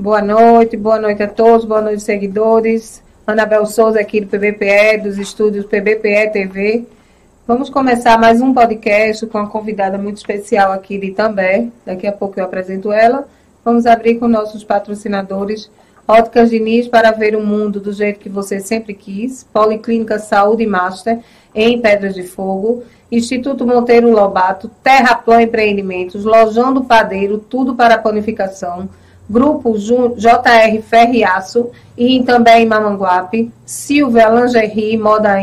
Boa noite, boa noite a todos, boa noite, seguidores. Anabel Souza aqui do PBPE, dos estúdios PBPE TV. Vamos começar mais um podcast com uma convidada muito especial aqui de Itambé. Daqui a pouco eu apresento ela. Vamos abrir com nossos patrocinadores. Óticas Diniz para ver o mundo do jeito que você sempre quis. Policlínica Saúde Master em Pedras de Fogo. Instituto Monteiro Lobato, Terraplan Empreendimentos, Lojão do Padeiro, tudo para panificação. Grupo JR Ferriaço e também Mamanguape. Silvia Lingerie, moda,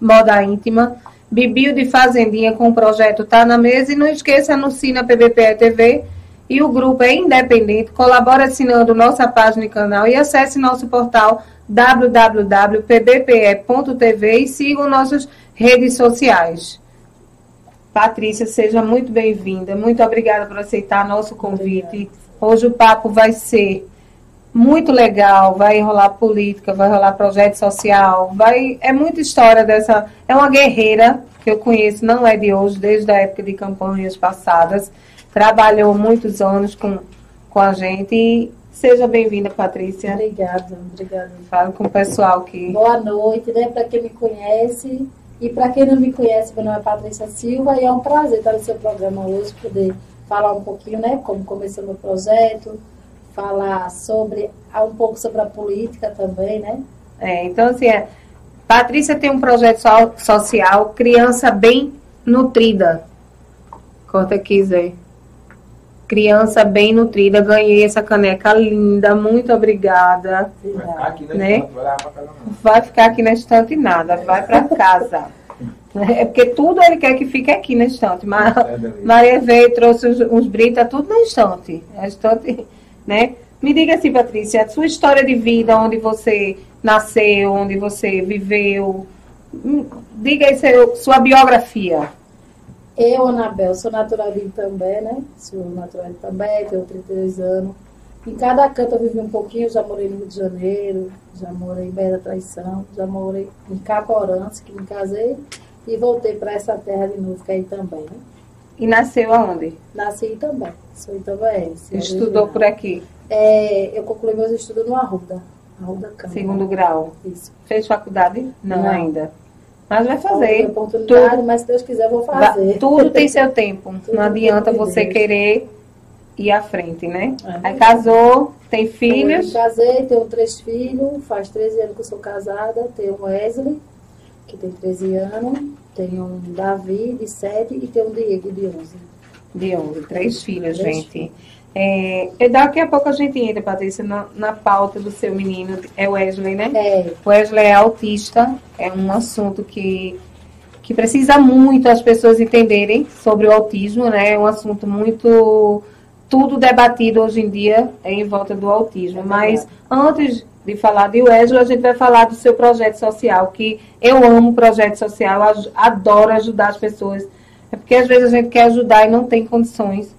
moda íntima. Bibiu de Fazendinha com o projeto Tá na Mesa. E não esqueça, anuncie na PBPE TV. E o grupo é independente. Colabore assinando nossa página e canal. E acesse nosso portal www.pbpe.tv e sigam nossas redes sociais. Patrícia, seja muito bem-vinda. Muito obrigada por aceitar nosso convite. Hoje o papo vai ser muito legal, vai rolar política, vai rolar projeto social, vai é muita história dessa, é uma guerreira que eu conheço, não é de hoje, desde a época de campanhas passadas, trabalhou muitos anos com, com a gente e seja bem-vinda, Patrícia. Obrigada, obrigada. Fala com o pessoal que Boa noite, né, para quem me conhece e para quem não me conhece, meu nome é Patrícia Silva e é um prazer estar no seu programa hoje, poder falar um pouquinho, né, como começou meu projeto, falar sobre um pouco sobre a política também, né? É, então assim, é, Patrícia tem um projeto so, social, criança bem nutrida. Corta aqui, Zé. Criança bem nutrida, ganhei essa caneca linda, muito obrigada. Vai ficar aqui na Né? estante, vai lá pra casa não. Vai ficar aqui na estante nada, vai para casa. É porque tudo ele quer que fique aqui na estante. Mas É. Maria veio, trouxe uns, uns brindes, tá tudo na estante. A estante, né? Me diga assim, Patrícia, a sua história de vida, onde você nasceu, onde você viveu. Hum, Diga aí seu, sua biografia. Eu, Anabel, sou natural de Itambé, né? Sou natural de Itambé, tenho 32 anos. Em cada canto eu vivi um pouquinho, já morei no Rio de Janeiro, já morei em Bé da Traição, já morei em Caporãs, que me casei, e voltei para essa terra de novo, que é Itambé, né? E nasceu aonde? Nasci em Itambé, sou itambaense. Estudou por aqui, É, eu concluí meus estudos no Arruda, Arruda Câmara. segundo grau. Isso. Fez faculdade? Não, Não. ainda. Mas vai fazer. oportunidade, Tudo, mas se Deus quiser, eu vou fazer. tudo tem seu tempo. Tudo Não adianta você Deus. querer ir à frente, né? É. Aí casou, tem Eu filhos. casei, tenho três filhos, faz 13 anos que eu sou casada. Tenho Wesley, que tem 13 anos. Tenho um Davi, de 7, e tenho um Diego, de 11. De onde? Três filhos, Três gente. É, e daqui a pouco a gente entra, Patrícia, na, na pauta do seu menino. É o Wesley, né? É, O Wesley é autista. É um assunto que, que precisa muito as pessoas entenderem sobre o autismo, né? É um assunto muito. Tudo debatido hoje em dia é em volta do autismo. É Mas antes de falar de Wesley, a gente vai falar do seu projeto social, que eu amo projeto social, adoro ajudar as pessoas. É porque às vezes a gente quer ajudar e não tem condições.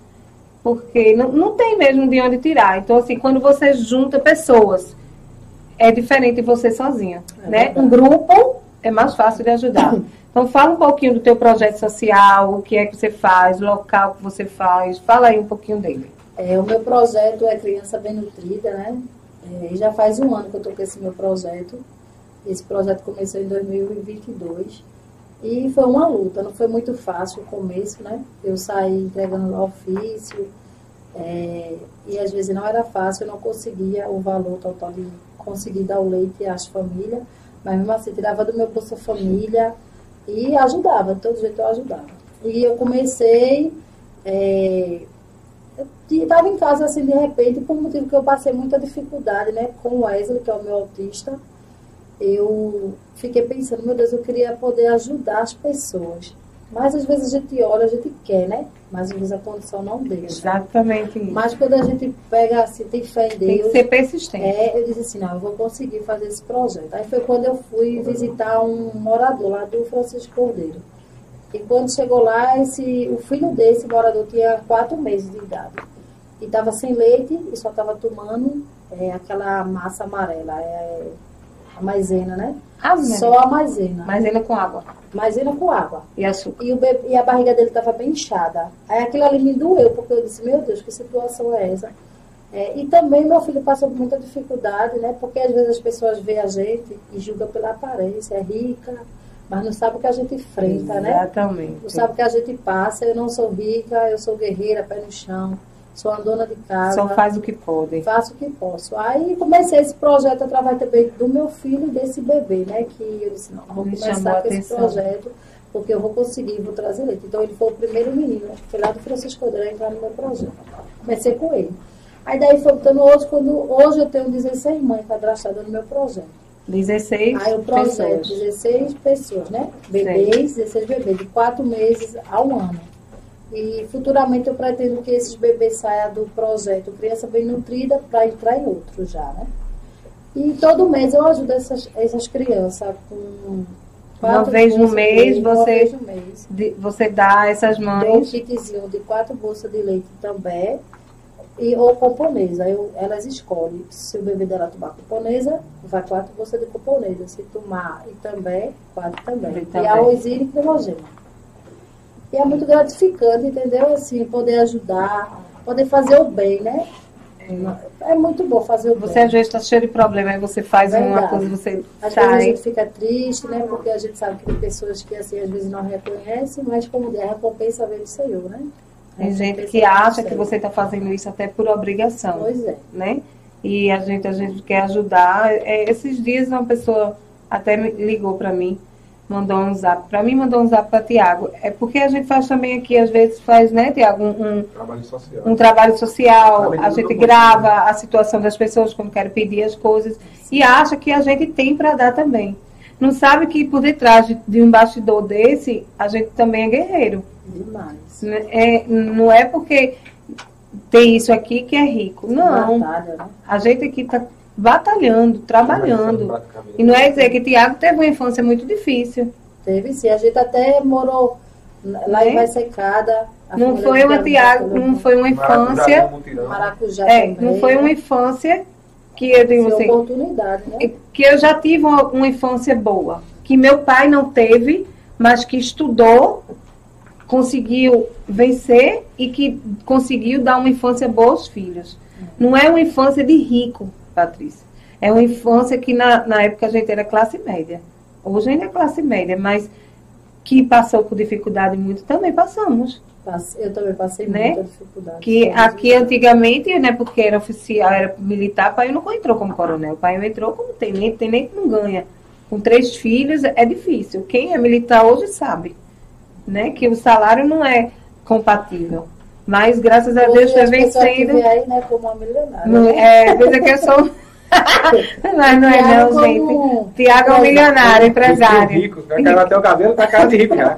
Porque não, não tem mesmo de onde tirar. Então, assim, quando você junta pessoas, é diferente de você sozinha. É né? verdade. Um grupo é mais fácil de ajudar. Então, fala um pouquinho do teu projeto social, o que é que você faz, o local que você faz. Fala aí um pouquinho dele. é, o meu projeto é Criança Bem Nutrida, né? É, e já faz um ano que eu estou com esse meu projeto. Esse projeto começou em 2022. E foi uma luta, não foi muito fácil o começo, né? Eu saí entregando lá ofício, é, e às vezes não era fácil, eu não conseguia o valor total de conseguir dar o leite às famílias, mas mesmo assim tirava do meu Bolsa Família e ajudava, de todo jeito eu ajudava. E eu comecei, é, eu estava em casa assim de repente, por motivo que eu passei muita dificuldade, né, com o Wesley, que é o meu autista, eu fiquei pensando, meu Deus, eu queria poder ajudar as pessoas. Mas às vezes a gente olha, a gente quer, né? Mas às vezes a condição não deixa. Exatamente isso. Mas quando a gente pega assim, tem fé em Tem que Deus, ser persistente. é, eu disse assim, não, eu vou conseguir fazer esse projeto. Aí foi quando eu fui visitar um morador lá do Francisco Cordeiro. E quando chegou lá, esse, o filho desse morador tinha quatro meses de idade. E estava sem leite e só estava tomando é, aquela massa amarela, é, a maisena, né? Ah, Só a maisena. Mas ainda com água Maisena com água. e açúcar. E, o bebê- e a barriga dele estava bem inchada. Aí aquilo ali me doeu, porque eu disse, meu Deus, que situação é essa? É, e também meu filho passou por muita dificuldade, né? Porque às vezes as pessoas veem a gente e julgam pela aparência, é rica, mas não sabe o que a gente enfrenta, Exatamente. né? Exatamente. Não sabe o que a gente passa. Eu não sou rica, eu sou guerreira, pé no chão, sou uma dona de casa. Só faz o que pode. Faço o que posso. Aí comecei esse projeto através também do meu filho e desse bebê, né? Que eu disse, não, vou Me começar a com esse projeto, porque eu vou conseguir, vou trazer leite. Então ele foi o primeiro menino, foi lá do Francisco André entrar no meu projeto. Comecei com ele. Aí daí foi botando outros, quando hoje eu tenho 16 mães cadastradas no meu projeto. 16 Aí o projeto, pessoas. 16 pessoas, né? Bebês, 16 bebês, de 4 meses a um ano. E futuramente eu pretendo que esses bebês saiam do projeto Criança Bem Nutrida para entrar em outro já, né? E todo mês eu ajudo essas, essas crianças com quatro vez no mês uma você- vez no mês. De- Você dá a essas Dou um mães. kitzinho de quatro bolsas de leite também. E, ou componesa. Eu, elas escolhem. Se o bebê dela tomar componesa, vai quatro bolsas de componesa. Se tomar e também, quatro também. E E, também. arrozinho e cremogêneo. E é muito gratificante, entendeu? Assim, poder ajudar, poder fazer o bem, né? É muito bom fazer o bem. Você às vezes está cheio de problema, aí você faz uma Verdade. coisa, você Às vezes a sai. gente fica triste, né? Porque a gente sabe que tem pessoas que assim, às vezes não reconhecem, mas como der, a recompensa vem do Senhor, né? Tem gente que acha que você está fazendo isso até por obrigação, Pois é. né? E a gente, a gente quer ajudar. É, esses dias uma pessoa até me ligou para mim, mandou um zap. Para mim, mandou um zap para Tiago. É porque a gente faz também aqui, às vezes faz, né, Tiago, um, um, Trabalho social. um trabalho social, Trabalho a gente grava a situação das pessoas quando querem pedir as coisas e acha que a gente tem para dar também. Não sabe que por detrás de, de um bastidor desse, a gente também é guerreiro. Demais. Né? É, não é porque tem isso aqui que é rico. Não. Batalha, né? A gente aqui está batalhando, trabalhando. E não é dizer que Tiago teve uma infância muito difícil. Teve sim. A gente até morou lá Né? em Vai Secada. Não foi uma Tiago não foi uma infância. Maracujá É, também. não foi uma infância que eu digo Foi assim, oportunidade, né? que eu já tive uma, uma infância boa, que meu pai não teve, mas que estudou, conseguiu vencer e que conseguiu dar uma infância boa aos filhos. Não é uma infância de rico, Patrícia. É uma infância que na, na época a gente era classe média. Hoje ainda é classe média, mas que passou por dificuldade muito, também passamos. Eu também passei Né? muita dificuldade. Que aqui antigamente, né, porque era oficial, era militar, pai nunca entrou como coronel. Pai entrou como tenente, tenente não ganha. Com três filhos é difícil. Quem é militar hoje sabe, né, que o salário não é compatível. Mas graças a Deus que vencendo. aí, né, como uma milionária. Não, né? é, coisa que eu sou. Mas não é não, gente. como- Tiago é um milionário, empresário. rico. A cara até o cabelo tá cara de rico. já.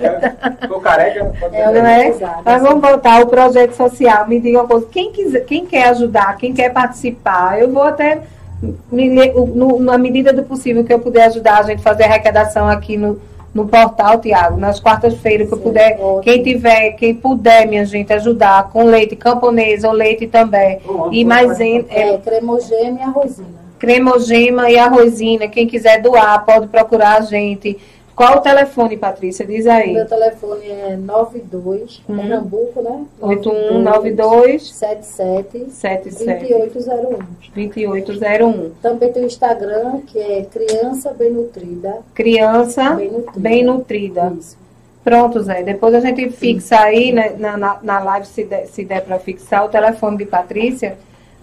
Ficou careca. Pode É, ser. Não é? Mas vamos voltar ao projeto social. Me diga uma coisa. Quem, quiser, quem quer ajudar, quem quer participar, eu vou até, me no- na medida do possível que eu puder ajudar a gente fazer arrecadação aqui no, no portal, Tiago, nas quartas-feiras que puder, quem tiver, quem puder, minha gente, ajudar com leite camponês ou leite também. Pronto, E maisena, pronto. é, É, cremogema e arrozina. cremogema e arrozina. Quem quiser doar, pode procurar a gente. Qual o telefone, Patrícia? Diz aí. Meu telefone é 92, Hum. Pernambuco, né? 8192 77 77 2801. 2801. Também tem o Instagram, que é Criança Bem Nutrida. Criança Bem nutrida. bem nutrida. Isso. Pronto, Zé. Depois a gente fixa aí né, na, na, na live, se der, se der para fixar, o telefone de Patrícia.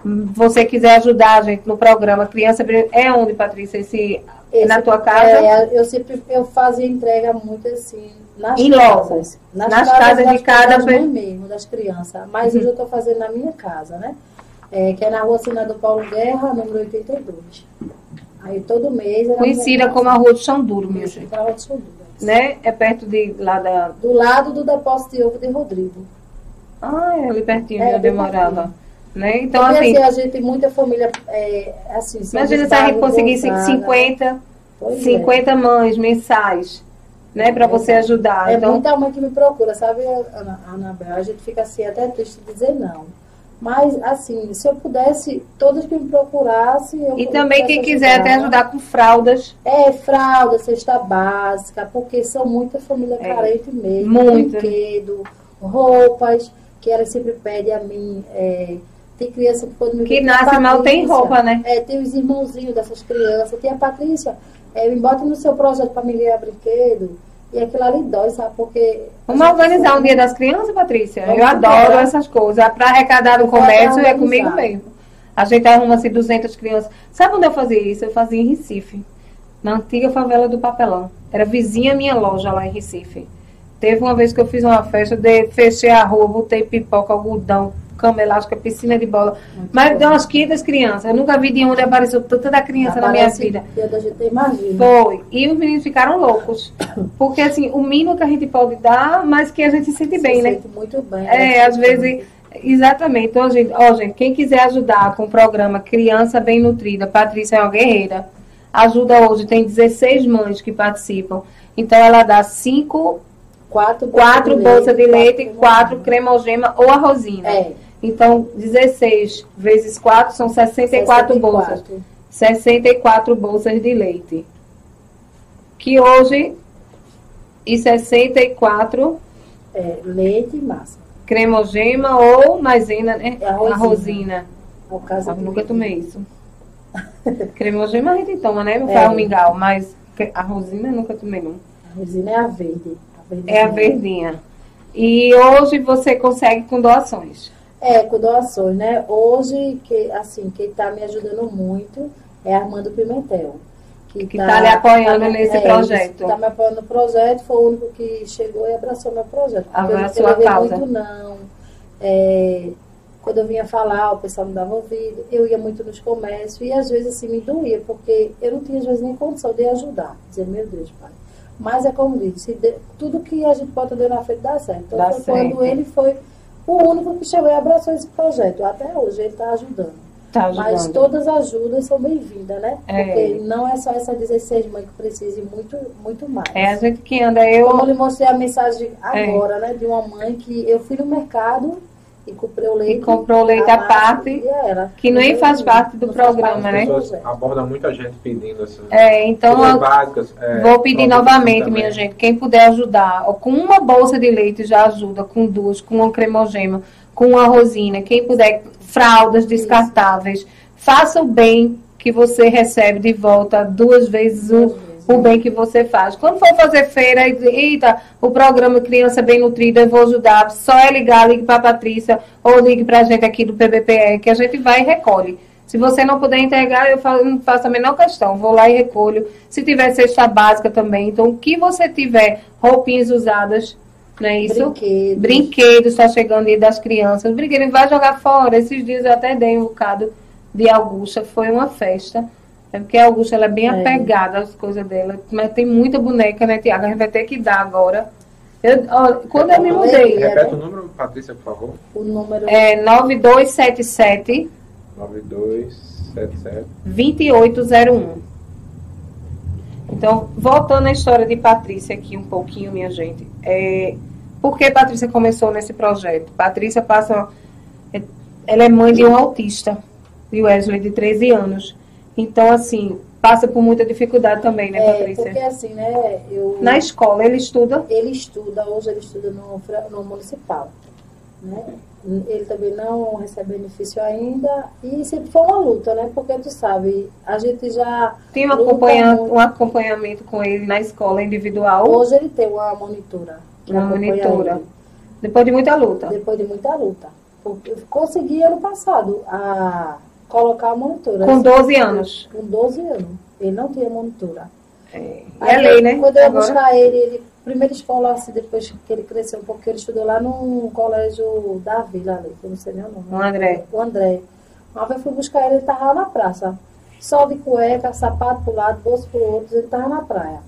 Você quiser ajudar a gente no programa Criança Bem É onde, Patrícia? Esse, é na tua casa? É, eu sempre eu fazia entrega muito assim, nas Em casas. loco. Nas casas das de cada das pe- mães mesmo, das crianças. Mas Uhum. hoje eu estou fazendo na minha casa, né? É, que é na rua Senador Paulo Guerra, número 82. Aí todo mês... Conhecida como a Rua do Chão Duro, minha gente. Na Rua de Soldura. Né? É perto de lá da. Do lado do depósito de ovo de Rodrigo. Ah, é ali pertinho É, de onde eu bem morava. Né? Então, Porque assim, assim, a gente, muita família, é, assim... imagina se a gente conseguisse Gonzaga, 50, Pois é. 50 mães mensais, né? Para você ajudar. É então, muita mãe que me procura, sabe, Ana, Anabel? A gente fica assim, até triste de dizer não. Mas, assim, se eu pudesse, todas que me procurassem. Eu E também quem pudesse quiser até ajudar com fraldas. É, fralda, cesta básica, porque são muita família É, carente mesmo. muita. Brinquedo, roupas, que elas sempre pedem a mim. é, Tem criança que quando me Que nasce "Tia mal tem Patrícia", roupa, né? É, tem os irmãozinhos dessas crianças. Tem a Patrícia, é, me bota no seu projeto para me ganhar brinquedo. E aquilo ali dói, sabe? Porque. Vamos organizar um dia das crianças, Patrícia? Vamos Eu adoro essas coisas. Para arrecadar no comércio é comigo mesmo. A gente arruma assim 200 crianças. Sabe onde eu fazia isso? Eu fazia em Recife, na antiga favela do Papelão. Era vizinha minha loja lá em Recife. Teve uma vez que eu fiz uma festa, de, fechei a rua, botei pipoca, algodão, cama elástica, piscina de bola. Mas deu umas 500 crianças. Eu nunca vi de onde apareceu tanta criança na minha Aparece vida. gente imagina. Foi. E os meninos ficaram loucos. Porque, assim, o mínimo que a gente pode dar, mas que a gente se sente Se bem, né? sente muito bem. É, né? às vezes. Exatamente. Então, gente, ó, gente, quem quiser ajudar com o programa Criança Bem Nutrida, Patrícia é uma guerreira. Ajuda hoje, tem 16 mães que participam. Então, ela dá 5, Quatro, 4 bolsas de leite, quatro 4 cremogema ou arrozina. É. Então, 16 vezes 4 são 64 bolsas. 64. 64 bolsas de leite. Que hoje, e 64 É, leite e massa. cremogema ou maisena, né? É arrozina. Arrozina. No caso Eu de- nunca tomei isso. cremogema a gente toma, né? Não É. faz o mingau, mas arrozina eu nunca tomei, não. A resina é a verde. A verde É a verdinha. E hoje você consegue com doações. É, com doações, né? Hoje, que, assim, quem está me ajudando muito é Armando Pimentel. Que tá lhe apoiando nesse projeto. Está me apoiando no projeto, foi o único que chegou e abraçou meu projeto. Abraçou a causa. muito não. É, quando eu vinha falar, o pessoal não dava ouvido. Eu ia muito nos comércios e às vezes assim me doía, porque eu não tinha às vezes nem condição de ajudar. Dizer, meu Deus, pai. Mas é como diz, tudo que a gente bota Deus na frente dá certo. Então Dá foi certo. quando ele foi o único que chegou e abraçou esse projeto. Até hoje ele está ajudando. Tá Mas todas as ajudas são bem-vindas, né? É. Porque não é só essa 16 mães que precisa e muito, muito mais. É a gente que anda, eu. Como eu lhe mostrei a mensagem É. agora, né? De uma mãe que eu fui no mercado e comprei o leite. E comprou o leite à massa parte, e era. que nem faz parte do programa, parte né? Abordam muita gente pedindo assim. É, então eu básicas. é, vou pedir novamente, também. minha gente, quem puder ajudar, ó, com uma bolsa de leite já ajuda, com duas, com um cremogema, com uma rosina, quem puder, fraldas descartáveis, faça o bem que você recebe de volta duas vezes o, Duas vezes, o bem que você faz. Quando for fazer feira, eita, o programa Criança Bem Nutrida, eu vou ajudar, só é ligar, ligue para a Patrícia ou ligue para a gente aqui do PBPE, que a gente vai e recolhe. Se você não puder entregar, eu não faço a menor questão. Vou lá e recolho. Se tiver cesta básica também. Então, o que você tiver, roupinhas usadas, não é isso? Brinquedos. Brinquedos está chegando aí das crianças. Brinquedo vai jogar fora. Esses dias eu até dei um bocado de Augusta. Foi uma festa. É porque a Augusta ela é bem É. apegada às coisas dela. Mas tem muita boneca, né, Tiago? A gente vai ter que dar agora. Eu, ó, quando eu me mudei, Repete né? o número, Patrícia, por favor. O número é 9277 9277. 2801. Então, voltando à história de Patrícia aqui um pouquinho, minha gente. É, por que Patrícia começou nesse projeto? Patrícia passa. é, Ela é mãe de um autista, de Wesley, de 13 anos. Então, assim, passa por muita dificuldade também, né, é, Patrícia? porque assim, né? Eu, Na escola, ele estuda. ele estuda, hoje ele estuda no, no municipal. Né? Ele também não recebe benefício ainda e sempre foi uma luta, né? Porque tu sabe, a gente já. Tem um, luta acompanha- muito. um acompanhamento com ele na escola individual. Hoje ele tem uma monitora. Uma monitora. ele, Depois de muita luta. depois de muita luta. Porque eu consegui ano passado a colocar a monitora. Com 12 anos. Com 12 anos. Ele não tinha monitora. É, é Aí, lei, né? Quando eu ia Agora- buscar ele, ele, primeira escola, assim, depois que ele cresceu um pouco, ele estudou lá no colégio da Vila ali, que eu não sei nem o nome. O André. O André. Uma vez eu fui buscar ele, ele tava lá na praça. Só de cueca, sapato pro lado, bolso pro outro, ele tava na praia.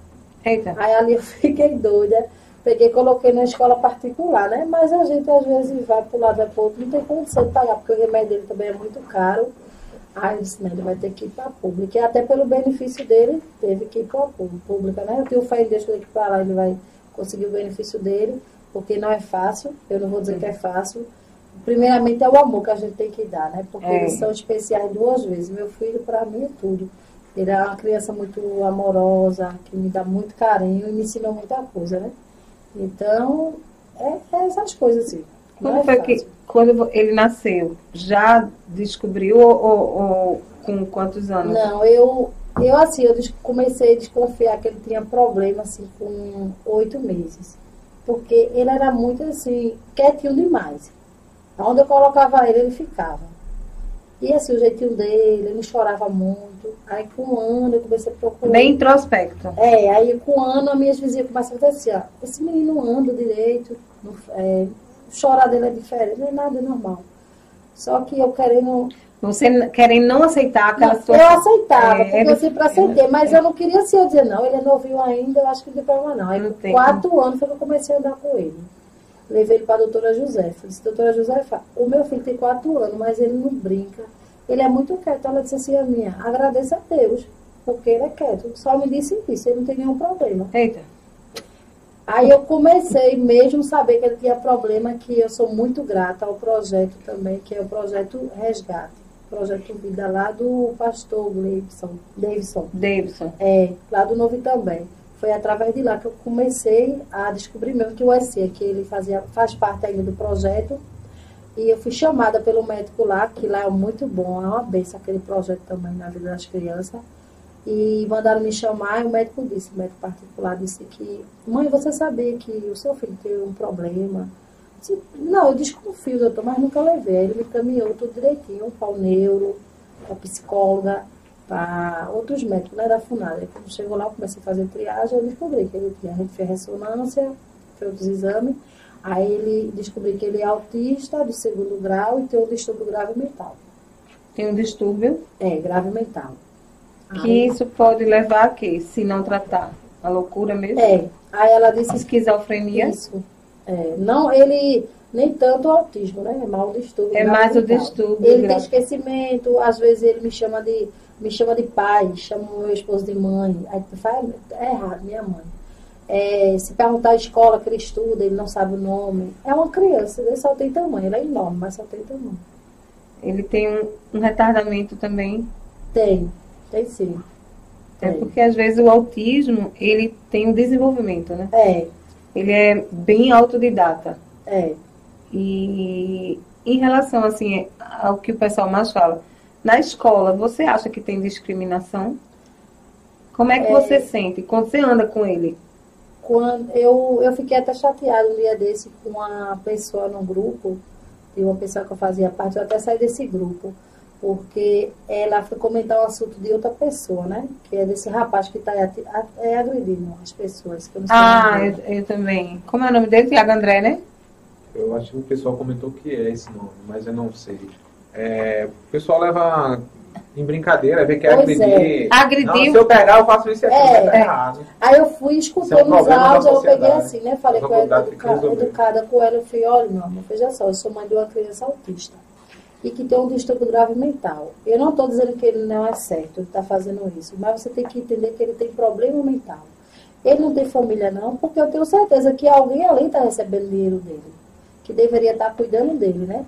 Eita. Aí ali eu fiquei doida. Peguei e coloquei na escola particular, né? Mas a gente às vezes vai pro lado, vai pro outro, não tem condição de pagar, porque o remédio dele também é muito caro. Aí eu disse, ele vai ter que ir para a pública. E até pelo benefício dele, teve que ir para a pública, né? Fé em Deus que daqui para lá ele vai conseguir o benefício dele, porque não é fácil, eu não vou dizer que é fácil. Primeiramente é o amor que a gente tem que dar, né? Porque É. eles são especiais duas vezes. Meu filho, para mim, é tudo. Ele é uma criança muito amorosa, que me dá muito carinho e me ensinou muita coisa, né? Então, é, é essas coisas assim. Quando foi, que, quando ele nasceu, já descobriu ou, ou, ou com quantos anos? Não, eu, eu assim, eu comecei a desconfiar que ele tinha problema assim com oito meses. Porque ele era muito assim, quietinho demais. Onde eu colocava ele, ele ficava. E assim, o jeitinho dele, ele chorava muito. Aí com um ano eu comecei a procurar. Bem introspecto. É, aí com um ano as minhas vizinhas começaram a dizer assim, ó, esse menino anda direito, não, é, chorar dele é diferente, não é nada é normal. Só que eu querendo. Você querendo não aceitar aquela não, situação. Eu aceitava, é, porque eu sempre aceitei, mas eu não queria assim, eu dizer, não, ele é novinho ainda, eu acho que não tem problema não. Aí com quatro anos foi que eu comecei a andar com ele. Levei ele para a doutora Josefa. Disse, doutora Josefa, o meu filho tem quatro anos, mas ele não brinca. Ele é muito quieto. Ela disse assim, a minha, agradeça a Deus, porque ele é quieto. Só me disse isso, ele não tem nenhum problema. Eita. Aí eu comecei mesmo saber que ele tinha problema, que eu sou muito grata ao projeto também, que é o projeto Resgate. Projeto Vida lá do pastor Davidson. Davidson. Davidson. É, lá do Novo também. Foi através de lá que eu comecei a descobrir mesmo que o EC, que ele fazia, faz parte ainda do projeto. E eu fui chamada pelo médico lá, que lá é muito bom, é uma benção aquele projeto também na vida das crianças. E mandaram me chamar e o médico disse, o médico particular disse que, mãe, você sabia que o seu filho tem um problema? Disse, não, eu desconfio, doutor, mas nunca levei. Ele me caminhou tudo direitinho, para o neuro, para a psicóloga, para outros médicos né, da FUNAD. quando chegou lá, eu comecei a fazer triagem, eu descobri que ele tinha, a gente fez ressonância, fez outros exames. Aí ele descobri que ele é autista do segundo grau e tem um distúrbio grave mental. Tem um distúrbio? É, grave mental. Que Aí, isso pode levar a quê, se não tratar? A loucura mesmo? É. Aí ela disse... Esquizofrenia? Isso. É. Não, ele... Nem tanto o autismo, né? É mais o distúrbio. É mais o distúrbio. Ele grave. tem esquecimento, às vezes ele me chama de me chama de pai, chama o meu esposo de mãe. Aí tu fala, é errado, minha mãe. É, se perguntar a escola que ele estuda, ele não sabe o nome. É uma criança, ele só tem tamanho, ele é enorme, mas só tem tamanho. Ele tem um, um retardamento também? Tem. Tem sim. É porque às vezes o autismo, ele tem um desenvolvimento, né? É. Ele é bem autodidata. É. E em relação, assim, ao que o pessoal mais fala, na escola, você acha que tem discriminação? Como é que é, você sente quando você anda com ele? Quando eu, eu fiquei até chateada um dia desse com uma pessoa no grupo, de uma pessoa que eu fazia parte, eu até saí desse grupo porque ela foi comentar o assunto de outra pessoa, né? Que é desse rapaz que está é, agredindo as pessoas. Que eu ah, eu, eu, também. Como é o nome dele? Tiago André, né? Eu acho que o pessoal comentou que é esse nome, mas eu não sei. É, o pessoal leva em brincadeira, vê que é agredir. É. Agredir. Não, se eu pegar, eu faço isso aqui, é, tá errado. Aí eu fui escutando é um os áudios, eu peguei assim, né? Falei com ela, educada, educada com ela, eu falei, olha, meu amor, veja só, eu sou mãe de uma criança autista e que tem um distúrbio grave mental. Eu não estou dizendo que ele não é certo, ele está fazendo isso, mas você tem que entender que ele tem problema mental. Ele não tem família não, porque eu tenho certeza que alguém ali está recebendo dinheiro dele, que deveria estar tá cuidando dele, né?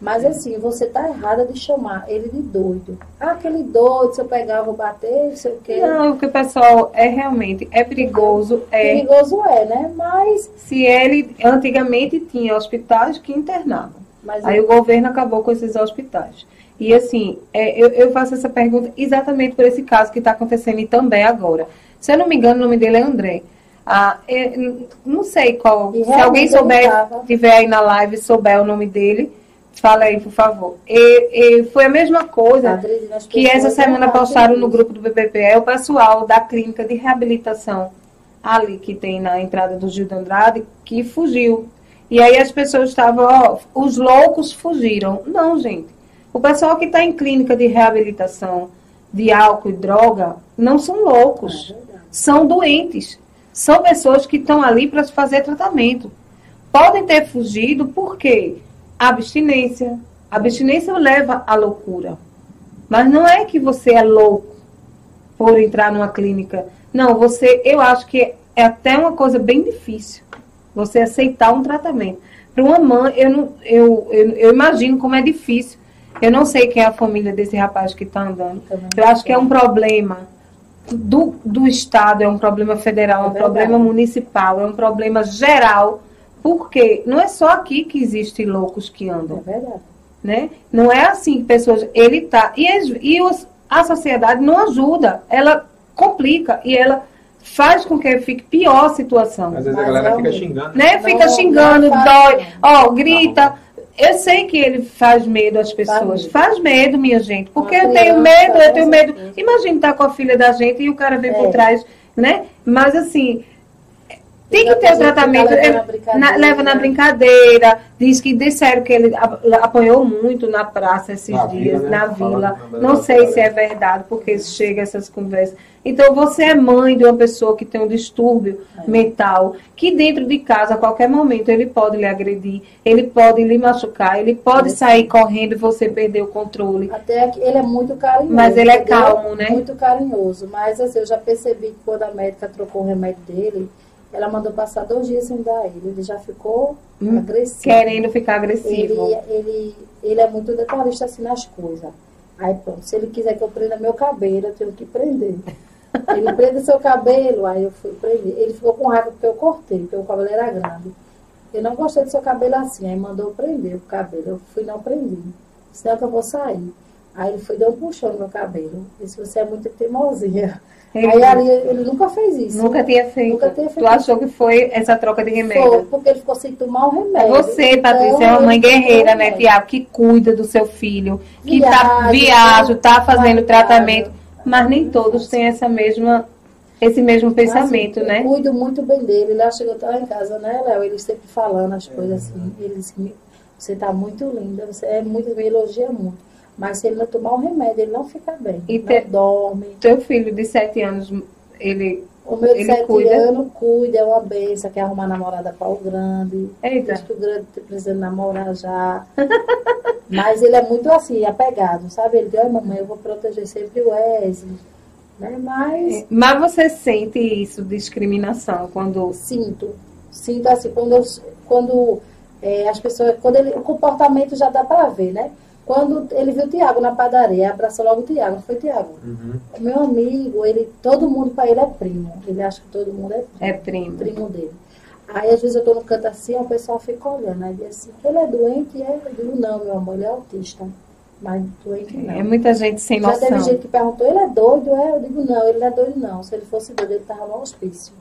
Mas assim, você tá errada de chamar ele de doido. Ah, aquele doido, se eu pegar, eu vou bater, não sei o quê. Não, o que o pessoal é realmente, é perigoso, é. Perigoso é, né? Mas. Se ele antigamente tinha hospitais que internavam. Mas Aí eu... o governo acabou com esses hospitais. E assim, é, eu, eu, faço essa pergunta exatamente por esse caso que está acontecendo também agora. Se eu não me engano, o nome dele é André. Ah, eu, não sei qual. E se alguém souber, tiver aí na live, souber o nome dele, fala aí, por favor. E, e foi a mesma coisa que essa semana postaram no grupo do BBPE o pessoal da clínica de reabilitação ali que tem na entrada do Gil de Andrade, que fugiu e aí as pessoas estavam, ó, os loucos fugiram. Não, gente. O pessoal que está em clínica de reabilitação de álcool e droga não são loucos. É são doentes. São pessoas que estão ali para fazer tratamento. Podem ter fugido porque abstinência. A abstinência leva à loucura. Mas não é que você é louco por entrar numa clínica. Não, você, eu acho que é até uma coisa bem difícil você aceitar um tratamento. Para uma mãe, eu, não, eu, eu, eu, imagino como é difícil. Eu não sei quem é a família desse rapaz que está andando. Eu acho que é um problema do, do Estado, é um problema federal, é um problema municipal, é um problema geral. Porque não é só aqui que existem loucos que andam. É verdade. Né? Não é assim que pessoas. Ele tá. E, e os, a sociedade não ajuda. Ela complica e ela faz com que fique pior a situação. Às vezes a galera fica xingando. Né? Fica não, xingando, não dói, ó, grita. Eu sei que ele faz medo às pessoas. Faz, faz medo, minha gente. Porque eu tenho medo, eu tenho medo. Imagina estar com a filha da gente e o cara vem é. por trás, né? Mas assim, tem que ter o tratamento. Leva na, leva na, brincadeira. Diz que disseram que ele apanhou muito na praça esses na dias, vila, né? na vila. Não sei se é verdade, porque chega essas conversas. Então, você é mãe de uma pessoa que tem um distúrbio é. mental, que dentro de casa, a qualquer momento, ele pode lhe agredir, ele pode lhe machucar, ele pode é. sair correndo e você perder o controle. Até que ele é muito carinhoso. Mas ele é calmo, né? Muito carinhoso. Mas, assim, eu já percebi que quando a médica trocou o remédio dele ela mandou passar dois dias sem dar ele. Ele já ficou hum, agressivo. Querendo ficar agressivo. Ele, ele, ele é muito detalhista assim nas coisas. Aí pronto, se ele quiser que eu prenda meu cabelo, eu tenho que prender. Ele prende seu cabelo, aí eu fui prender. Ele ficou com raiva porque eu cortei, porque o cabelo era grande. Eu não gostei do seu cabelo assim, aí mandou prender o cabelo. Eu fui não prendi. Senão que eu vou sair. Aí ele foi deu um puxão no meu cabelo. Disse, você é muito teimosinha. Aí ali ele nunca fez isso. Nunca tinha feito. Nunca tinha feito. Tu achou que foi essa troca de remédio? Foi, porque ele ficou sem tomar o remédio. Você, Patrícia, então, é uma mãe guerreira, né, Tiago? Que cuida do seu filho, que viaja, tá viaja, tá fazendo tratamento. Mas nem todos têm essa mesma, esse mesmo pensamento, assim, né? Eu cuido muito bem dele. Ele chegou lá em casa, né, Léo? Ele sempre falando as coisas assim. Ele disse, você tá muito linda, você é muito, me elogia muito. Mas se ele não tomar um remédio, ele não fica bem. E não dorme. Teu filho de sete anos, ele. O meu de sete cuida? anos cuida, é uma benção, quer arrumar namorada para o grande. Eita. Diz que o grande precisando namorar já. Mas ele é muito assim, apegado, sabe? Ele diz, mamãe, eu vou proteger sempre o Wesley. Né? Mas... É, mas você sente isso, discriminação, quando... Sinto. Sinto assim, quando, eu, quando é, as pessoas... Quando ele, o comportamento já dá para ver, né? Quando ele viu o Tiago na padaria, abraçou logo o Tiago, não foi Tiago? Uhum. Meu amigo, ele, todo mundo para ele é primo. Ele acha que todo mundo é primo. É primo. Primo dele. Aí às vezes eu tô no canto assim, o pessoal fica olhando. Aí diz assim, ele é doente? É? Eu digo, não, meu amor, ele é autista. Mas doente não. É muita gente sem Já noção. Já teve gente que perguntou, ele é doido? É? Eu digo, não, ele não é doido não. Se ele fosse doido, ele estava no hospício.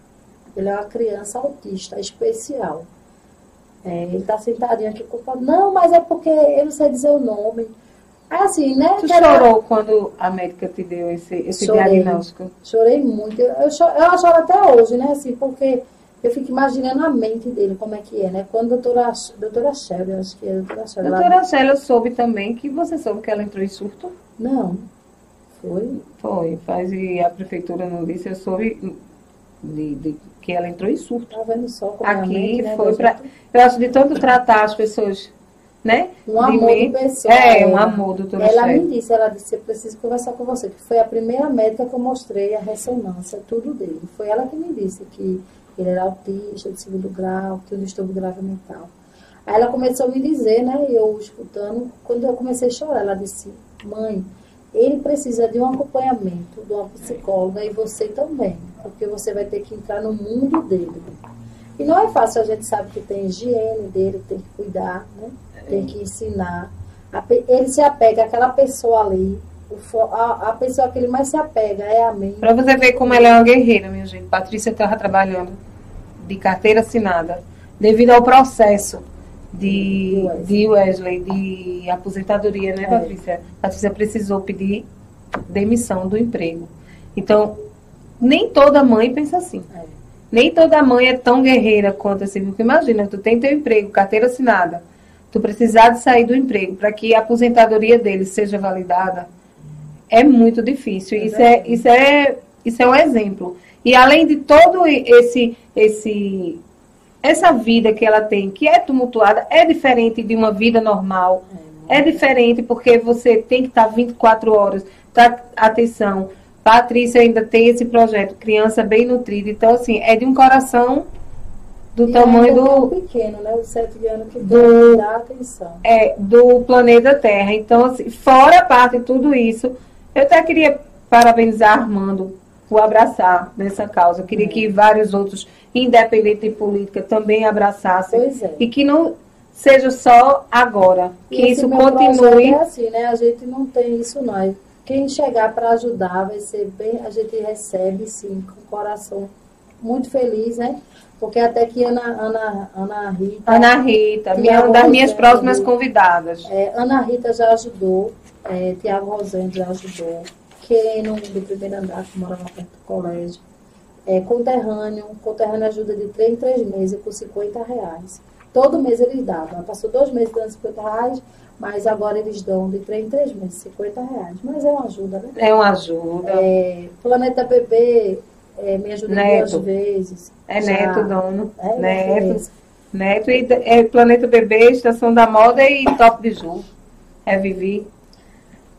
Ele é uma criança autista, especial. É, ele está sentadinho aqui com o Não, mas é porque eu não sei dizer o nome. É assim, né? Tu chorou quando a médica te deu esse, esse chorei, diagnóstico? Chorei muito. Eu, eu, choro, eu choro até hoje, né? Assim, porque eu fico imaginando a mente dele, como é que é, né? Quando a doutora, doutora Shelly, acho que é a doutora Shelly. Doutora ela... Shelly, eu soube também que você soube que ela entrou em surto. Não. Foi? Foi. Faz e a prefeitura não disse, eu soube de, de que ela entrou em surto. Tá vendo só como Aqui mente, né, foi para. Eu acho de tanto tratar as pessoas, né? Um amor de, de pessoa. É, um amor, doutora Ela chefe. me disse, ela disse, eu preciso conversar com você, que foi a primeira médica que eu mostrei a ressonância, tudo dele. Foi ela que me disse que ele era autista de segundo grau, que tinha um distúrbio grave mental. Aí ela começou a me dizer, né, eu escutando, quando eu comecei a chorar, ela disse, mãe, ele precisa de um acompanhamento de uma psicóloga e você também, porque você vai ter que entrar no mundo dele. E não é fácil, a gente sabe que tem higiene dele, tem que cuidar, né? tem que ensinar. Ele se apega àquela pessoa ali, a, a pessoa que ele mais se apega é a mim. Para você ver como ela é uma guerreira, minha gente. Patrícia estava trabalhando de carteira assinada devido ao processo de, Wesley. de Wesley, de aposentadoria, né, é. Patrícia? Patrícia precisou pedir demissão do emprego. Então, nem toda mãe pensa assim. É. Nem toda mãe é tão guerreira quanto assim. Porque imagina, tu tem teu emprego, carteira assinada, tu precisar de sair do emprego para que a aposentadoria dele seja validada, é muito difícil. É isso, é, isso, é, isso é um exemplo. E além de todo esse, esse essa vida que ela tem, que é tumultuada, é diferente de uma vida normal. É, é diferente porque você tem que estar 24 horas. Tá, atenção, Patrícia ainda tem esse projeto, criança bem nutrida. Então, assim, é de um coração do e tamanho do. pequeno, né? Os sete anos que do, dá atenção. É, do planeta Terra. Então, assim, fora a parte de tudo isso, eu até queria parabenizar Armando por abraçar nessa causa. Eu queria É. que vários outros, independente de política, também abraçassem. Pois é. E que não seja só agora, que isso continue. É assim, né? A gente não tem isso, não. Quem chegar para ajudar vai ser bem. A gente recebe, sim, com o coração muito feliz, né? Porque até que Ana, Ana, Ana Rita. Ana Rita, minha, uma das minhas próximas convidadas. é, Ana Rita já ajudou, é, Tiago Rosendo já ajudou, Keno, do primeiro andar, que mora lá perto do colégio. É, conterrâneo, conterrâneo ajuda de três em três meses com 50 reais. Todo mês eles davam. Passou dois meses dando 50 reais, mas agora eles dão de três em três meses 50 reais. Mas é uma ajuda, né? É uma ajuda. É, Planeta Bebê é, me ajudou Neto. duas vezes. É Já- neto, dono. É, neto. Neto e é Planeta Bebê, Estação da Moda e Top Biju. É Vivi.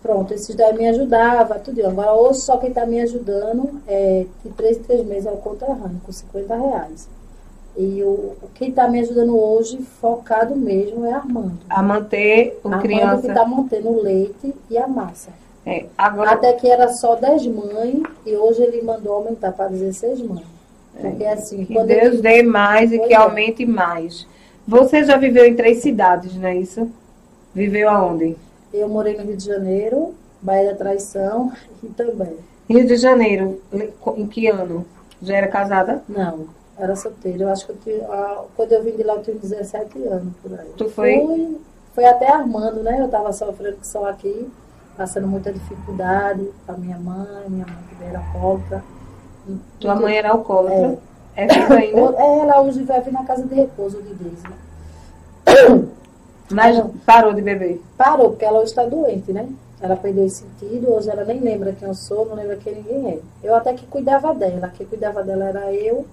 Pronto, esses daí me ajudava, tudo. Agora hoje só quem está me ajudando é de três em três meses é o conterrâneo, com 50 reais. E o, quem está me ajudando hoje, focado mesmo, é Armando. A manter o Armando que criança. está mantendo o leite e a massa. É, agora, Até que era só 10 mães e hoje ele mandou aumentar para 16 mães. Porque assim, que Deus ele, dê mais e que é. aumente mais. Você já viveu em três cidades, não é isso? Viveu aonde? eu morei no Rio de Janeiro, Baía da Traição e também. Rio de Janeiro. Em que ano? Já era casada? Não, era solteira. Eu acho que eu tinha, ah, quando eu vim de lá eu tinha 17 anos por aí. Tu foi? Fui, foi até armando, né? Eu estava sofrendo só aqui, passando muita dificuldade com a minha mãe, minha mãe que era alcoólatra. Tua mãe era alcoólatra? É, viva ainda? É, ela hoje vai vir na casa de repouso de Deus, né? Mas parou de beber. Parou, porque ela hoje está doente, né? Ela perdeu esse sentido, hoje ela nem lembra quem eu sou, não lembra quem ninguém é. Eu até que cuidava dela, quem cuidava dela era eu.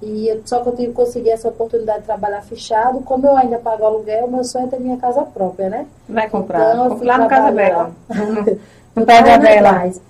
E eu- só que eu tive que conseguir essa oportunidade de trabalhar fechado. Como eu ainda pago aluguel, meu sonho é ter minha casa própria, né? Vai comprar. Então, Compre fui lá no Casa. Bela. No, tava Bela. atrás.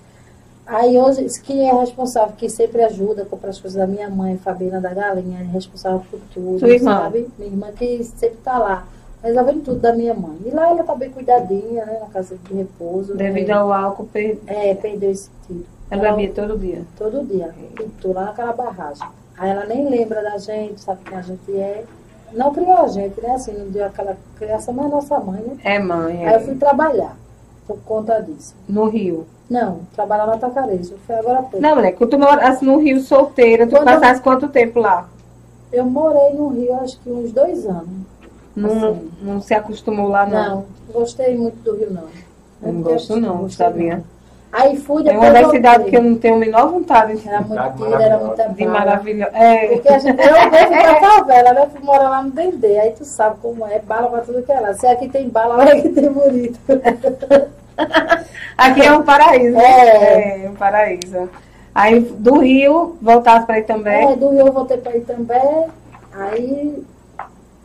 Aí hoje, quem é responsável, que sempre ajuda a comprar as coisas da minha mãe, Fabiana da Galinha, é responsável por tudo, Sua irmã. sabe? Minha irmã que sempre tá lá, resolvendo tudo da minha mãe. E lá ela tá bem cuidadinha, né? Na casa de repouso. Devido né? ao álcool, per- É, perdeu esse sentido. ela bebia todo dia. Todo dia. Pintou lá naquela barragem. Aí ela nem lembra da gente, sabe quem a gente é. Não criou a gente, né? Assim, não deu aquela criação, mas nossa mãe, né? É mãe. Aí eu É. fui trabalhar por conta disso. No Rio. Não, trabalhar na Tacarejo. Foi agora pouco. Não, mulher, quando tu morasse no Rio solteira, tu Quando eu- passasse quanto tempo lá? Eu morei no Rio acho que uns dois anos. Não, Assim. não se acostumou lá, não? Não, gostei muito do Rio, não. Não Eu gosto não, sabia? Aí fui É depois. uma das cidades que eu não tenho a menor vontade de, Era muito tira, era muita de bala. maravilhosa. É, Porque a gente, eu vejo pra favela, né? Tu mora lá no Dendê, aí tu sabe como é, bala pra tudo que é lá. Se aqui tem bala, lá aqui tem bonito. aqui é um paraíso. né? É. É, um paraíso. Aí do Rio, voltasse para aí também. É, do Rio eu voltei pra Itambé, aí.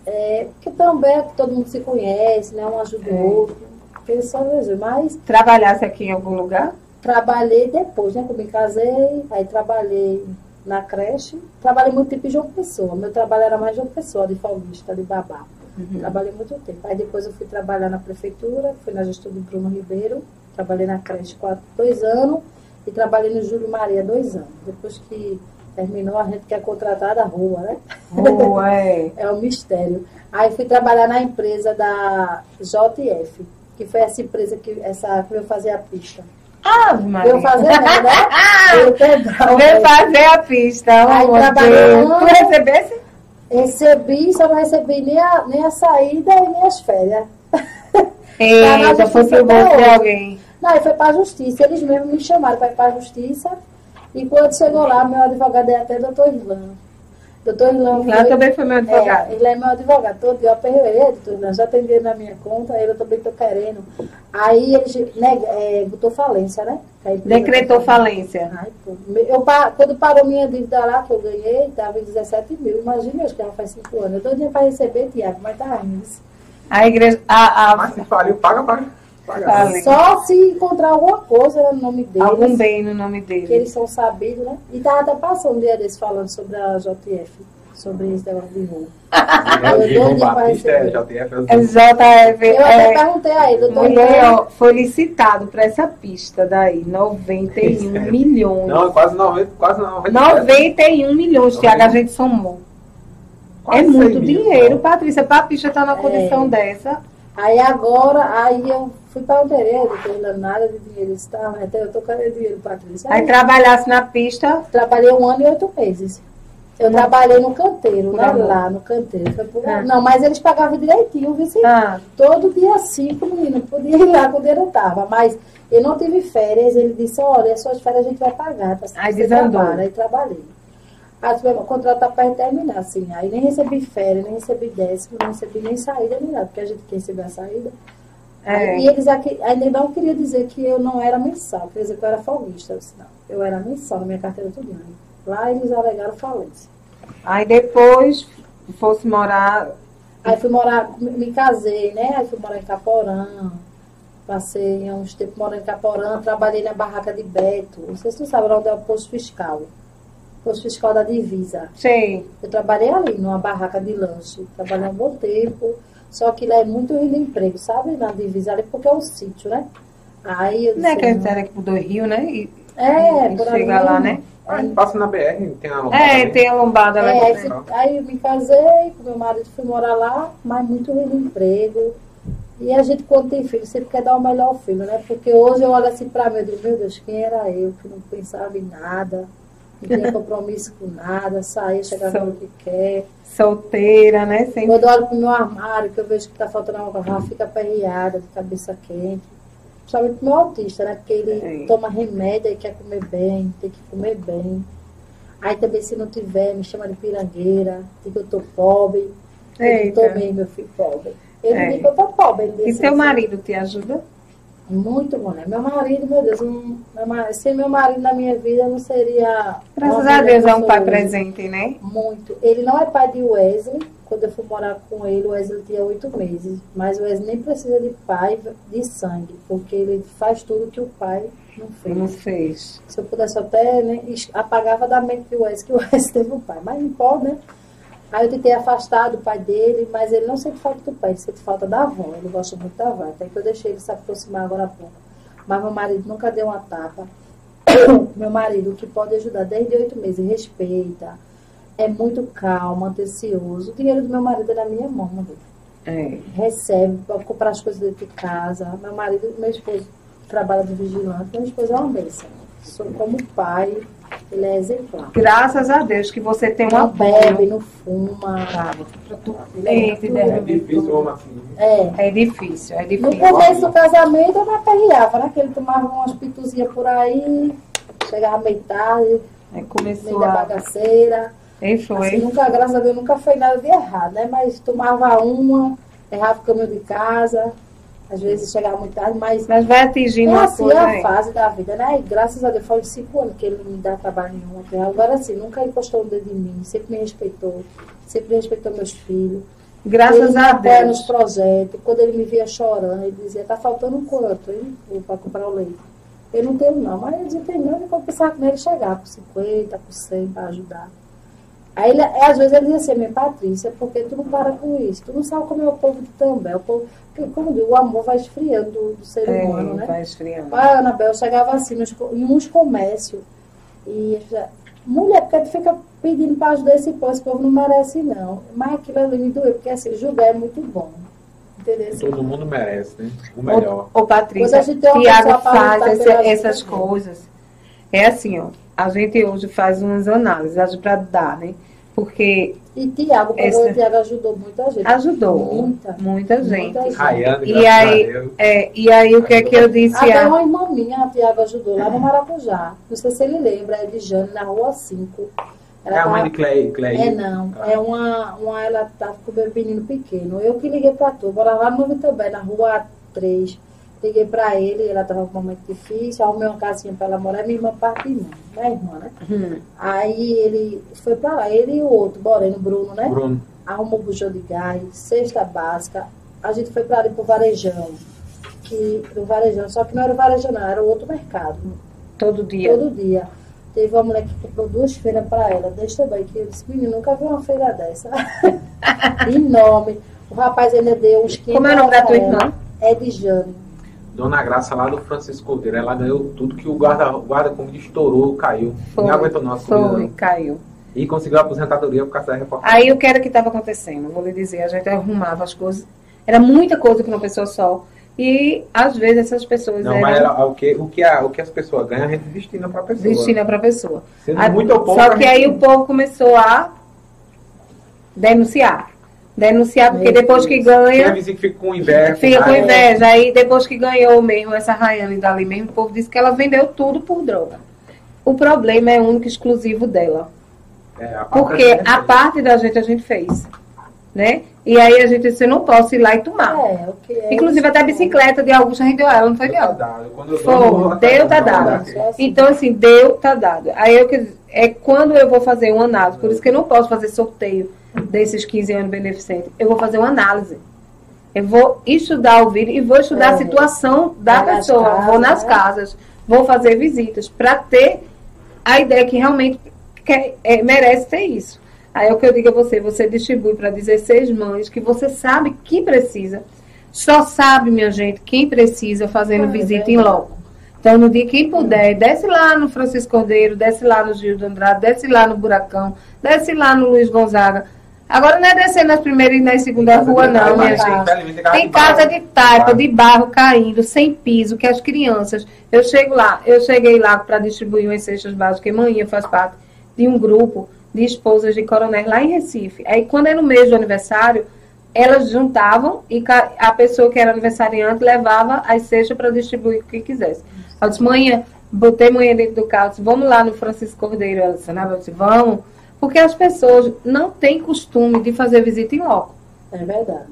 É, porque também é que todo mundo se conhece, né? Um ajuda o É. outro. Porque só Jesus. Mas Trabalhasse aqui em algum lugar? trabalhei depois, né? Eu me casei, aí trabalhei na creche. Trabalhei muito tempo em João Pessoa. Meu trabalho era mais João Pessoa, de Paulista, de babá. Uhum. Trabalhei muito tempo. Aí depois eu fui trabalhar na prefeitura, fui na gestão do Bruno Ribeiro, trabalhei na creche quatro, dois anos e trabalhei no Júlio Maria dois anos. Depois que terminou, a gente quer contratar da rua, né? Oh, é. É um mistério. Aí fui trabalhar na empresa da JF, que foi essa empresa que essa que veio fazer a pista. Ave Maria. Veio fazer não, né? Veio quebrar o Veio fazer a pista. Aí trabalhando. Tu recebesse? Recebi, só não recebi nem a, nem a saída e nem as férias. Eita, na foi pro bolso de alguém. Não, foi para a justiça. Eles mesmos me chamaram para ir para a justiça. E quando chegou lá, meu advogado é até doutor Irlan. Doutor Lá foi- também foi meu advogado. É, ele é meu advogado. Todo dia eu aperrei, "Ei, doutor Irlan, já atendi na minha conta, ele eu também estou querendo. Aí ele né, é, botou falência, né? Empresa Decretou tá- falência. Ai, pô, eu, quando parou minha dívida lá, que eu ganhei, estava em 17 mil. Imagina, acho que já faz 5 anos. Eu dou dinheiro para receber, Tiago, mas tá rindo. A igreja. A, a, Mas se faliu, paga, paga. Paga. Fale. Só se encontrar alguma coisa né, no nome deles. algum bem no nome que dele. eles são sabidos, né? E tava até passando um dia desse falando sobre a JF. sobre esse negócio de doidinho pra Batista é. JF. É JF, Eu até é, perguntei a ele, doutor, mulher, ó, foi licitado para essa pista daí, 91 Sério? milhões. Não, quase 90, quase 90. 91 milhões, Tiago, a gente somou. Quase é muito 100 mil, dinheiro, ó. Patrícia, para a pista estar na condição É. dessa. Aí agora, aí eu fui para o que ainda nada de dinheiro está, até eu tô querendo dinheiro, Patrícia. Aí trabalhasse na pista, Trabalhei um ano e oito meses. Eu trabalhei no canteiro, né? Lá no canteiro. Por- Ah. Não, mas eles pagavam direitinho, viu? Sim? ah, Todo dia cinco, menino, podia ir lá quando eu estava. Mas eu não tive férias. Ele disse, olha, as suas férias a gente vai pagar. Tá? Aí desandou. Aí trabalhei. Aí o contrato tá para terminar, assim. Aí nem recebi férias, nem recebi décimo, nem recebi nem saída, nem nada. Porque a gente quer receber a saída. É. e eles aqui, ainda não queriam dizer que eu não era mensal, quer dizer que eu era folguista. Eu disse, não, eu era mensal na minha carteira tudo. Lá eles alegaram falência. Aí depois fosse morar. Aí fui morar, me- casei, né? Aí fui morar em Caporã. Passei uns tempos morando em Caporã, trabalhei na barraca de Beto. Não sei se tu sabe onde é o posto fiscal. Posto fiscal da divisa. Sei. Eu trabalhei ali, numa barraca de lanche. Trabalhei um bom tempo. Só que lá é muito ruim de emprego, sabe? Na divisa ali, porque é um sítio, né? Aí eu Não é disse, que a gente era aqui pro do Rio, né? E, É, e por ali chega lá, né? Ah, passa na BR, tem a lombada É, também. tem a lombada lá. É, aí, aí eu me casei com meu marido, fui morar lá, mas muito ruim de emprego. E a gente, quando tem filho, sempre quer dar o melhor ao filho, né? Porque hoje eu olho assim pra mim e digo, meu Deus, quem era eu que não pensava em nada, não tinha compromisso com nada, saía, chegava no que quer. Solteira, né? Sem Quando eu olho pro meu armário, que eu vejo que tá faltando alguma coisa, já fica aperreada, de cabeça quente. Principalmente pro meu autista, né? Porque ele É. toma remédio e quer comer bem, tem que comer bem. Aí também, se não tiver, me chama de pirangueira, diz que eu tô pobre. Eu Eita. não tomei, meu filho, pobre. Ele É. diz que eu tô pobre. Ele E teu assim, marido te ajuda? Muito bom, né? Meu marido, meu Deus, meu sem meu marido na minha vida não seria. Graças a Deus é um pai hoje. presente, né? Muito. Ele não é pai de Wesley. Quando eu fui morar com ele, o Wesley tinha oito meses. Mas o Wesley nem precisa de pai de sangue, porque ele faz tudo que o pai não fez. Não fez. Se eu pudesse até, né, apagava da mente do Wesley que o Wesley teve um pai. Mas não pode, né? Aí eu tentei afastar do pai dele, mas ele não sente falta do pai, ele sente falta da avó. Ele gosta muito da avó. Até que eu deixei ele se aproximar agora há pouco. Mas meu marido nunca deu uma tapa. meu marido, o que pode ajudar desde oito meses, respeita, é muito calmo, atencioso. O dinheiro do meu marido é na minha mão, meu Deus. É. recebe para comprar as coisas dentro de casa. Meu marido, meu esposo trabalha de vigilante, meu esposo é uma bênção. Sou como pai, ele é exemplar. Graças a Deus que você tem um Não bebe, não fuma. Ele é Ele tudo. É difícil, ô Marcinho. É. É difícil, é No difícil. começo do casamento eu me aperreava, né? Que ele tomava umas pituzinhas por aí, chegava meio tarde, É, meio começou da a. bagaceira. E Assim, foi. nunca, graças a Deus, nunca foi nada de errado, né? Mas tomava uma, errava o caminho de casa, às vezes chegava muito tarde, mas Mas vai atingindo é assim coisa a aí. fase da vida, né? E graças a Deus, faz cinco anos que ele não me dá trabalho nenhum. até Agora assim, nunca encostou o dedo em mim, sempre me respeitou, sempre respeitou meus filhos. Graças ele a apoia nos Deus. projetos. Quando ele me via chorando, ele dizia, tá faltando quanto, hein? Para comprar o leite. Eu não tenho não, mas ele dizia, tem não, e pensava com ele chegar com 50, com 100 para ajudar. Aí ele, é, às vezes ele dizia assim, minha Patrícia, porque tu não para com isso? Tu não sabe como é o povo de também. O povo, como eu digo, o amor vai esfriando do, do ser É, humano, né? vai esfriando. A Anabel chegava assim nos, em uns comércios e já, mulher, porque tu fica pedindo para ajudar esse povo, esse povo não merece não. Mas aquilo ali me doeu, porque assim, julgar é muito bom. Entendeu? Todo mundo merece, né? O melhor. Ô, ô Patrícia, a gente tem uma Tiago faz gente, essas né? coisas. É assim, ó. A gente hoje faz umas análises para dar, né? Porque E Tiago, Esse- o Tiago ajudou muita gente. ajudou Muita. muita gente. Muita gente. Rayane, E aí, a Deus. é, e aí o que é que eu disse? Até a- uma irmã minha, a Tiago ajudou lá no Maracujá. Não sei se ele lembra, é de Jane, na rua 5. É a mãe de Clay. Clay. É não, é uma, uma ela tava com o meu menino pequeno. Eu que liguei pra tu, bora lá no também, na rua 3. Liguei pra ele, ela tava com um momento difícil, arrumei uma casinha pra ela morar, minha irmã parte de mãe, minha irmã, né? Hum, Aí ele foi pra lá, ele e o outro, Moreno, Bruno, né? Bruno. Arrumou bujão de gás, cesta básica. A gente foi pra ali pro Varejão. Que, pro Varejão, só que não era o Varejão, não, era o outro mercado todo dia. todo dia. Teve uma mulher que comprou duas feiras para ela, desse tamanho, que eu disse, menino, nunca vi uma feira dessa. Enorme. O rapaz ainda deu uns 500 Como é o nome da tua irmã? É de Jane. Dona Graça lá do Francisco Cordeiro, ela ganhou tudo que o guarda, o guarda comida estourou, caiu. Foi, não aguentou nossa Foi, caiu. E conseguiu a aposentadoria por causa da reportagem. Aí o que era que estava acontecendo? Vou lhe dizer, a gente arrumava as coisas. Era muita coisa para uma pessoa só. E às vezes essas pessoas Não, mas eram era, o, que, o, que a, o que as pessoas ganham, a gente destina pra pessoa. destina para a pessoa. Sendo A- muito ou pouco, Só a que gente- aí o povo começou a denunciar. Denunciar, porque Meu depois que Tem a ganha, vizinha que fica com inveja. fica com inveja. Aí depois que ganhou mesmo essa Rayane dali mesmo, o povo disse que ela vendeu tudo por droga. O problema é único e exclusivo dela. É, a parte Porque a parte da gente a gente fez. Né? E aí a gente disse, eu não posso ir lá e tomar. É, é. Inclusive até a bicicleta de Augusto a gente deu a ela, não foi Deu tá Foi, deu, tá dado. Assim. Então, assim, deu, tá dado. Aí eu que- é quando eu vou fazer uma análise, por isso que eu não posso fazer sorteio desses 15 anos beneficentes. Eu vou fazer uma análise. Eu vou estudar o vídeo e vou estudar É. a situação da Vai pessoa. casas, vou nas né? casas, vou fazer visitas para ter a ideia que realmente quer- é, merece ter isso. Aí é o que eu digo a você, você distribui para 16 mães que você sabe que precisa. Só sabe, minha gente, quem precisa fazendo É visita em loco. Então, no dia que puder, desce lá no Francisco Cordeiro, desce lá no Gil do Andrade, desce lá no Buracão, desce lá no Luiz Gonzaga. Agora não é descer nas primeiras e nas segundas ruas, não, minha gente. Tem casa de taipa, de barro caindo, sem piso, que as crianças. Eu chego lá, eu cheguei lá para distribuir umas cestas básicas, que manhã faz parte de um grupo de esposas de coronéis lá em Recife. Aí quando é no mês do aniversário, elas juntavam e a pessoa que era aniversariante levava as cestas para distribuir o que quisesse. Eu disse, manhã, botei manhã dentro do carro, disse, vamos lá no Francisco Cordeiro. Ela disse, "Ana, eu disse, vamos. Porque as pessoas não têm costume de fazer visita em loco. É verdade.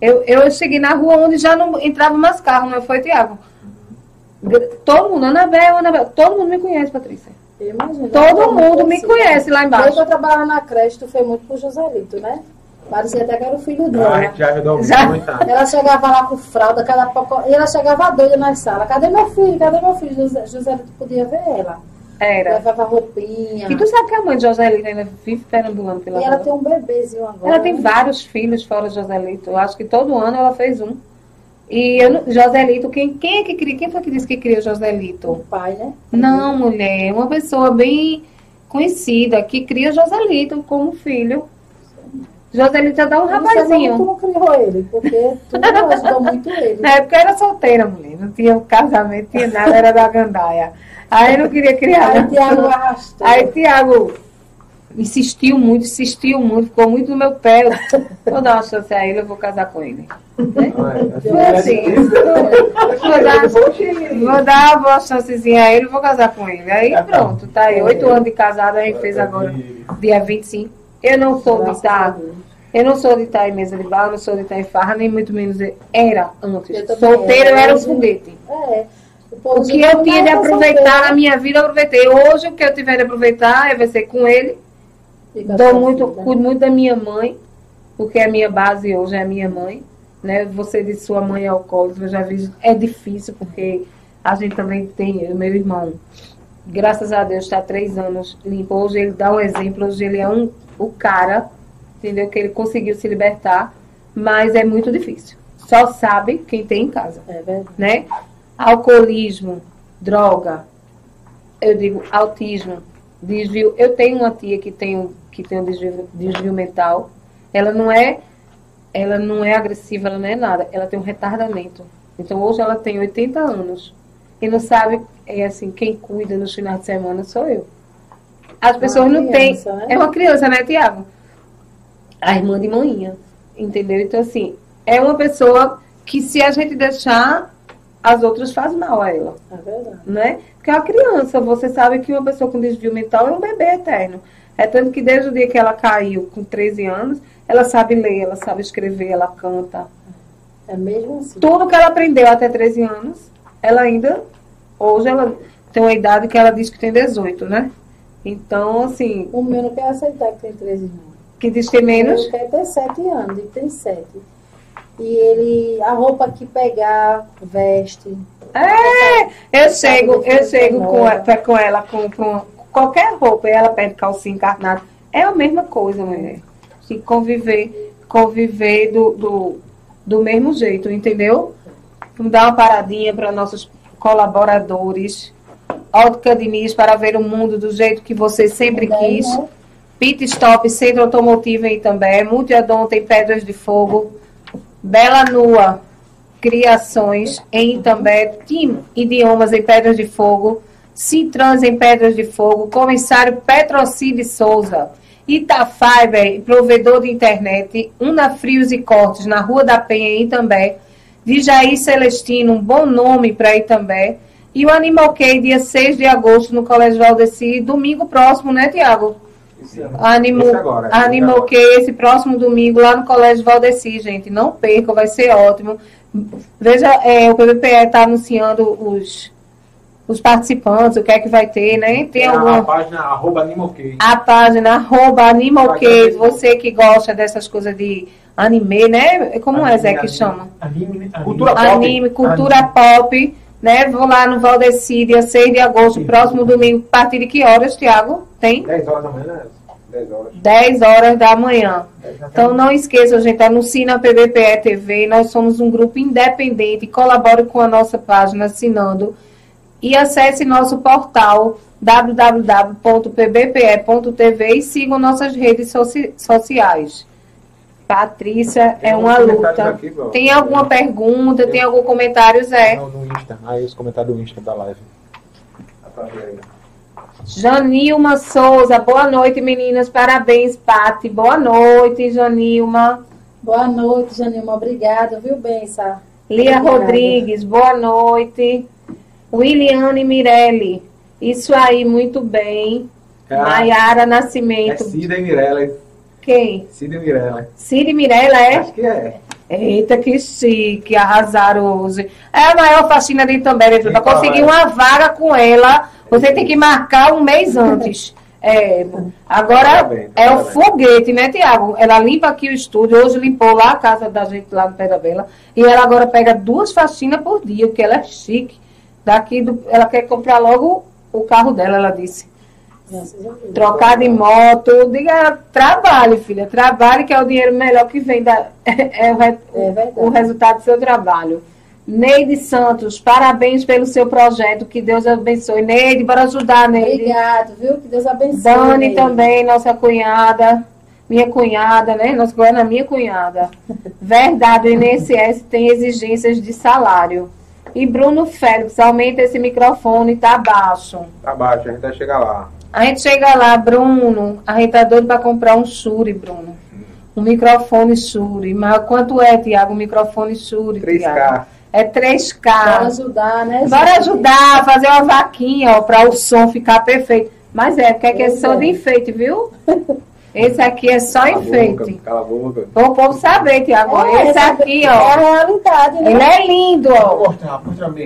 Eu, eu cheguei na rua onde já não entrava mais carro, não foi, Tiago? Todo mundo, Anabel, Anabel, todo mundo me conhece, Patrícia. Eu imagino. Todo Eu mundo me conheci. conhece lá Desde embaixo. eu trabalhava na creche, tu foi muito pro Joselito, né? Parecia até que era o filho Ah, a dela. gente já ajudou Já. muito. tá? Ela chegava lá com fralda, cada pouco... e ela chegava doida na sala. Cadê meu filho? Cadê meu filho? José, José tu podia ver ela. Era. Levava roupinha. E tu sabe que a mãe de Joselito ainda vive perambulando pela E ela rua? tem um bebezinho agora. Ela tem vários filhos fora Joselito. Eu acho que todo ano ela fez um. E eu, Joselito, quem, quem é que cria? Quem foi que disse que criou Joselito? O pai, né? Não, mulher, uma pessoa bem conhecida que cria Joselito como filho. Joselito é dar um Eu não sei rapazinho. como criou ele, porque tu não ajudou muito ele. Na época era solteira, mulher. Não tinha casamento, tinha nada, era da gandaia. Aí eu não queria criar. Aí? Tiago arrastou. Aí Tiago insistiu muito, insistiu muito, ficou muito no meu pé. Eu vou dar uma chance a ele, eu vou casar com ele. Né? Foi assim. Vou dar, vou dar uma boa chancezinha a ele, vou casar com ele. Aí pronto, tá aí. Oito anos de casado, a gente fez agora, dia 25. Eu não sou de Graças estar. Deus. Eu não sou de estar em mesa de bar, não sou de estar em farra, nem muito menos era antes. Eu era. era um foguete. É. O, que eu tinha de "Não, tá aproveitar solteira". na minha vida, eu aproveitei. Hoje, o que eu tiver de aproveitar é vai ser com ele. Fica Dou muito, cuido muito da minha mãe, porque a minha base hoje é a minha mãe. Né? Você disse sua mãe é alcoólatra, eu já vi. É difícil, porque a gente também tem, o meu irmão, graças a Deus, está há três anos limpo. Hoje ele dá um exemplo, hoje ele é um, o cara, entendeu? Que ele conseguiu se libertar, mas é muito difícil. Só sabe quem tem em casa É verdade. né? Alcoolismo, droga, eu digo autismo, desvio. Eu tenho uma tia que tem um, que tem um desvio, desvio mental. Ela não é ela não é agressiva, ela não é nada. Ela tem um retardamento. Então hoje ela tem 80 anos e não sabe é assim quem cuida nos finais de semana sou eu. As pessoas não têm. né? É uma criança, né, Tiago? A irmã de manhã, entendeu? Então assim é uma pessoa que se a gente deixar as outras faz mal a ela, É verdade. né? Porque é uma criança, você sabe que uma pessoa com desvio mental é um bebê eterno. É tanto que desde o dia que ela caiu, com 13 anos, ela sabe ler, ela sabe escrever, ela canta. É mesmo assim. Tudo que ela aprendeu até 13 anos, ela ainda, hoje ela tem uma idade que ela diz que tem 18, né? Então, assim, O meu não quer aceitar que tem três irmãos. que diz que tem menos, Ele quer ter sete anos, ele tem sete. E ele, a roupa que pegar, veste. É, eu chego, eu que chego é com, ela- com ela com, com, qualquer roupa e ela pede calcinha encarnada. É a mesma coisa, mulher. E conviver, conviver do, do, do mesmo jeito, entendeu? Vamos dar uma paradinha para nossos colaboradores. Ótica Diniz para ver o mundo do jeito que você sempre Também, quis. né? Pit Stop, Centro Automotivo em Itambé. Multiodon tem Pedras de Fogo. Bela Nua, Criações em Itambé. Team Idiomas em Pedras de Fogo. Citrans em Pedras de Fogo. Comissário Petrocide Souza. Itafiber, provedor de internet. Una Frios e Cortes, na Rua da Penha em Itambé. De Jair Celestino, um bom nome para Itambé. E o Animal Key, dia 6 de agosto, no Colégio Valdeci. Domingo próximo, né, Tiago? Esse Animal, agora, esse Animal agora. que esse próximo domingo lá no Colégio Valdeci, gente. Não percam, vai ser ótimo. Veja, é, o PVPE está anunciando os, os participantes, o que é que vai ter, né? Tem Tem a, a alguma página arroba Animokey. a página arroba Animal Vai Cave, ter- você que gosta dessas coisas de anime, né? Como é, Zé, que Anime, chama? Anime, anime. Cultura pop. Anime, cultura pop, né? Vou lá no Valdeci, dia 6 de agosto, próximo domingo, a partir de que horas, Tiago? Tem? 10 horas da manhã, né? 10 horas. 10 horas da manhã. Então não esqueça, gente, anuncie na PBPE TV. Nós somos um grupo independente. Colabore com a nossa página assinando. E acesse nosso portal www.pbpe.tv e sigam nossas redes soci- sociais. Patrícia, Tem é uma luta. aqui. Tem alguma pergunta? Tem algum comentário, Zé? Não, no Insta. Aí os comentários do Insta da live. Janilma Souza, boa noite, meninas. Parabéns, Pati. Boa noite, Janilma. Boa noite, Janilma. Obrigada, viu, Bença? Lia Obrigada. Rodrigues, boa noite. Williane Mirelli, isso aí, muito bem. É a- Maiara É Nascimento, Cida e Mirella. Quem? Cida e Mirella. Cid Mirella, é? Acho que é. Eita, que chique, arrasaram hoje. É a maior faxina de Itambé, para Então, conseguir é. uma vaga com ela, você tem que marcar um mês antes. É, agora Parabéns, é o foguete, né, Tiago? Ela limpa aqui o estúdio, hoje limpou lá a casa da gente lá no Pé da Vela, e ela agora pega duas faxinas por dia, porque ela é chique. Daqui do, ela quer comprar logo o carro dela, ela disse. Trocar de moto, diga, trabalhe, filha, trabalhe que é o dinheiro melhor que vem da, é, o, re- É verdade. o resultado do seu trabalho. Neide Santos, parabéns pelo seu projeto, que Deus abençoe. Neide, bora ajudar, Neide. Obrigado, viu? Que Deus abençoe. Dani Neide. também, nossa cunhada, minha cunhada, né? Nossa cunhada, minha cunhada. Verdade, o INSS tem exigências de salário. E Bruno Félix, aumenta esse microfone, tá baixo. Tá baixo, a gente vai chegar lá. A gente chega lá, Bruno, a gente tá doido para comprar um Shure, Bruno. Um microfone Shure. Mas quanto é, Tiago, um microfone Shure, 3K. Tiago? É 3K. Bora ajudar, né? Bora gente? ajudar, fazer uma vaquinha, ó, para o som ficar perfeito. Mas é, quer que é é. de enfeite, viu? Esse aqui é só Cala enfeite. boca, Cala a boca. Para o povo saber, Tiago. É, Esse aqui, É a ó. realidade, né? Ele é lindo, ó.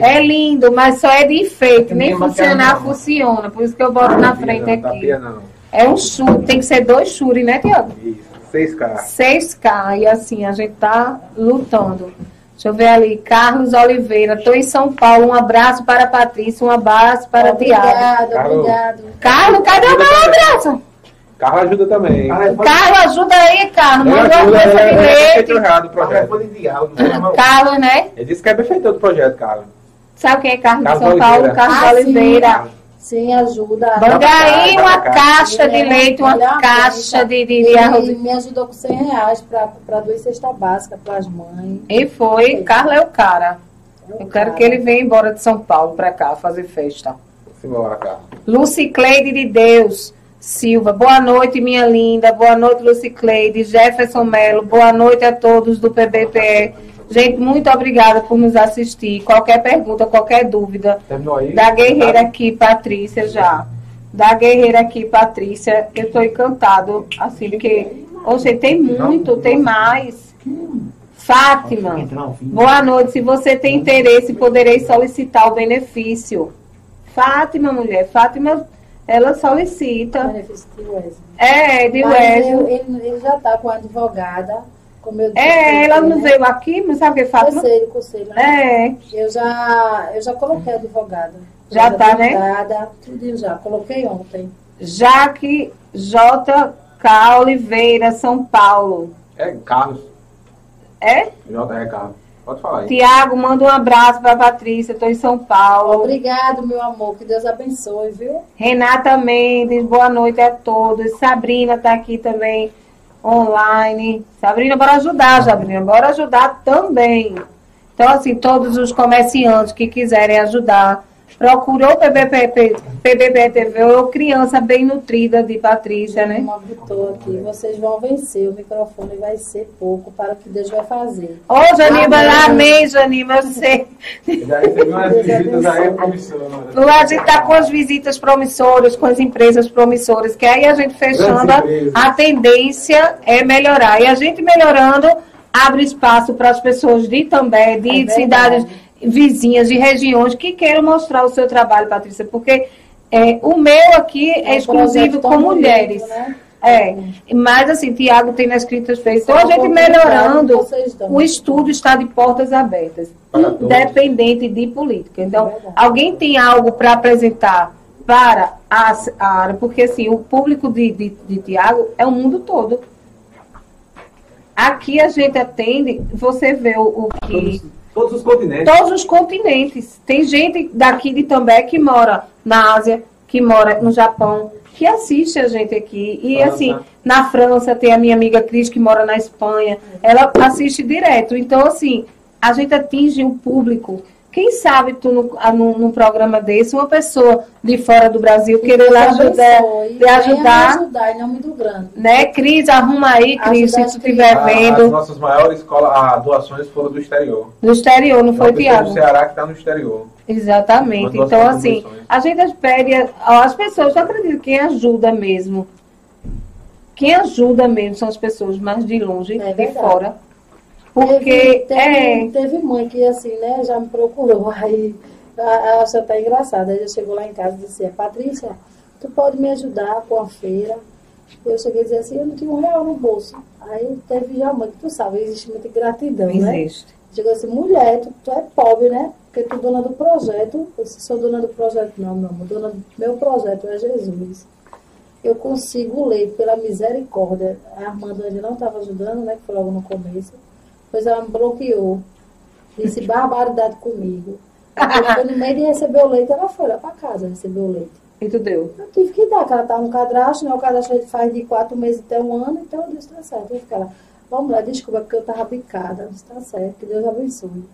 É lindo, mas só é de enfeite. Nem Tem uma funcionar, funciona. Por isso que eu boto na frente Não, tá aqui. pia não. É um Shure, tem que ser dois Shure, né, Tiago? Isso. 6K. 6K, e assim, a gente tá lutando. Deixa eu ver ali, Carlos Oliveira, estou em São Paulo, um abraço para a Patrícia, um abraço para Tiago. Obrigado, obrigado. Carlos, cadê o meu abraço? Carla ajuda também. Ah, é foi- Carlos, ajuda aí, Carlos, Ela manda uma coisa de é feito leite. errado o projeto. Carlos, né? Ele disse que é benfeitor do projeto, Carla. Sabe quem é Carlos, Carlos de São Paulo? Oliveira. Carlos Ah. Oliveira. Sim, ajuda. Manda aí uma caixa de é- leite, uma é caixa de, de, de arroz. Ele me ajudou com 100 reais para duas cestas básicas para as mães. E foi, Carlos é o cara. É o Eu quero que ele venha embora de São Paulo para cá fazer festa. Simbora, Carla. Lucicleide de Deus Silva, boa noite, minha linda. Boa noite, Lucicleide. Jefferson Melo, boa noite a todos do PBPE. Gente, muito obrigada por nos assistir. Qualquer pergunta, qualquer dúvida, da guerreira aqui, Patrícia, já. Da guerreira aqui, Patrícia, eu estou encantado, assim, porque, oxe, tem muito, tem mais. Fátima, boa noite. Se você tem interesse, poderei solicitar o benefício. Fátima, mulher, Fátima, ela solicita. Benefício de Wesley. É, de Mas Wesley. ele, ele já está com a advogada, como eu disse. É, ela não né? veio aqui, não sabe o que é Fátima? Conselho, conselho, né? É, Eu já, eu já coloquei a advogada. Já tá, né? Entrada, tudo já. Coloquei ontem. Jaque J.K. Oliveira, São Paulo. É Carlos. É? J. É Carlos. Pode falar aí. Tiago, manda um abraço para Patrícia, estou em São Paulo. Obrigado, meu amor. Que Deus abençoe, viu? Renata Mendes, boa noite a todos. Sabrina está aqui também online. Sabrina, bora ajudar, Sabrina. Bora ajudar também. Então, assim, todos os comerciantes que quiserem ajudar, procurou o PBP, PBP TV ou Criança Bem Nutrida de Patrícia, né? Uma vitória aqui. Vocês vão vencer. O microfone vai ser pouco para o que Deus vai fazer. Ô, Janima, Amém. amém, Janima, eu sei. Já recebi umas visitas aí promissoras. A gente está com as visitas promissoras, com as empresas promissoras, que aí a gente fechando, a tendência é melhorar. E a gente melhorando, abre espaço para as pessoas de Itambé, de É verdade. cidades vizinhas, de regiões que queiram mostrar o seu trabalho, Patrícia, porque é, o meu aqui é, um exclusivo com mulheres. bonito, né? É, mas assim, Tiago tem nas escritas feitas. Então, a gente melhorando, o estudo está de portas abertas, Para todos. independente de política. Então, É alguém tem algo para apresentar para a, a área, porque assim, o público de, de, de Tiago é o mundo todo. Aqui a gente atende, você vê o, o que Todos, os continentes. todos os continentes. Tem gente daqui de També que mora na Ásia, que mora no Japão, que assiste a gente aqui. E assim, na França tem a minha amiga Cris que mora na Espanha. Ela assiste direto. Então, assim, a gente atinge um público. Quem sabe tu no, a- num, num programa desse, uma pessoa de fora do Brasil querer lhe Deus ajudar, lhe ajudar, me ajudar em nome do grande. né? Cris, arruma aí, Cris, se tu estiver A- vendo. As nossas maiores escolas, as doações foram do exterior. No exterior, não foi, Tiago? do Ceará que está no exterior. Exatamente. Então, assim, a gente pede a- as pessoas, eu acredito que quem ajuda mesmo. Quem ajuda mesmo são as pessoas mais de longe, É de fora. Porque teve, teve, é. teve mãe que assim, né, já me procurou. Aí a- acho até engraçado. Aí ela chegou lá em casa e disse, Patrícia, tu pode me ajudar com a feira? Eu cheguei a dizer assim, eu não tinha um real no bolso. Aí teve já mãe, que tu sabe, existe muita gratidão, né? Existe. Chegou assim, mulher, tu, tu é pobre, né? Porque tu é dona do projeto. Eu disse, sou dona do projeto. Não, meu amor, dona do meu projeto é Jesus. Eu consigo ler pela misericórdia. A Armando ainda não estava ajudando, né? Que foi logo no começo. Pois ela me bloqueou. Disse barbaridade comigo. Depois, foi no meio de receber o leite, ela foi lá para casa receber o leite. E tu deu. Eu tive que dar, que ela estava no cadastro, né? O cadastro faz de quatro meses até um ano, então eu disse, tá certo. Eu fiquei lá, vamos lá, desculpa, porque eu estava bicada. Eu disse, tá certo, que Deus abençoe.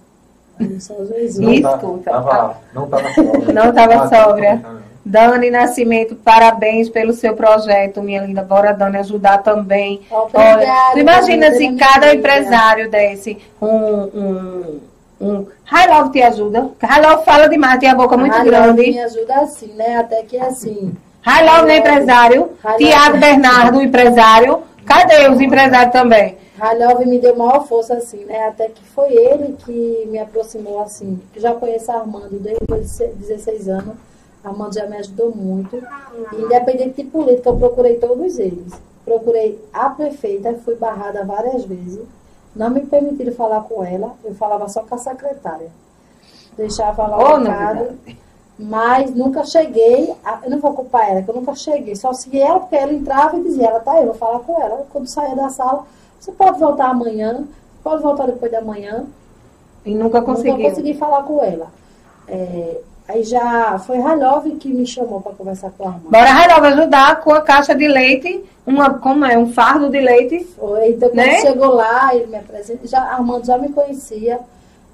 Não Não tá- Escuta. Tava, não estava sóbria. Não tava Ah, sóbria. Dani Nascimento, parabéns pelo seu projeto, minha linda. Bora, Dani, ajudar também. Obrigada, Olha, imagina se minha cada empresário desse um. um, um Love te ajuda. Love fala demais, tem a boca muito Love grande. me ajuda assim, né? Até que assim. High Love, né, empresário? Tiago. Bernardo, empresário. Cadê os empresários também? Ralhove me deu maior força, assim, né? Até que foi ele que me aproximou, assim. Eu já conheço a Armando desde os 16 anos. A já me ajudou muito. E, independente de política, eu procurei todos eles. Procurei a prefeita, fui barrada várias vezes. Não me permitiram falar com ela. Eu falava só com a secretária. Deixava lá o recado. novidade. Mas nunca cheguei, a- eu não vou culpar ela, que eu nunca cheguei. Só se ela, porque ela entrava e dizia, ela tá aí, eu vou falar com ela. Quando saía da sala, você pode voltar amanhã, pode voltar depois da manhã. E nunca Nunca conseguiu. consegui falar com ela. É, aí já foi Ralhove que me chamou para conversar com a irmã. Bora, Love, ajudar com a caixa de leite. Uma, como é? Um fardo de leite. Foi, então quando Né? chegou lá, ele me apresentou, já, Armando já me conhecia.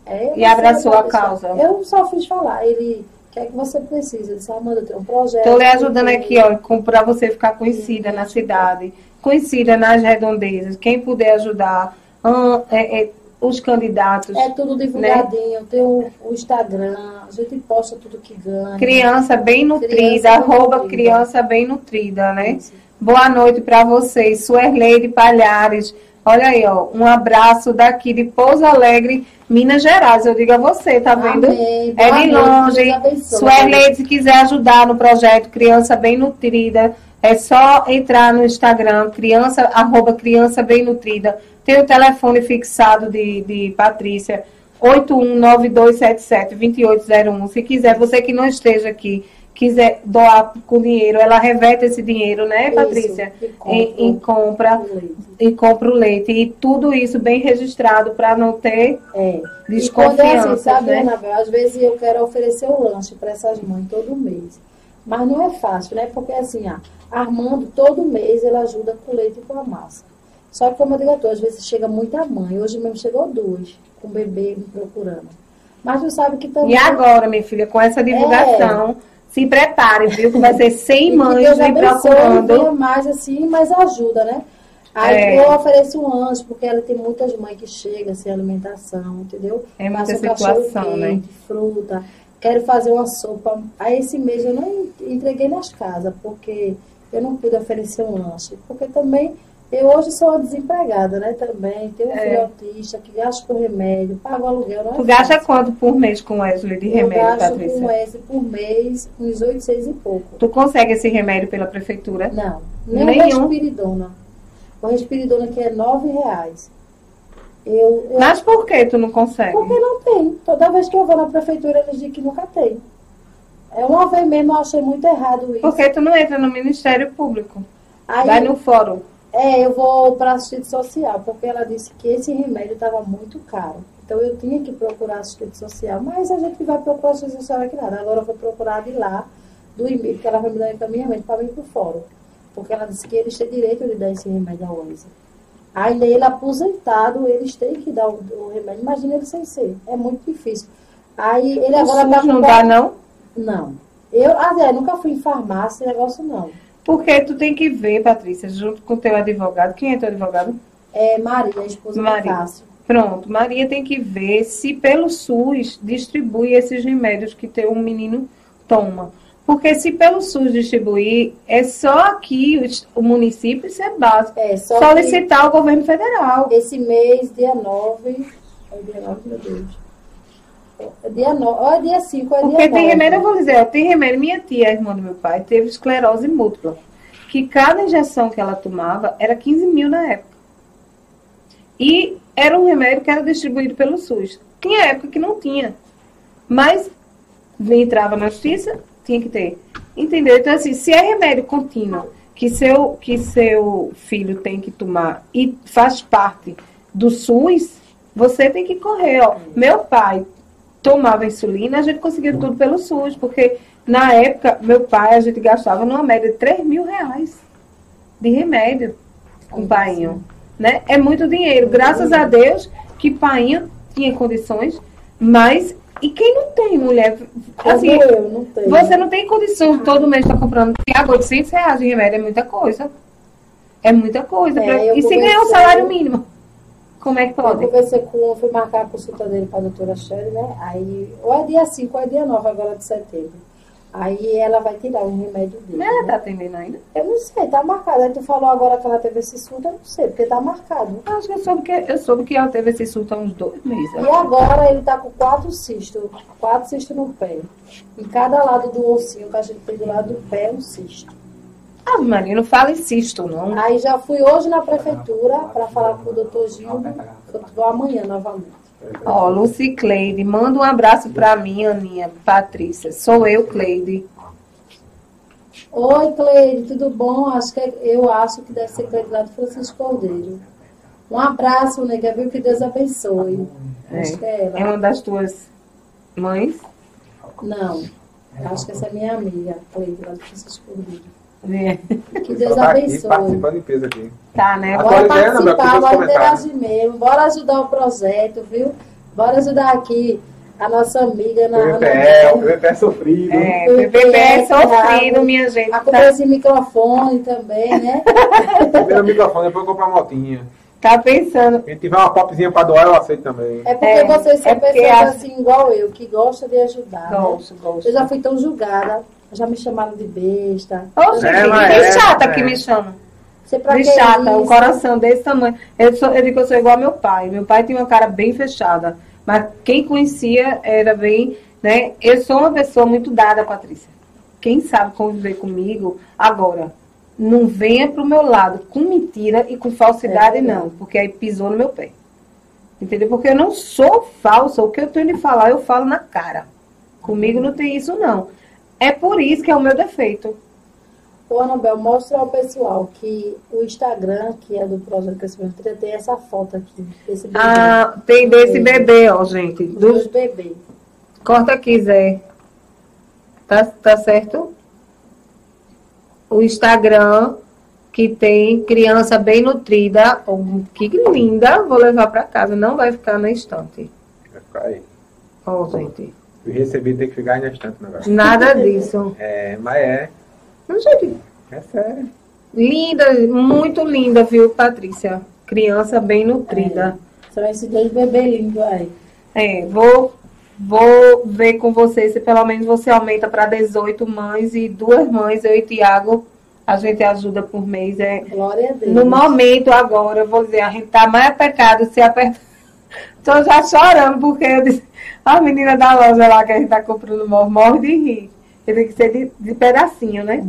É, E abraçou a deixar. causa. Eu só fiz falar, ele, o que é que você precisa? Eu disse, Armando, eu tenho um projeto. Estou lhe ajudando eu- aqui, ó, pra você ficar conhecida na cidade, conhecida nas redondezas. Quem puder ajudar, ah, é, é, os candidatos. É tudo divulgadinho, tem o, o Instagram, a gente posta tudo que ganha. Criança bem nutrida, Criança arroba nutrida. criança bem nutrida, né? Isso. Boa noite para vocês, Suerleide Palhares. Olha aí, ó, um abraço daqui de Pouso Alegre, Minas Gerais. Eu digo a você, tá vendo? Amém. É de longe. Suerleide, se quiser ajudar no projeto Criança Bem Nutrida, é só entrar no Instagram, criança, arroba criança bem nutrida. Tem o telefone fixado de, de Patrícia. 8192772801. Se quiser, você que não esteja aqui, quiser doar com dinheiro, ela reverte esse dinheiro, né, Isso, Patrícia? e Em, em compra o leite. e compra o leite. E tudo isso bem registrado para não ter É. E quando é desconfiança, assim, sabe, né? Anabel, às vezes eu quero oferecer o lanche para essas mães todo mês. Mas não é fácil, né? Porque assim, ó, Armando, todo mês ele ajuda com leite e com a massa. Só que como eu digo a tu, às vezes chega muita mãe. Hoje mesmo chegou duas, com bebê me procurando. Mas tu sabe que também. E agora, minha filha, com essa divulgação, se prepare, viu? Que vai ser 100 É. E que mães me procurando. mais assim, mas ajuda, né? Aí É. eu ofereço um lanche, porque ela tem muitas mães que chegam sem alimentação, entendeu? É muita Passa um situação, né? quente, fruta. Quero fazer uma sopa. Aí esse mês eu não en- entreguei nas casas, porque eu não pude oferecer um lanche. Porque também, eu hoje sou uma desempregada, né? Também, tenho um É. filho autista que gasta com remédio, pago aluguel, não é Tu gasta quanto por mês com Wesley de Eu remédio, gasto Patrícia? com esse por mês, uns oito, seis e pouco. Tu consegue esse remédio pela prefeitura? Não, nem Nenhum? o Respiridona. O Respiridona que é nove reais. Eu, eu- Mas por que tu não consegue? Porque não tem. Toda vez que eu vou na prefeitura, eles dizem que nunca tem. É uma vez mesmo, eu achei muito errado isso. Porque tu não entra no Ministério Público. Aí, Vai no fórum. É, eu vou para assistente social, porque ela disse que esse remédio estava muito caro. Então eu tinha que procurar assistente social, mas a gente vai procurar assistente social aqui nada. Agora eu vou procurar de lá, do e-mail, porque ela vai me dar encaminhamento para vir para o fórum. Porque ela disse que eles têm direito de dar esse remédio ao Wesley. Ainda ele aposentado, eles têm que dar o, o remédio. Imagina ele sem ser. É muito difícil. Aí ele O agora tá não dá, não? Não. Eu, ah, é, nunca fui em farmácia, esse negócio não. Porque tu tem que ver, Patrícia, junto com o teu advogado. Quem é teu advogado? É Maria, a esposa Maria. do Cássio. Pronto, Maria tem que ver se pelo SUS distribui esses remédios que teu menino toma. Porque se pelo SUS distribuir, é só aqui o o município, isso é básico. É, Solicitar ao governo federal. esse mês, dia 9. É dia 9, meu Deus. É dia 9, ou é dia 5, ou é dia Porque 9. tem remédio, eu vou dizer, tem remédio. Minha tia, irmã do meu pai, teve esclerose múltipla. Que cada injeção que ela tomava era 15 mil na época. E era um remédio que era distribuído pelo SUS. Tinha época que não tinha. Mas entrava na justiça, tinha que ter. Entendeu? Então, assim, se é remédio contínuo que seu, que seu filho tem que tomar e faz parte do SUS, você tem que correr. Ó. Meu pai tomava insulina, a gente conseguia tudo pelo SUS, porque na época, meu pai, a gente gastava numa média de 3 mil reais de remédio com o painho. Né? É muito dinheiro. Graças a Deus que painho tinha condições, mas e quem não tem, mulher? Assim, Como eu, não tenho. você não tem condição de todo mês estar comprando Tiago, 800 reais de remédio, é muita coisa. É muita coisa. É, pra- eu E se ganhar o salário mínimo? Como é que Eu pode? conversei com, fui marcar a consulta dele com a doutora Sherry, né? Aí, ou é dia 5 ou é dia 9 agora de setembro. Aí ela vai tirar um remédio dele. Ela né? tá atendendo ainda? Eu não sei, tá marcado. Aí tu falou agora que ela teve esse surto, eu não sei, porque tá marcado. Eu Acho que eu soube que, eu soube que ela teve esse surto há uns dois meses. E agora ele tá com quatro cistos, quatro cistos no pé. Em cada lado do ossinho que a gente tem do lado do pé é um cisto. Ah, Maria, não fala insisto, não. Aí já fui hoje na prefeitura para falar com o doutor Gildo, eu vou amanhã novamente. Ó, Lucy Cleide, manda um abraço pra mim, Aninha, Patrícia. Sou eu, Cleide. Oi, Cleide, tudo bom? Acho que é- eu acho que deve ser Cleide lá do Francisco Cordeiro. Um abraço, nega, viu? Que Deus abençoe. Acho que é ela. É uma das tuas mães? Não, acho que essa é minha amiga, Cleide, lá do Francisco Cordeiro. É. Que Deus tá aqui abençoe. participando de peso aqui. Tá, né? Bora participar, bora interagir mesmo. Bora ajudar o projeto, viu? Bora ajudar aqui a nossa amiga na o. PVPE é sofrido. É, o PPP é sofrido, minha gente. A Tá, comprar esse microfone também, né? Primeiro microfone, depois comprar uma motinha. tá pensando. Se tiver uma popzinha pra doar, eu aceito também. É porque É, vocês são é pessoas a- assim igual eu, que gostam de ajudar. né? Gosto, gosto. Eu já fui tão julgada, já me chamaram de besta. Oxe, É, que, é, chata é. que me chama. Chata, isso? um coração desse tamanho. Eu, sou, eu digo que eu sou igual ao meu pai. Meu pai tinha uma cara bem fechada. Mas quem conhecia era bem, né? Eu sou uma pessoa muito dada, Patrícia. Quem sabe conviver comigo agora, não venha pro meu lado com mentira e com falsidade, É não. Porque aí pisou no meu pé. Entendeu? Porque eu não sou falsa. O que eu tenho de falar, eu falo na cara. Comigo não tem isso, não. É por isso que é o meu defeito. Ô, Anabel, mostra ao pessoal que o Instagram, que é do Projeto Crescimento 30, tem essa foto aqui, desse bebê. Ah, tem desse bebê, ó, gente. Do- dois bebês. Corta aqui, Zé. Tá, tá certo? O Instagram que tem criança bem nutrida. Oh, que linda. Vou levar pra casa. Não vai ficar na estante. Vai ficar aí. Ó, gente. O recebido tem que ficar na estante o negócio. Nada disso. É, mas é. É sério. Linda, muito linda, viu, Patrícia? Criança bem nutrida. São esses dois bebês lindos aí. É, vou, vou ver com você se pelo menos você aumenta para 18 mães e duas mães, eu e Tiago, a gente ajuda por mês. É, Glória a Deus. no momento agora, eu vou dizer, a gente tá mais apertado se apertar. Tô já chorando, porque eu disse, a menina da loja lá que a gente tá comprando morre, morre de rir. Ele tem que ser de, de pedacinho, né?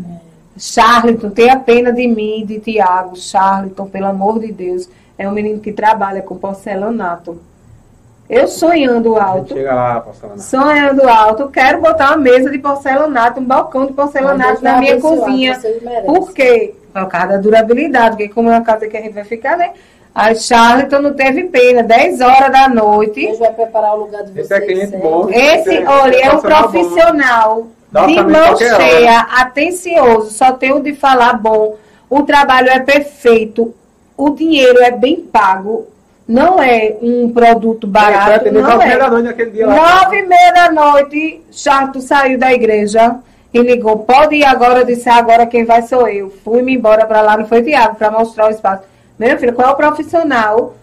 Charlton, tenha pena de mim, de Tiago. Charlton, pelo amor de Deus, é um menino que trabalha com porcelanato. Eu sonhando alto, chega lá, na. sonhando alto, quero botar uma mesa de porcelanato, um balcão de porcelanato na minha cozinha. Por quê? Por causa da durabilidade, porque como é uma casa que a gente vai ficar, né? A Charlton não teve pena, 10 horas da noite. Deus vai preparar o lugar de vocês. Esse é cliente bom. Esse, É, olha, é um profissional bom. Dá de mão cheia, atencioso, só tenho de falar bom. O trabalho é perfeito, o dinheiro é bem pago, não é um produto É, barato, atender não nove é. da noite naquele dia lá. Nove e meia da noite, Chato saiu da igreja e ligou, pode ir agora, eu disse, agora quem vai sou eu. Fui-me embora para lá, não foi Tiago, para mostrar o espaço. Meu filho, qual é o profissional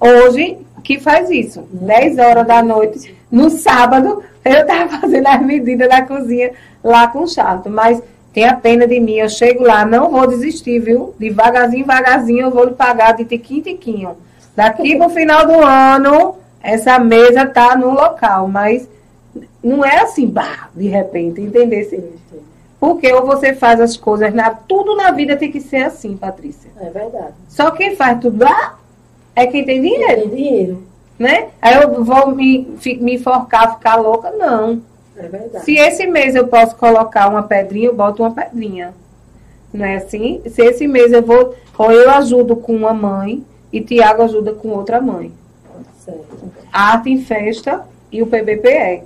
hoje que faz isso? 10 horas da noite, no sábado, eu estava fazendo as medidas da cozinha lá com o Chato, mas tenha pena de mim, eu chego lá, não vou desistir, viu? Devagarzinho, devagarzinho, eu vou lhe pagar de tiquinho, tiquinho. Daqui pro final do ano, essa mesa tá no local, mas não é assim, bah, de repente, entender? Porque ou você faz as coisas, na, tudo na vida tem que ser assim, Patrícia. É verdade. Só quem faz tudo lá é quem tem dinheiro, Tem dinheiro. Né? Aí eu vou me, me enforcar, ficar louca, não. É verdade. Se esse mês eu posso colocar uma pedrinha, eu boto uma pedrinha. Não é assim? Se esse mês eu vou, ou eu ajudo com uma mãe e Tiago ajuda com outra mãe. Certo. Arte em Festa e o PBPE.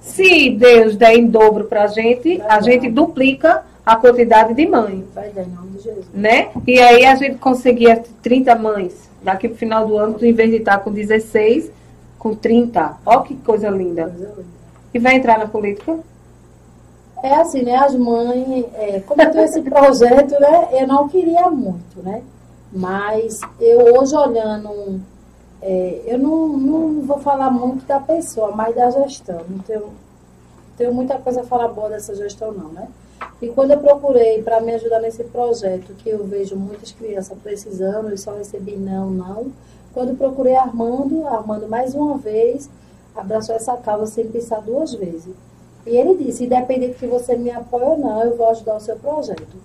Se Deus der em dobro pra gente, a gente duplica a quantidade de mães, Vai dar em nome de Jesus. né? E aí a gente conseguia 30 mães. Daqui pro final do ano, em vez de estar com 16, com 30. Ó que coisa linda. Coisa linda. E vai entrar na política? É assim, né? As mães, é, como eu tenho esse projeto, né? Eu não queria muito, né? Mas eu hoje olhando, é, eu não, não vou falar muito da pessoa, mas da gestão. Não tenho, tenho muita coisa a falar boa dessa gestão, não, né? E quando eu procurei para me ajudar nesse projeto, que eu vejo muitas crianças precisando e só recebi não, não. Quando procurei Armando, Armando mais uma vez abraçou essa causa sem pensar duas vezes. E ele disse, independente que você me apoie ou não, eu vou ajudar o seu projeto.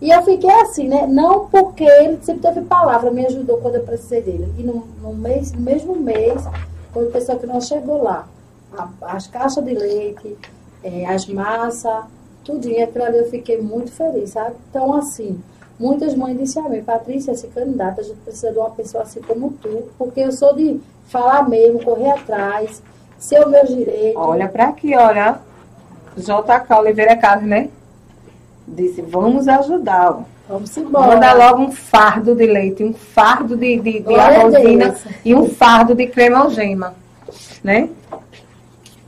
E eu fiquei assim, né? Não porque ele sempre teve palavra, me ajudou quando eu precisei dele. E no, no, mês, no mesmo mês, quando a pessoa que não chegou lá, a- as caixas de leite, eh, as massas, tudinho, aquilo ali eu fiquei muito feliz, sabe? Então, assim, muitas mães disseram a mim, Patrícia, se candidata, a gente precisa de uma pessoa assim como tu, porque eu sou de falar mesmo, correr atrás, ser o meu direito. Olha pra aqui, olha. JK Oliveira Carlos, né? Disse, vamos ajudar. ó. Vamos embora. Manda logo um fardo de leite, um fardo de, de, de e um fardo de crema algema, né?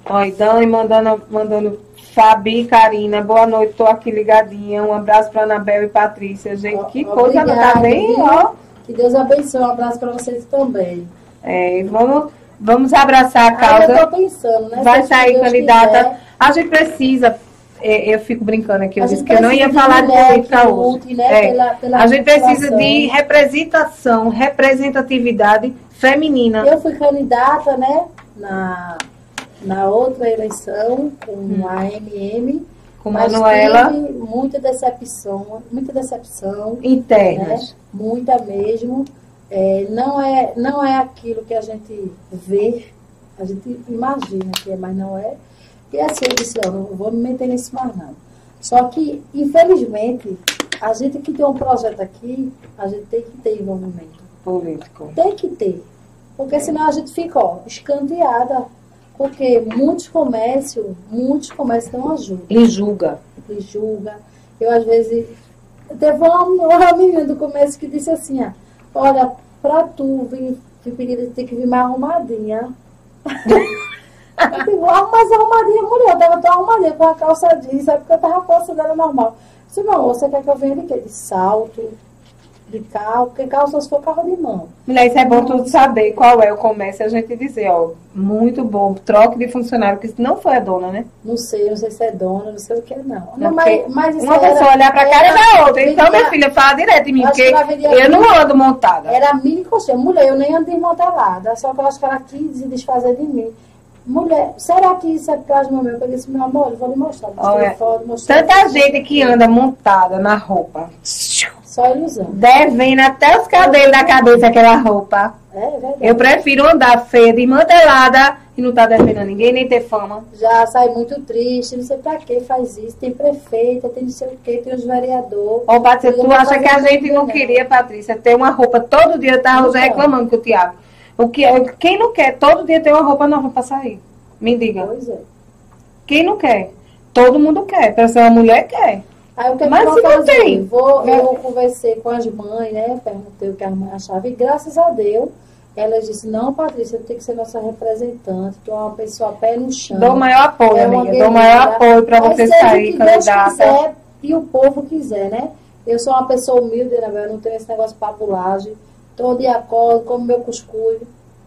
Olha, Dani mandando, mandando Fabi e Karina, boa noite, tô aqui ligadinha. Um abraço pra Anabel e Patrícia. Gente, que coisa, tá bem, ó. Que Deus abençoe. Um abraço para vocês também. É, vamos, vamos abraçar a Aí eu causa. tô pensando, né? Vai sair candidata. quiser, A gente precisa. é, eu fico brincando aqui, eu disse que eu não ia falar de política hoje. né, É. pela- pela a gente precisa de representação, representatividade feminina. Eu fui candidata, né? Na, na outra eleição com a MM. Hum. Com mas Manuela tive muita decepção, muita decepção. né? internas. Muita mesmo. é, não, é, não é aquilo que a gente vê, a gente imagina que é, mas não é. E assim, eu disse, não vou me meter nisso mais não. Só que, infelizmente, a gente que tem um projeto aqui, a gente tem que ter envolvimento. Político. Tem que ter. Porque senão a gente fica, ó, escanteada. Porque muitos comércios, muitos comércios não ajudam. E julga. E julga. Eu, às vezes, teve uma, uma menina do comércio que disse assim, ó, olha, pra tu vir, vir tem que vir mais arrumadinha. eu digo, ah, mas arrumadinha, mulher, eu tava tão arrumadinha com a calça jeans, sabe? Porque eu tava com a calça dela normal. Eu disse, não, você quer que eu venha de quê? De salto, de carro, porque carro só se for carro de mão. Mulher, isso é bom tu saber qual é o comércio e a gente dizer, ó, muito bom, troque de funcionário, que não foi a dona, né? Não sei, não sei se é dona, não sei o que não. Não, mas, mas isso Uma era- pessoa olhar pra cara da outra. Então, minha filha, fala direto em mim, porque eu não ando montada. Era mini coxinha. Mulher, eu nem ando desmantelada, só que eu acho que ela quis se desfazer de mim. Mulher, será que isso é do meu? Eu disse, meu amor, eu vou lhe mostrar. Olha, foto, mostrei Tanta gente que anda montada na roupa, Só ilusão. devendo até os cabelos da cabeça aquela roupa. É verdade. Eu prefiro andar feia, desmantelada e não tá devendo a ninguém, nem ter fama. Já sai muito triste, não sei pra que faz isso. Tem prefeita, tem não sei o que, tem os vereadores. Ô, Patrícia, Eu tu acha que a gente não queria, Patrícia, ter uma roupa todo dia? Não José quero. reclamando com o Tiago. O que, quem não quer todo dia ter uma roupa nova pra sair? Me diga. Pois é. Quem não quer? Todo mundo quer. Pra ser uma mulher, quer. Aí o que, Mas que eu se não tem? Vou, eu conversei com as mães, né? Perguntei o que as mães achavam. E graças a Deus, elas disseram, não, Patrícia, tem que ser nossa representante, tu é uma pessoa pé no chão. Dou o maior apoio, É amiga. Dou o maior apoio pra Mas você sair, candidata. quiser e o povo quiser, né? Eu sou uma pessoa humilde, né? Eu não tenho esse negócio de papulagem. Estou de acordo, como meu cuscuz.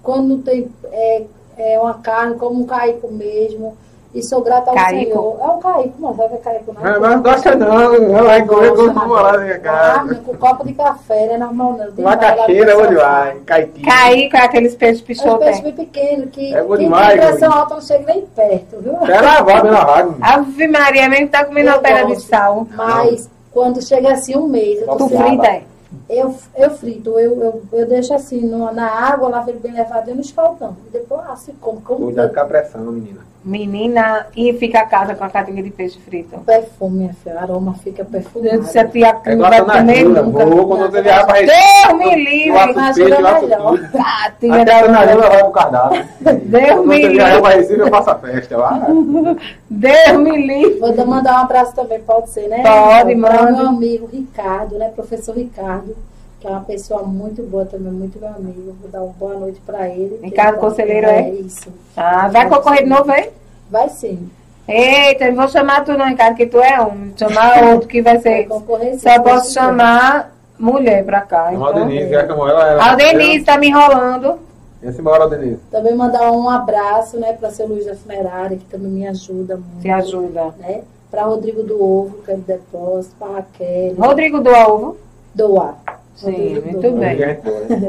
Quando não tem é, é uma carne, como um caico mesmo. E sou grata ao Caico? Senhor. É um caico, não sabe o que é caico, não? Mas não gosta não, não vai comer com namorado minha Ah, cara. com copo de café, né? Normal não. Tem Macaxeira, vai? Caitinho. Cair com aqueles peixes É um pichote. peixe bem pequeno, que É bom demais, pressão alta não chega nem perto, viu? É lavado, bem lavado. Ave Maria, mesmo tá comendo Eu uma pedra de sal. Mas quando chega assim um mês, eu, Tu frita? é? eu, eu frito, eu, eu, eu deixo assim no- na água, lá bem levado no escaldão. E depois assim como, como Cuidado com a pressão, menina. Menina, e fica a casa com a catinha de peixe frito. perfume, minha filha. Aroma fica perfumado. Eu disse a tia É não vai comer nunca. vou quando você pra Recife. Deus me livre. Imagina peixe, eu laço melhor. tudo. Catinha Até da a Dona Júlia vai pro cardápio. Deus Quando me você viajar livre. pra Recife, eu faço a festa. lá. Deus me livre. Vou dar- mandar um abraço também, pode ser, né? Pode, Para mande. meu amigo Ricardo, né? Professor Ricardo, que é uma pessoa muito boa também, muito meu amigo. Vou dar uma boa noite para ele. Ricardo Ele tá- Conselheiro, é? isso. Ah, vai concorrer de novo, hein? Vai sim. Eita, eu não vou chamar tu não, Ricardo, que tu é. Vou chamar outro que vai Vai ser. sim. Só posso chamar mulher pra cá. Chamar a Então. Denise, que chamou ela. ela A Denise tá me enrolando. Esse embora, Denise. Também mandar um abraço, né, para seu Luiz da Funerária, que também me ajuda muito. Se ajuda. Né? Para Rodrigo do Ovo, que é do depósito, para Raquel. Rodrigo do ovo. Doar. Sim, muito bem.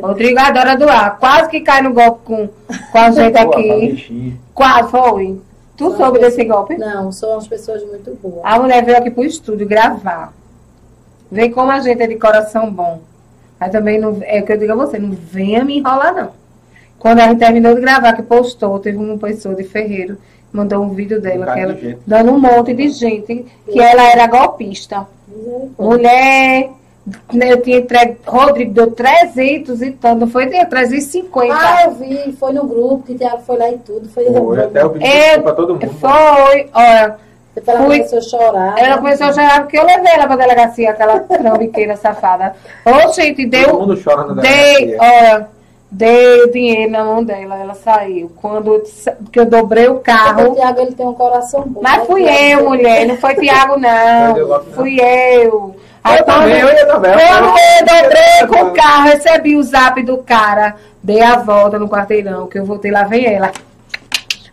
Rodrigo adora doar. Quase que cai no golpe com, com a gente aqui. Quase foi. Tu Só soube desse golpe? Não, são umas pessoas muito boas. A mulher veio aqui pro estúdio gravar. Vê como a gente é de coração bom. Mas também não, é o que eu digo a você, não venha me enrolar, não. Quando a gente terminou de gravar, que postou, teve uma pessoa de Ferreiro, mandou um vídeo dela, Um que ela, de dando um monte de gente, que ela era golpista. Misericórdia. Mulher, eu tinha entregue, Rodrigo deu 300 e tanto, não foi? Tinha 350. Ah, eu vi, foi no grupo, que o foi lá e tudo. Foi, Foi, até eu pedi É, pra todo mundo. Foi, olha, ela fui- começou a chorar. ela né? começou a chorar porque eu levei ela pra delegacia, aquela trambiqueira safada. Ô, gente, Todo deu, mundo chora na dei, delegacia. olha, dei o dinheiro na mão dela, ela saiu. Quando eu que eu dobrei o Porque O carro, Thiago, ele tem um coração bom. mas né? fui eu, mulher, não foi Tiago, Não não. Fui eu. Aí Eu também, eu também. Quando eu dobrei com o carro, recebi o zap do cara, dei a volta no quarteirão, que eu voltei lá, vem ela.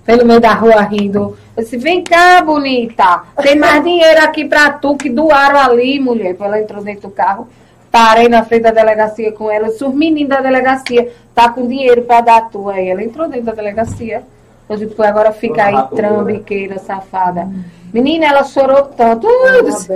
Pelo meio da rua rindo. Eu disse, vem cá, bonita. Tem mais dinheiro aqui pra tu que doaram ali, mulher. Ela entrou dentro do carro. Parei na frente da delegacia com ela. Eu disse, os meninos da delegacia tá com dinheiro pra dar tu. Aí ela entrou dentro da delegacia. Eu disse, pô, agora fica aí, trambiqueira, safada. Menina, ela chorou tanto. Eu disse,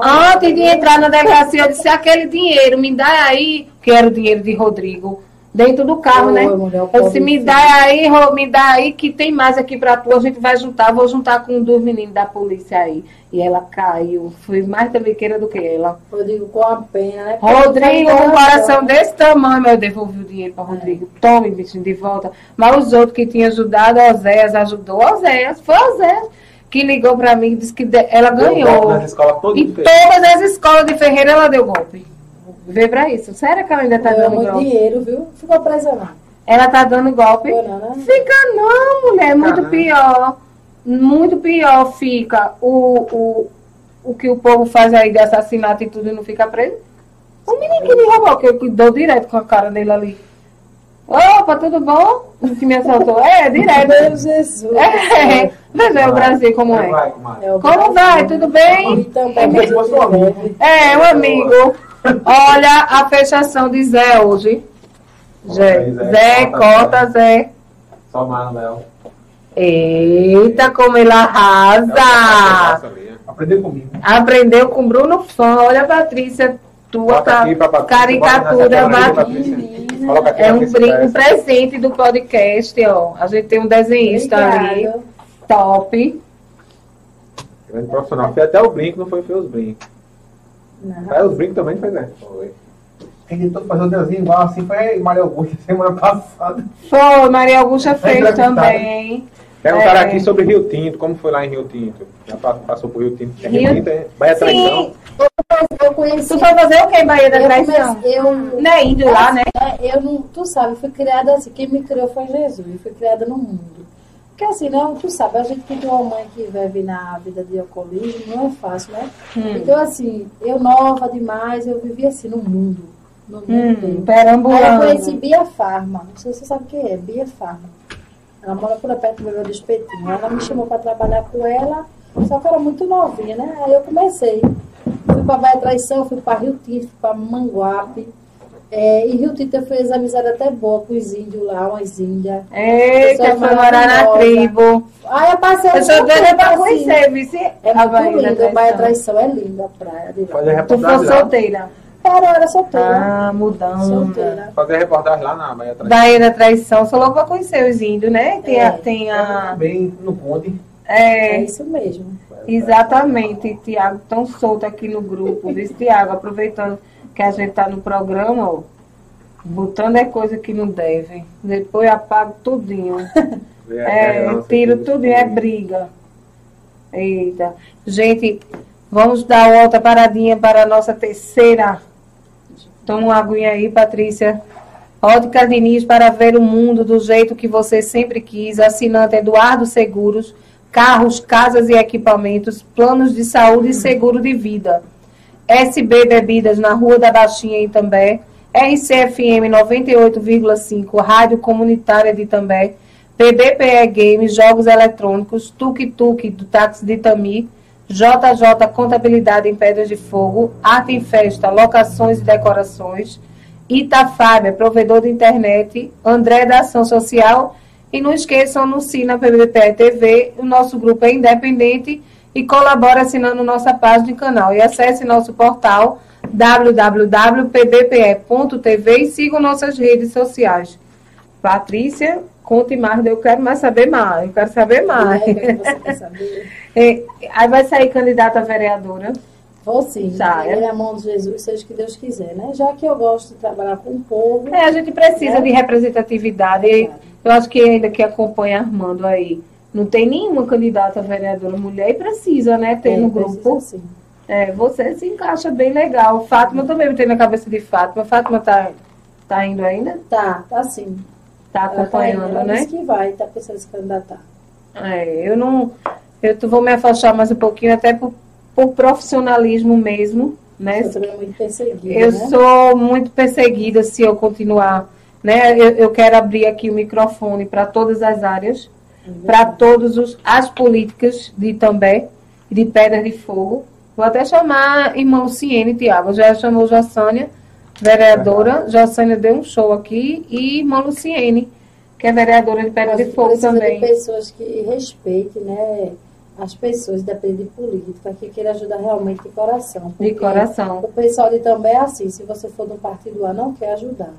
Antes de entrar na delegacia, eu disse, aquele dinheiro, me dá aí que era o dinheiro de Rodrigo, dentro do carro, Foi, né? mulher, Eu disse, me filho. dá aí, Rô, me dá aí que tem mais aqui pra tu, a gente vai juntar, vou juntar com um dos meninos da polícia aí. E ela caiu, fui mais trambiqueira do que ela. Rodrigo com a pena, né? Rodrigo, com um Coração. coração desse tamanho, eu devolvi o dinheiro para Rodrigo. Tome, bichinho, de volta. Mas os outros que tinham ajudado, Oséias ajudou. Oséias, foi Oséias que ligou para mim e disse que ela Deu golpe ganhou. Diferentes. todas as escolas de Ferreira ela deu golpe. Vê pra isso. Sério que ela ainda tá Ganhou dando muito golpe? dinheiro, viu? Ficou presa não. Ela tá dando golpe? Não? Fica não, mulher, muito Caramba. pior. Muito pior fica o, o, o que o povo faz aí de assassinato e tudo e não fica preso. O menino que me roubou, que eu dou direto com a cara dele ali. Opa, tudo bom? O que me assaltou? É, direto. Meu Jesus. É, veja o Brasil como é. É Como vai? Tudo bem? E também Como é é um amigo? Olha a fechação de Zé hoje. Zé, Zé, Zé, corta, corta, Zé. Só. Eita, como ele arrasa! Aprendeu comigo. Aprendeu com Bruno Fã. Olha, Patrícia, tua ca- aqui pra Patrícia. caricatura. Bota nessa câmera aí, ba- Patrícia. Coloca aqui É um, Patrícia brin- essa. presente do podcast, ó. A gente tem um desenhista ali, Obrigada. top. Grande profissional. Foi até o brinco, não foi, foi os brincos. Não. Aí os brincos também foi, né? Tentou fazer o desenho igual assim foi Maria Augusta semana passada. Foi, Maria Augusta fez engraçado. também. Perguntaram É. aqui sobre Rio Tinto, como foi lá em Rio Tinto? Já pa- passou por Rio Tinto. É Rio, Rio- Tinto, é? Bahia Traição. Eu conheci. Tu foi fazer o que em Bahia da Traição? eu, Não é índio lá, né? É, eu não, tu sabe, eu fui criada assim, quem me criou foi Jesus, eu fui criada no mundo. Porque assim, não, tu sabe, a gente que tem uma mãe que vive na vida de alcoolismo, não é fácil, né? Hum. Então assim, eu nova demais, eu vivi assim no mundo. No mundo. Hum, Aí eu perambulando. conheci Bia Farma, não sei se você sabe o que é, Bia Farma. Ela mora por perto do meu do espetinho. Ela me chamou para trabalhar com ela, só que era muito novinha, né? Aí eu comecei. Fui para Bahia Traição, fui para Rio Tinto, fui para Manguape. É, e Rio Tinto eu fiz amizade até boa com os índios lá, umas índias. Eita, foi morar na tribo. Aí eu passei Eu sou doida pra assim. conhecer, vice. É a muito Bahia lindo, a Bahia Traição. É linda a praia de lá. Fazer Tu foi solteira. Era, eu era solteira. Ah, mudando. solteira. Fazer reportagem lá na Bahia Traição. Bahia da Traição, sou louca pra conhecer os índios, né? Tem a. É. Tem a Bem no conde. É é, isso mesmo. exatamente, Tiago, tão solto aqui no grupo. Diz Tiago, aproveitando que a gente tá no programa, ó, botando é coisa que não deve. Depois apago tudinho. É, tiro tudinho, é briga. Eita. Gente, vamos dar outra paradinha para a nossa terceira. Toma uma aguinha aí, Patrícia. Ótica Diniz para ver o mundo do jeito que você sempre quis. Assinante Eduardo Seguros. Carros, casas e equipamentos. Planos de saúde e seguro de vida. SB Bebidas na Rua da Baixinha em Itambé. RCFM 98,5, Rádio Comunitária de Itambé. PBPE Games, Jogos Eletrônicos, Tuk Tuk do Táxi de Itami, JJ Contabilidade em Pedras de Fogo, Arte em Festa, Locações e Decorações, Itafábia, provedor de internet, André da Ação Social. E não esqueçam, anuncie na PBPE TV, o nosso grupo é independente e colabore assinando nossa página e canal. E acesse nosso portal www.pbpe.tv e sigam nossas redes sociais. Patrícia, conte mais, eu quero mais saber mais, eu quero saber mais. É, saber? É, Aí vai sair candidata a vereadora. Vou sim. Tá, é? É a mão de Jesus, seja o que Deus quiser, né? Já que eu gosto de trabalhar com o povo. É, a gente precisa É. de representatividade. E eu acho que ainda que acompanha Armando aí, não tem nenhuma candidata vereadora mulher e precisa, né, ter é, no grupo. sim. É, você se encaixa bem legal. Fátima também me tem na cabeça de Fátima. Fátima tá, tá indo ainda? Tá, tá sim. Tá Ela tá acompanhando, ela né? que vai, tá pensando se candidatar. É, eu não. Eu tô- vou me afastar mais um pouquinho, até por, por profissionalismo mesmo, né? Eu também é muito perseguida, Eu né? sou muito perseguida se eu continuar, né? Eu, eu quero abrir aqui o microfone para todas as áreas, para todas as políticas de Itambé, de Pedra de Fogo. Vou até chamar a irmã Luciene, Tiago. Já chamou Jossânia, vereadora. Jossânia deu um show aqui. E irmã Luciene, que é vereadora de Pedra Mas de Fogo também. de pessoas que respeitem, né? as pessoas, depende de política, que queira ajudar realmente de coração. De coração. O pessoal de também é assim, se você for do partido A, não quer ajudar.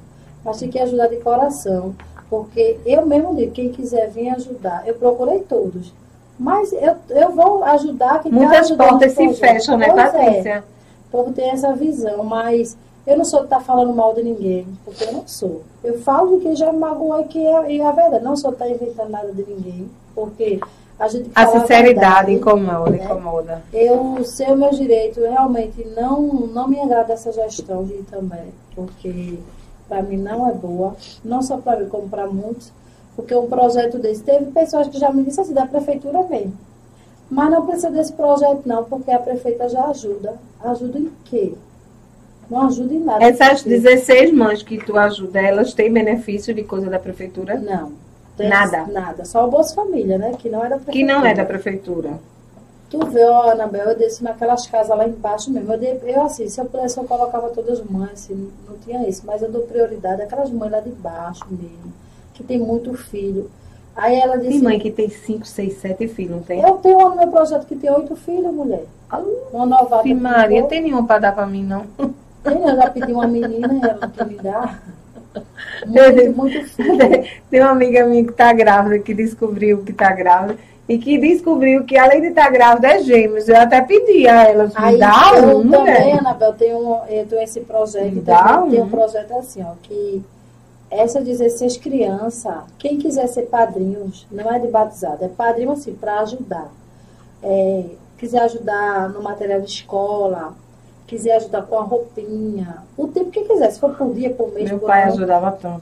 Mas tem que ajudar de coração. Porque eu mesmo digo, quem quiser vir ajudar, eu procurei todos. Mas eu, eu vou ajudar quem tá Muitas ajudando portas se fecham, né, é. Patrícia? O povo tem essa visão, mas eu não sou de estar falando mal de ninguém, porque eu não sou. Eu falo que já me magoou e que é, e é a verdade. Não sou de estar inventando nada de ninguém, porque a gente A sinceridade verdade. incomoda, né? incomoda. Eu sei o meu direito, realmente não, não me agrada essa gestão de também, porque para mim não é boa, não só para mim, como para muitos, porque um projeto desse, teve pessoas que já me disseram assim, da prefeitura mesmo. Mas não precisa desse projeto não, porque a prefeita já ajuda. Ajuda em quê? Não ajuda em nada. Essas 16 mães que tu ajuda, elas têm benefício de coisa da prefeitura? Não. Nada. Nada. Só o Bolsa Família, né? Que não é da prefeitura. Que não é da prefeitura. Tu vê, ó, Anabel, eu desci naquelas casas lá embaixo mesmo. Eu, eu assim, se eu pudesse, eu colocava todas as mães, assim, não tinha isso. Mas eu dou prioridade àquelas mães lá de baixo mesmo, que tem muito filho. Aí ela disse. Tem mãe que tem 5, 6, 7 filhos, não tem? Eu tenho uma no meu projeto que tem oito filhos, mulher. Uma novata. Que Maria, tem nenhuma pra dar pra mim, não. Tem, eu já pedi uma menina ela não quer me dar. Muito, muito filho. Tem uma amiga minha que tá grávida, que descobriu que tá grávida, e que descobriu que além de estar grávida é gêmeos. Eu até pedi a ela, me dá eu um, também, mulher. Anabel, tenho, eu tenho esse projeto. Então dá tem um. um projeto assim, ó, que essas 16 crianças, quem quiser ser padrinhos, não é de batizado, é padrinho assim, para ajudar. É, quiser ajudar no material de escola, quiser ajudar com a roupinha, o tempo que quiser, se for por dia, por mês, Meu por pai ano, ajudava tanto.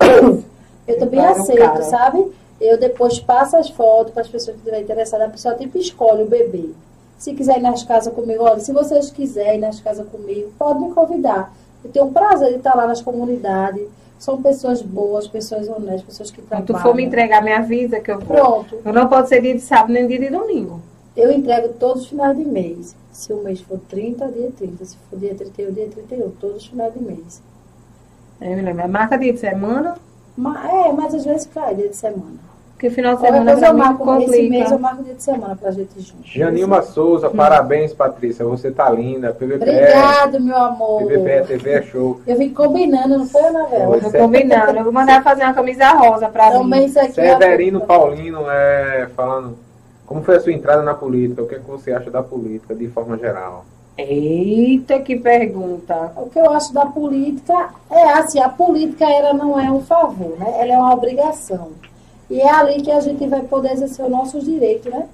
eu também aceito, sabe? Eu depois passo as fotos para as pessoas que estiverem interessadas. A pessoa tipo escolhe o bebê. Se quiser ir nas casas comigo, olha, se vocês quiserem ir nas casas comigo, pode me convidar. Eu tenho um prazer de estar lá nas comunidades. São pessoas boas, pessoas honestas, pessoas que Quando trabalham. tu for me entregar, me avisa que eu vou. Pronto. Eu não pode ser dia de sábado nem dia de domingo. Eu entrego todos os finais de mês. Se o mês for 30, dia 30. Se for dia 31, dia 31. Todos os finais de mês. Aí me lembra, marca dia de semana, Mas, é, mas às vezes cai dia de semana. Porque final de semana coisa pra eu mim marco, esse mês eu marco dia de semana pra gente junto. Janilma Souza, parabéns, Patrícia. Você tá linda. PVP, Obrigado, meu amor. PVP TV é show. Eu vim combinando, não foi, Anabel? Foi. Tô combinando. Eu vou mandar fazer uma camisa rosa pra Também mim. isso aqui é Severino Paulino é falando. Como foi a sua entrada na política? O que, é que você acha da política de forma geral? Eita, que pergunta. O que eu acho da política é assim, a política ela não é um favor, né? Ela é uma obrigação. E é ali que a gente vai poder exercer os nossos direitos, né?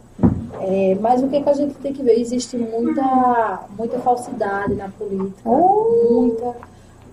É, mas o que, que a gente tem que ver? Existe muita, muita falsidade na política. Muita.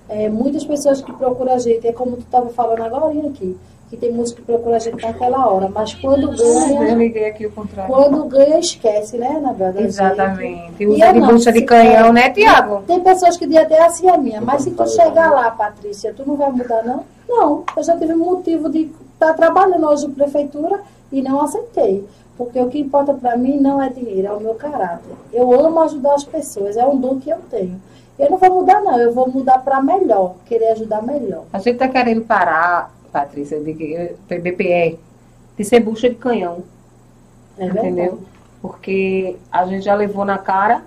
É, muitas pessoas que procuram a gente, é como tu estava falando agora aqui, que tem muitos que procuram a gente naquela hora, mas quando Eu ganha, liguei aqui o contrário. quando ganha, esquece, né, Anabel? da gente. Exatamente. E Usa eu de bucha de canhão, né, Tiago? Tem pessoas que dizem até assim a minha, mas se tu chegar lá, Patrícia, tu não vai mudar, não? Não, eu já tive um motivo de estar trabalhando hoje na prefeitura e não aceitei. Porque o que importa para mim não é dinheiro, é o meu caráter. Eu amo ajudar as pessoas, é um dom que eu tenho. Eu não vou mudar, não, eu vou mudar para melhor, querer ajudar melhor. A gente tá querendo parar, Patrícia, de PBPE, de ser bucha de canhão, É verdade. entendeu? Porque a gente já levou na cara,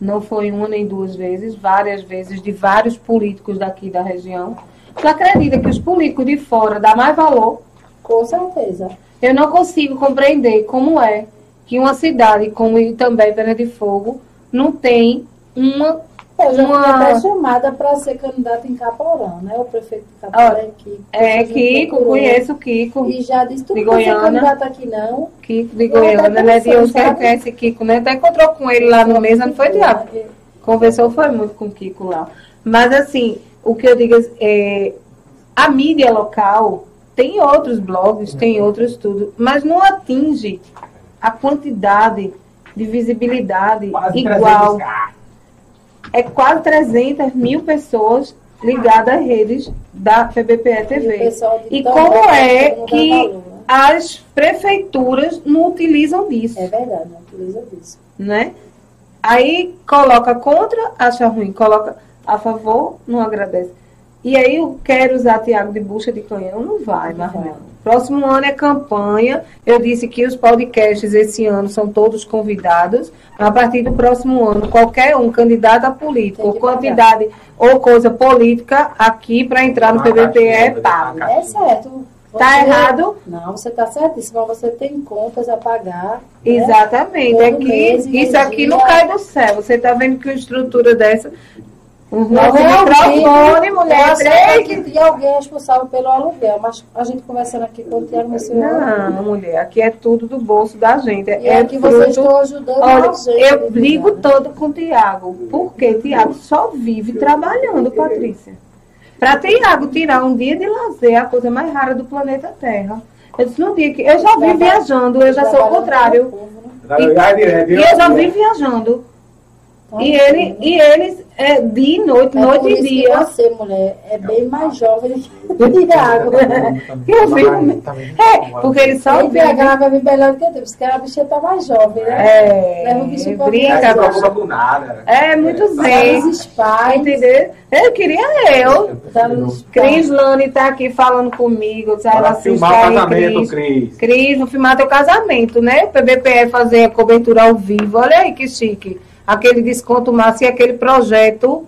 não foi uma nem duas vezes, várias vezes, de vários políticos daqui da região. Tu acredita que os políticos de fora dão mais valor? Com certeza. Eu não consigo compreender como é que uma cidade como também Vera de Fogo não tem uma. Eu já Uma- até chamada para ser candidata em Caporã, né? O prefeito de Caporã é Kiko. É, A gente Kiko, procurou. conheço o Kiko. E já disse, tu De não Goiânia. candidata aqui, não? Kiko de Goiânia, né? pensei, Deus sabe? conhece Kiko, né? Até encontrou com ele lá no mesa, não foi, Tiago? Conversou foi muito com o Kiko lá. Mas assim, o que eu digo é, a mídia local tem outros blogs, tem outros tudo, mas não atinge a quantidade de visibilidade Quase igual. 300K. É quase 300 mil pessoas ligadas às redes da PBPE E TV. E Tambor, como é que valor, né? as prefeituras não utilizam disso? É verdade, não utiliza disso. né? Aí coloca contra, acha ruim, coloca a favor, não agradece. E aí eu quero usar Tiago de bucha de canhão, não vai, não. Próximo ano é campanha. Eu disse que os podcasts esse ano são todos convidados. A partir do próximo ano, qualquer um candidato a político, ou quantidade ou coisa política aqui para entrar no PBPE é caixinha, pago. É certo. Tá Você- errado? Não, você está certíssimo. Você tem contas a pagar. né? Exatamente. Todo Aqui, mês, isso aqui não cai do céu. Você está vendo que uma estrutura dessa. Os Não, nossos microfones, eu mulher, que de alguém é responsável pelo aluguel, mas a gente conversando aqui com o Tiago. Não, mulher, aqui é tudo do bolso da gente. E é aqui vocês fruto- estão ajudando Olha, a gente. eu brigo divulgar, né? todo com o Tiago, porque Tiago só vive trabalhando, Patrícia. Para Tiago tirar um dia de lazer é a coisa mais rara do planeta Terra. Eu disse dia que eu já vim viajando, eu já sou o contrário. né? Direto, E eu já vim viajando. E ele, e eles é dia e noite, É noite por e isso que dia. você, mulher, é bem mais jovem do que o Tiago. Eu fico. É, porque ele só Ele vive. PH vai vir melhor do que eu, porque a bichinha tá mais jovem, né? É, Leva o bicho pra brinca, nada. É muito zen. Entendeu? Eu queria eu. tá Cris Lane tá aqui falando comigo. Ela Para assiste filmar o casamento, Cris. Cris. Cris, vou filmar teu casamento, né? O PBPE fazer a cobertura ao vivo. Olha aí que chique. Aquele desconto massa e aquele projeto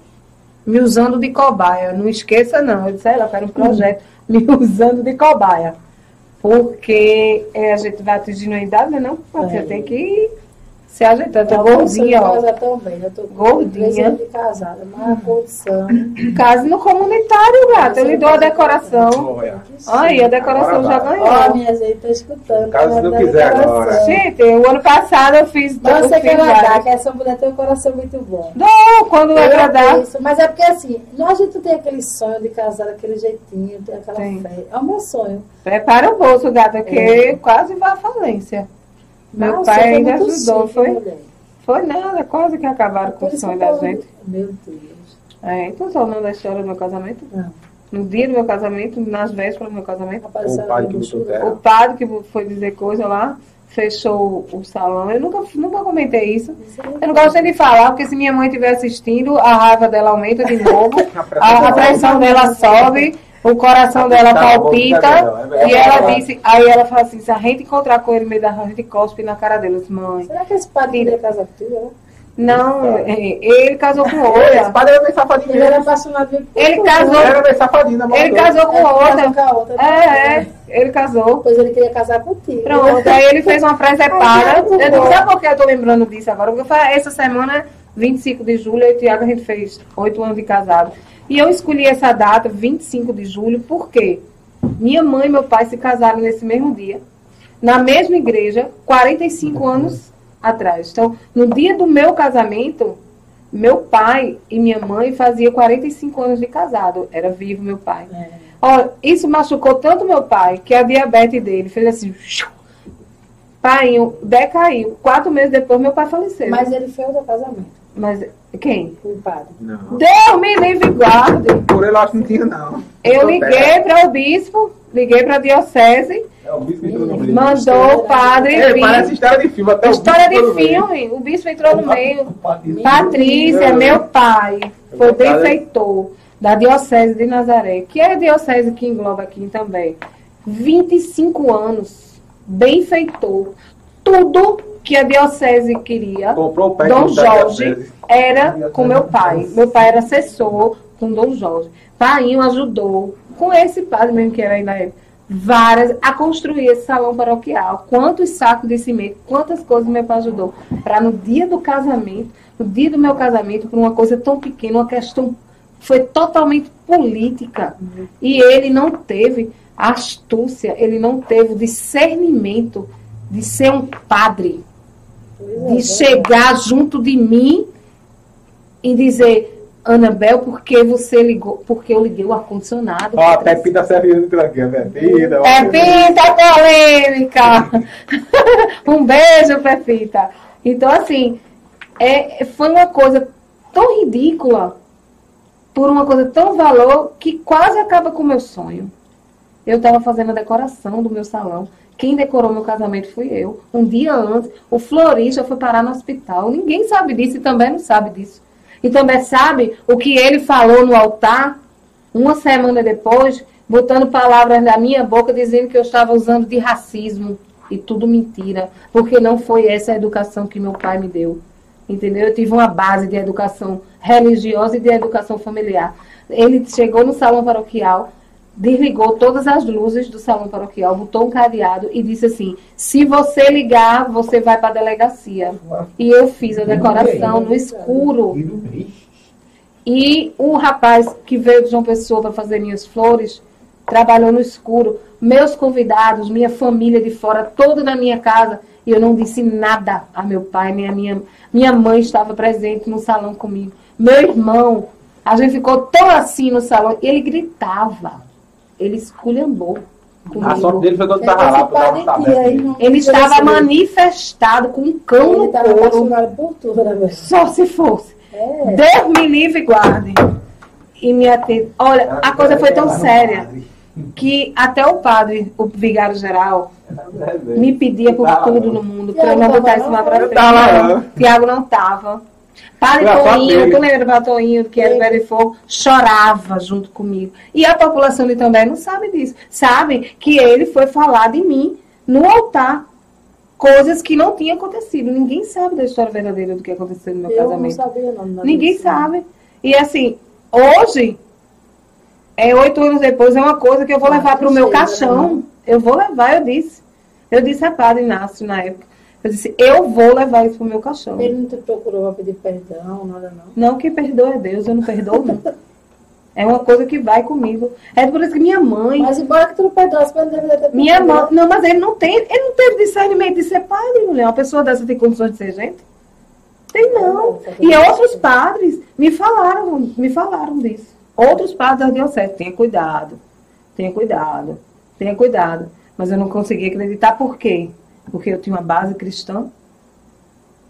me usando de cobaia. Não esqueça, não. Eu disse, ela quero um projeto me usando de cobaia. Porque é, a gente vai atingindo a idade, né? Não, você É. tem que se ajeitar. Eu tô A gordinha, ó. Casa também, eu tô Gordinha. de casada, mas a condição. Case no comunitário, gata. Eu lhe dou a decoração. Olha. Aí, a decoração Agora já vai. ganhou. Ó, minha gente, tá escutando. Caso tá não quiser decoração. agora. Gente, o ano passado eu fiz. Eu você quer agradar, que essa mulher tem um coração muito bom. Dou, quando Eu agradar. penso, mas é porque assim, não, a gente tem aquele sonho de casar daquele jeitinho, tem aquela Tem. fé. É o meu sonho. Prepara o bolso, gata, que quase vai à falência. Meu Nossa, pai ainda ajudou, chique, foi? mulher. Foi nada, quase que acabaram com o sonho eu da gente. Meu Deus. É, então falando da história do meu casamento. Não. No dia do meu casamento, nas vésperas do meu casamento, O pai ali que botou terra. o padre que foi dizer coisa lá, fechou o salão. Eu nunca, nunca comentei isso. Eu não gosto nem de falar, porque se minha mãe estiver assistindo, a raiva dela aumenta de novo, a, a pressão dela sobe, o coração dela Tá bom, palpita. tá bom, é. E ela disse, aí ela fala assim, se a gente encontrar com ele no meio da rua, a gente cospe na cara dele. Eu disse, mãe, Será que esse padre queria casar contigo? né? não, é, ele casou com Esse outra. padre era meio safadinho Ele era apaixonado por Ele casou. Era meio safadinho, né? Ele casou com Ele casou outra. com a outra. É, é, ele casou. Depois ele queria casar contigo. Pronto, aí ele fez uma. Ai, Eu muito não sabe por que eu tô lembrando disso agora? Porque foi essa semana, 25 de julho, eu e o Tiago, a gente fez oito anos de casado. E eu escolhi essa data, 25 de julho, porque minha mãe e meu pai se casaram nesse mesmo dia, na mesma igreja, 45 anos atrás. Então, no dia do meu casamento, meu pai e minha mãe faziam 45 anos de casado. Era vivo meu pai. É. Ó, isso machucou tanto meu pai que a diabetes dele fez assim. Pai, decaiu. Quatro meses depois, meu pai faleceu. Mas, Mas ele fez o casamento quem? com o padre. Não. Deus me livre e guarde. Por ele acho que não tinha, não. Eu liguei para o bispo, liguei para a diocese, É o bispo entrou no meio. mandou o padre É, vir. parece história de filme. Até História de filme. O bispo entrou no meio. Patrícia. Patrícia, meu pai, foi Meu pai- benfeitor da Diocese de Nazaré, que é a diocese que engloba aqui também. 25 anos, benfeitor. Tudo que a diocese queria, Comprou o pé Dom Jorge era com meu pai. Meu pai era assessor com Dom Jorge. Painho ajudou, com esse padre mesmo que era aí na época, várias, a construir esse salão paroquial. Quantos sacos de cimento, quantas coisas meu pai ajudou. Para no dia do casamento, no dia do meu casamento, por uma coisa tão pequena, uma questão foi totalmente política. E ele não teve astúcia, ele não teve discernimento de ser um padre é, de chegar junto de mim e dizer, Anabel, porque você ligou, porque eu liguei o ar-condicionado. Ó, a Patrícia." Pepita servindo tranquilo, Pepita. ó. Pepita polêmica! um beijo, Pepita. Então, assim, é, foi uma coisa tão ridícula, por uma coisa tão valor, que quase acaba com o meu sonho. Eu estava fazendo a decoração do meu salão. Quem decorou meu casamento fui eu. Um dia antes, o florista foi parar no hospital. Ninguém sabe disso e também não sabe disso. E também sabe o que ele falou no altar, uma semana depois, botando palavras na minha boca dizendo que eu estava usando de racismo e tudo mentira, porque não foi essa a educação que meu pai me deu. Entendeu? Eu tive uma base de educação religiosa e de educação familiar. Ele chegou no salão paroquial, desligou todas as luzes do salão paroquial, botou um cadeado e disse assim: se você ligar, você vai para a delegacia. E eu fiz a decoração no escuro. E o rapaz que veio de João Pessoa para fazer minhas flores trabalhou no escuro. Meus convidados, minha família de fora, toda na minha casa. E eu não disse nada a meu pai, nem a minha, minha mãe estava presente no salão comigo. Meu irmão, a gente ficou tão assim no salão, ele gritava. Ele esculhambou. Comigo. A sorte dele foi quando estava lá, aberto. Ele estava manifestado com um cão Ele no couro. tudo, né? Só se fosse. É. Deus me livre e guarde. E me atende. Olha, a coisa foi tão séria que até o padre, o vigário geral, me pedia por Tava tudo no mundo para eu não botar isso pra Eu frente. Tiago não estava. Padre Toninho, dele. tu lembra do Padre que era Fogo, chorava junto comigo. E a população de também não sabe disso. Sabe que ele foi falar de mim no altar. Coisas que não tinham acontecido. Ninguém sabe da história verdadeira do que aconteceu no meu Eu não casamento. sabia não. não Ninguém sabe. E assim, hoje, é oito anos depois, é uma coisa que eu vou Ah, levar para o meu caixão. Eu vou levar, eu disse. Eu disse a Padre Inácio na época. Eu disse, eu vou levar isso para o meu caixão. Ele não te procurou para pedir perdão, nada não. Não que perdoe é Deus, eu não perdoo, não. É uma coisa que vai comigo. É por isso que minha mãe. Mas embora que tu não perdoasse, mas não deveria ter minha mãe. Não, mas ele não tem. Ele não teve discernimento de ser padre, mulher. Uma pessoa dessa tem condições de ser gente? Tem não. E outros padres me falaram, me falaram disso. Outros padres da diocese, tenha cuidado, tenha cuidado, tenha cuidado. Mas eu não consegui acreditar por quê? Porque eu tinha uma base cristã.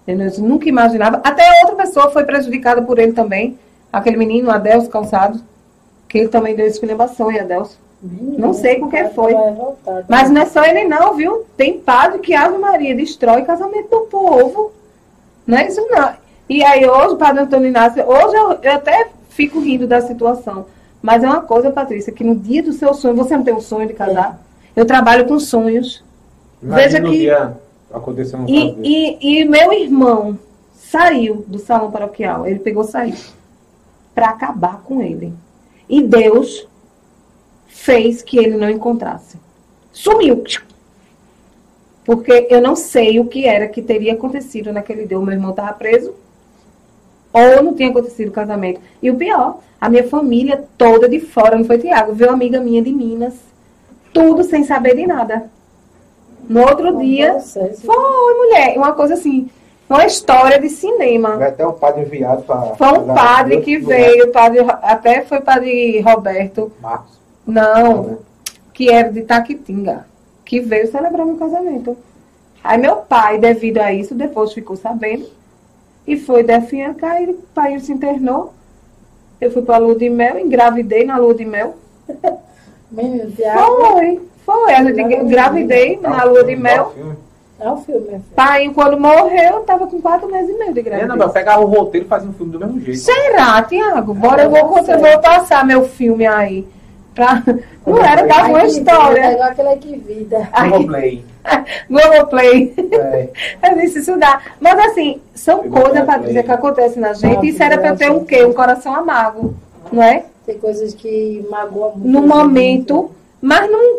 Eu nunca imaginava. Até outra pessoa foi prejudicada por ele também. Aquele menino, Adelso Calçado, que ele também deu esculhambação em Adelso. Menino, Não sei com que esse foi. voltar, Mas não é só ele não, viu? Tem padre que Ave Maria destrói casamento do povo. Não é isso não. E aí hoje, o padre Antônio Inácio, hoje eu, eu até fico rindo da situação. Mas é uma coisa, Patrícia, que no dia do seu sonho, você não tem um sonho de casar? Eu trabalho com sonhos. Imagina Veja que- desse. E, e, e meu irmão saiu do salão paroquial. Ele pegou sair para acabar com ele. E Deus fez que ele não encontrasse. Sumiu. Porque eu não sei o que era que teria acontecido naquele dia. O meu irmão estava preso ou não tinha acontecido o casamento. E o pior, a minha família toda de fora, não foi Tiago, uma amiga minha de Minas, tudo sem saber de nada. No outro Um dia, foi, mulher, uma coisa assim, uma história de cinema. Vai até o padre enviado para. Foi um padre que veio, padre, até foi padre Roberto, Marcos. não, que era de Taquitinga, que veio celebrar meu casamento. Aí meu pai, devido a isso, depois ficou sabendo e foi definhar e o pai se internou. Eu fui para a lua de mel, engravidei na lua de mel. Menino, Tiago, Foi. A gente engravidei na lua de mel. é um filme, minha filha. Pai, quando morreu, eu tava com quatro meses e meio de É, gravidez. não, mas pegava o roteiro e fazia um filme do mesmo jeito. Será, Tiago? Bora, eu vou, eu vou passar meu filme aí. Pra... Não era, dava uma que vida, É história. igual aquela que vida. Globoplay. Globoplay. É. Eu disse isso dá. Mas assim, são Eu coisas, Patrícia, que acontecem na gente. Ah, Isso era pra eu ter um quê? Um coração amargo, não é? Tem coisas que magoam muito. No momento. Mas não.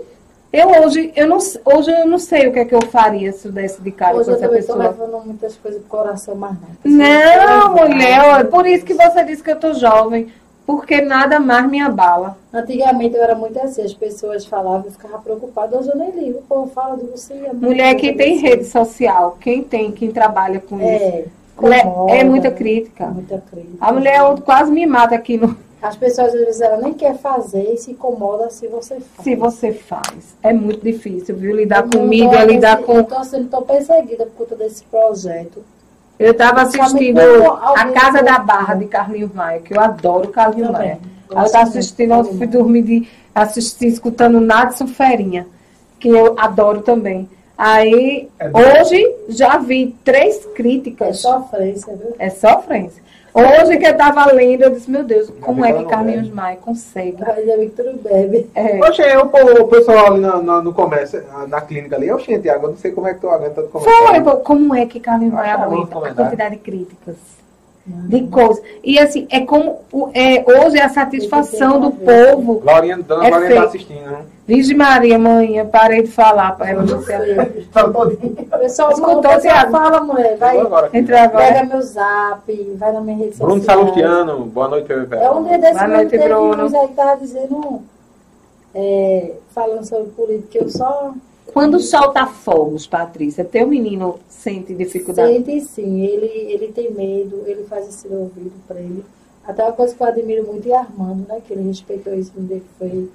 Eu hoje, eu não, hoje eu não sei o que é que eu faria se eu desse de cara Hoje com eu essa também estou pessoa. levando muitas coisas pro coração, mas não. Não, mulher, por isso que você disse que eu tô jovem. Porque nada mais me abala. Antigamente eu era muito assim, as pessoas falavam, eu ficava preocupada, hoje eu nem ligo. O povo fala de você. é Mulher, quem tem rede social, quem tem, quem trabalha com isso, É, Le- incomoda, é muita crítica. Muita crítica. A mulher quase me mata aqui no, As pessoas às vezes ela nem quer fazer e se incomoda se você faz. se você faz. É muito difícil, viu? Lidar Eu tô é lidar com. Eu tô sendo tão perseguida por conta desse projeto. Eu estava assistindo A Casa da Barra de Carlinhos Maia, que eu adoro Carlinhos. Maia. Aí eu estava muito assistindo, eu fui dormir de assistir, escutando Nadson Ferinha, que eu adoro também. Aí, É hoje, já vi três É críticas. sofrência, viu? É sofrência. Hoje que eu tava lendo, eu disse, meu Deus, como é que que não Carlinhos bebe. Maia consegue? Ainda bem que tu não bebe. É. Oxe, eu, pô, o pessoal ali na, na- no comércio, na clínica ali, oxe, Tiago, eu não sei como é que tu aguenta tanto comércio. Foi, pô, como é que Carlinhos Maia que é bom aguenta a quantidade de críticas? De coisas. E assim, é como o- é, hoje a satisfação do povo. Glorinha, dona É Glorinha feio. tá assistindo, né? Virgem Maria, mãe, eu parei de falar para ela. não. Tá. O pessoal, Escutou, Thiago? fala, mulher, vai, Chegou agora pega meu zap, vai na minha rede Bruno social. Salustiano, boa noite, PVP. É um dia desse Boa noite, teve Bruno. aí que tava dizendo, é, falando sobre política, eu só Quando solta fogos, Patrícia, teu menino sente dificuldade? sente sim, ele, ele tem medo, ele faz esse ouvido pra ele. Até uma coisa que eu admiro muito é Armando, né? Que ele respeitou isso dia que foi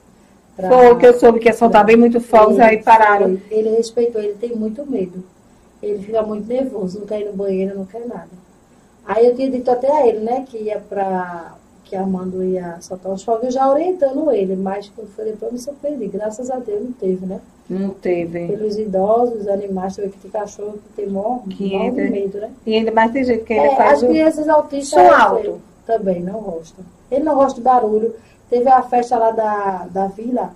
pra... Foi que eu soube que ia soltar bem muito fogos, Ele aí pararam. foi, Ele respeitou, ele tem muito medo. Ele fica muito nervoso, não quer ir no banheiro, não quer nada. Aí eu tinha dito até a ele, né, que ia pra. Que Armando ia soltar os fogos, eu já orientando ele, mas quando foi depois eu me surpreendi. Graças a Deus não teve, né? Não teve. Pelos idosos, animais, também que tem cachorro que tem mó, Que mó entra- medo, né? E ainda mais tem gente que ainda É, faz as o... crianças autistas som é, alto. também não gostam. Ele não gosta de barulho. Teve a festa lá da, da vila,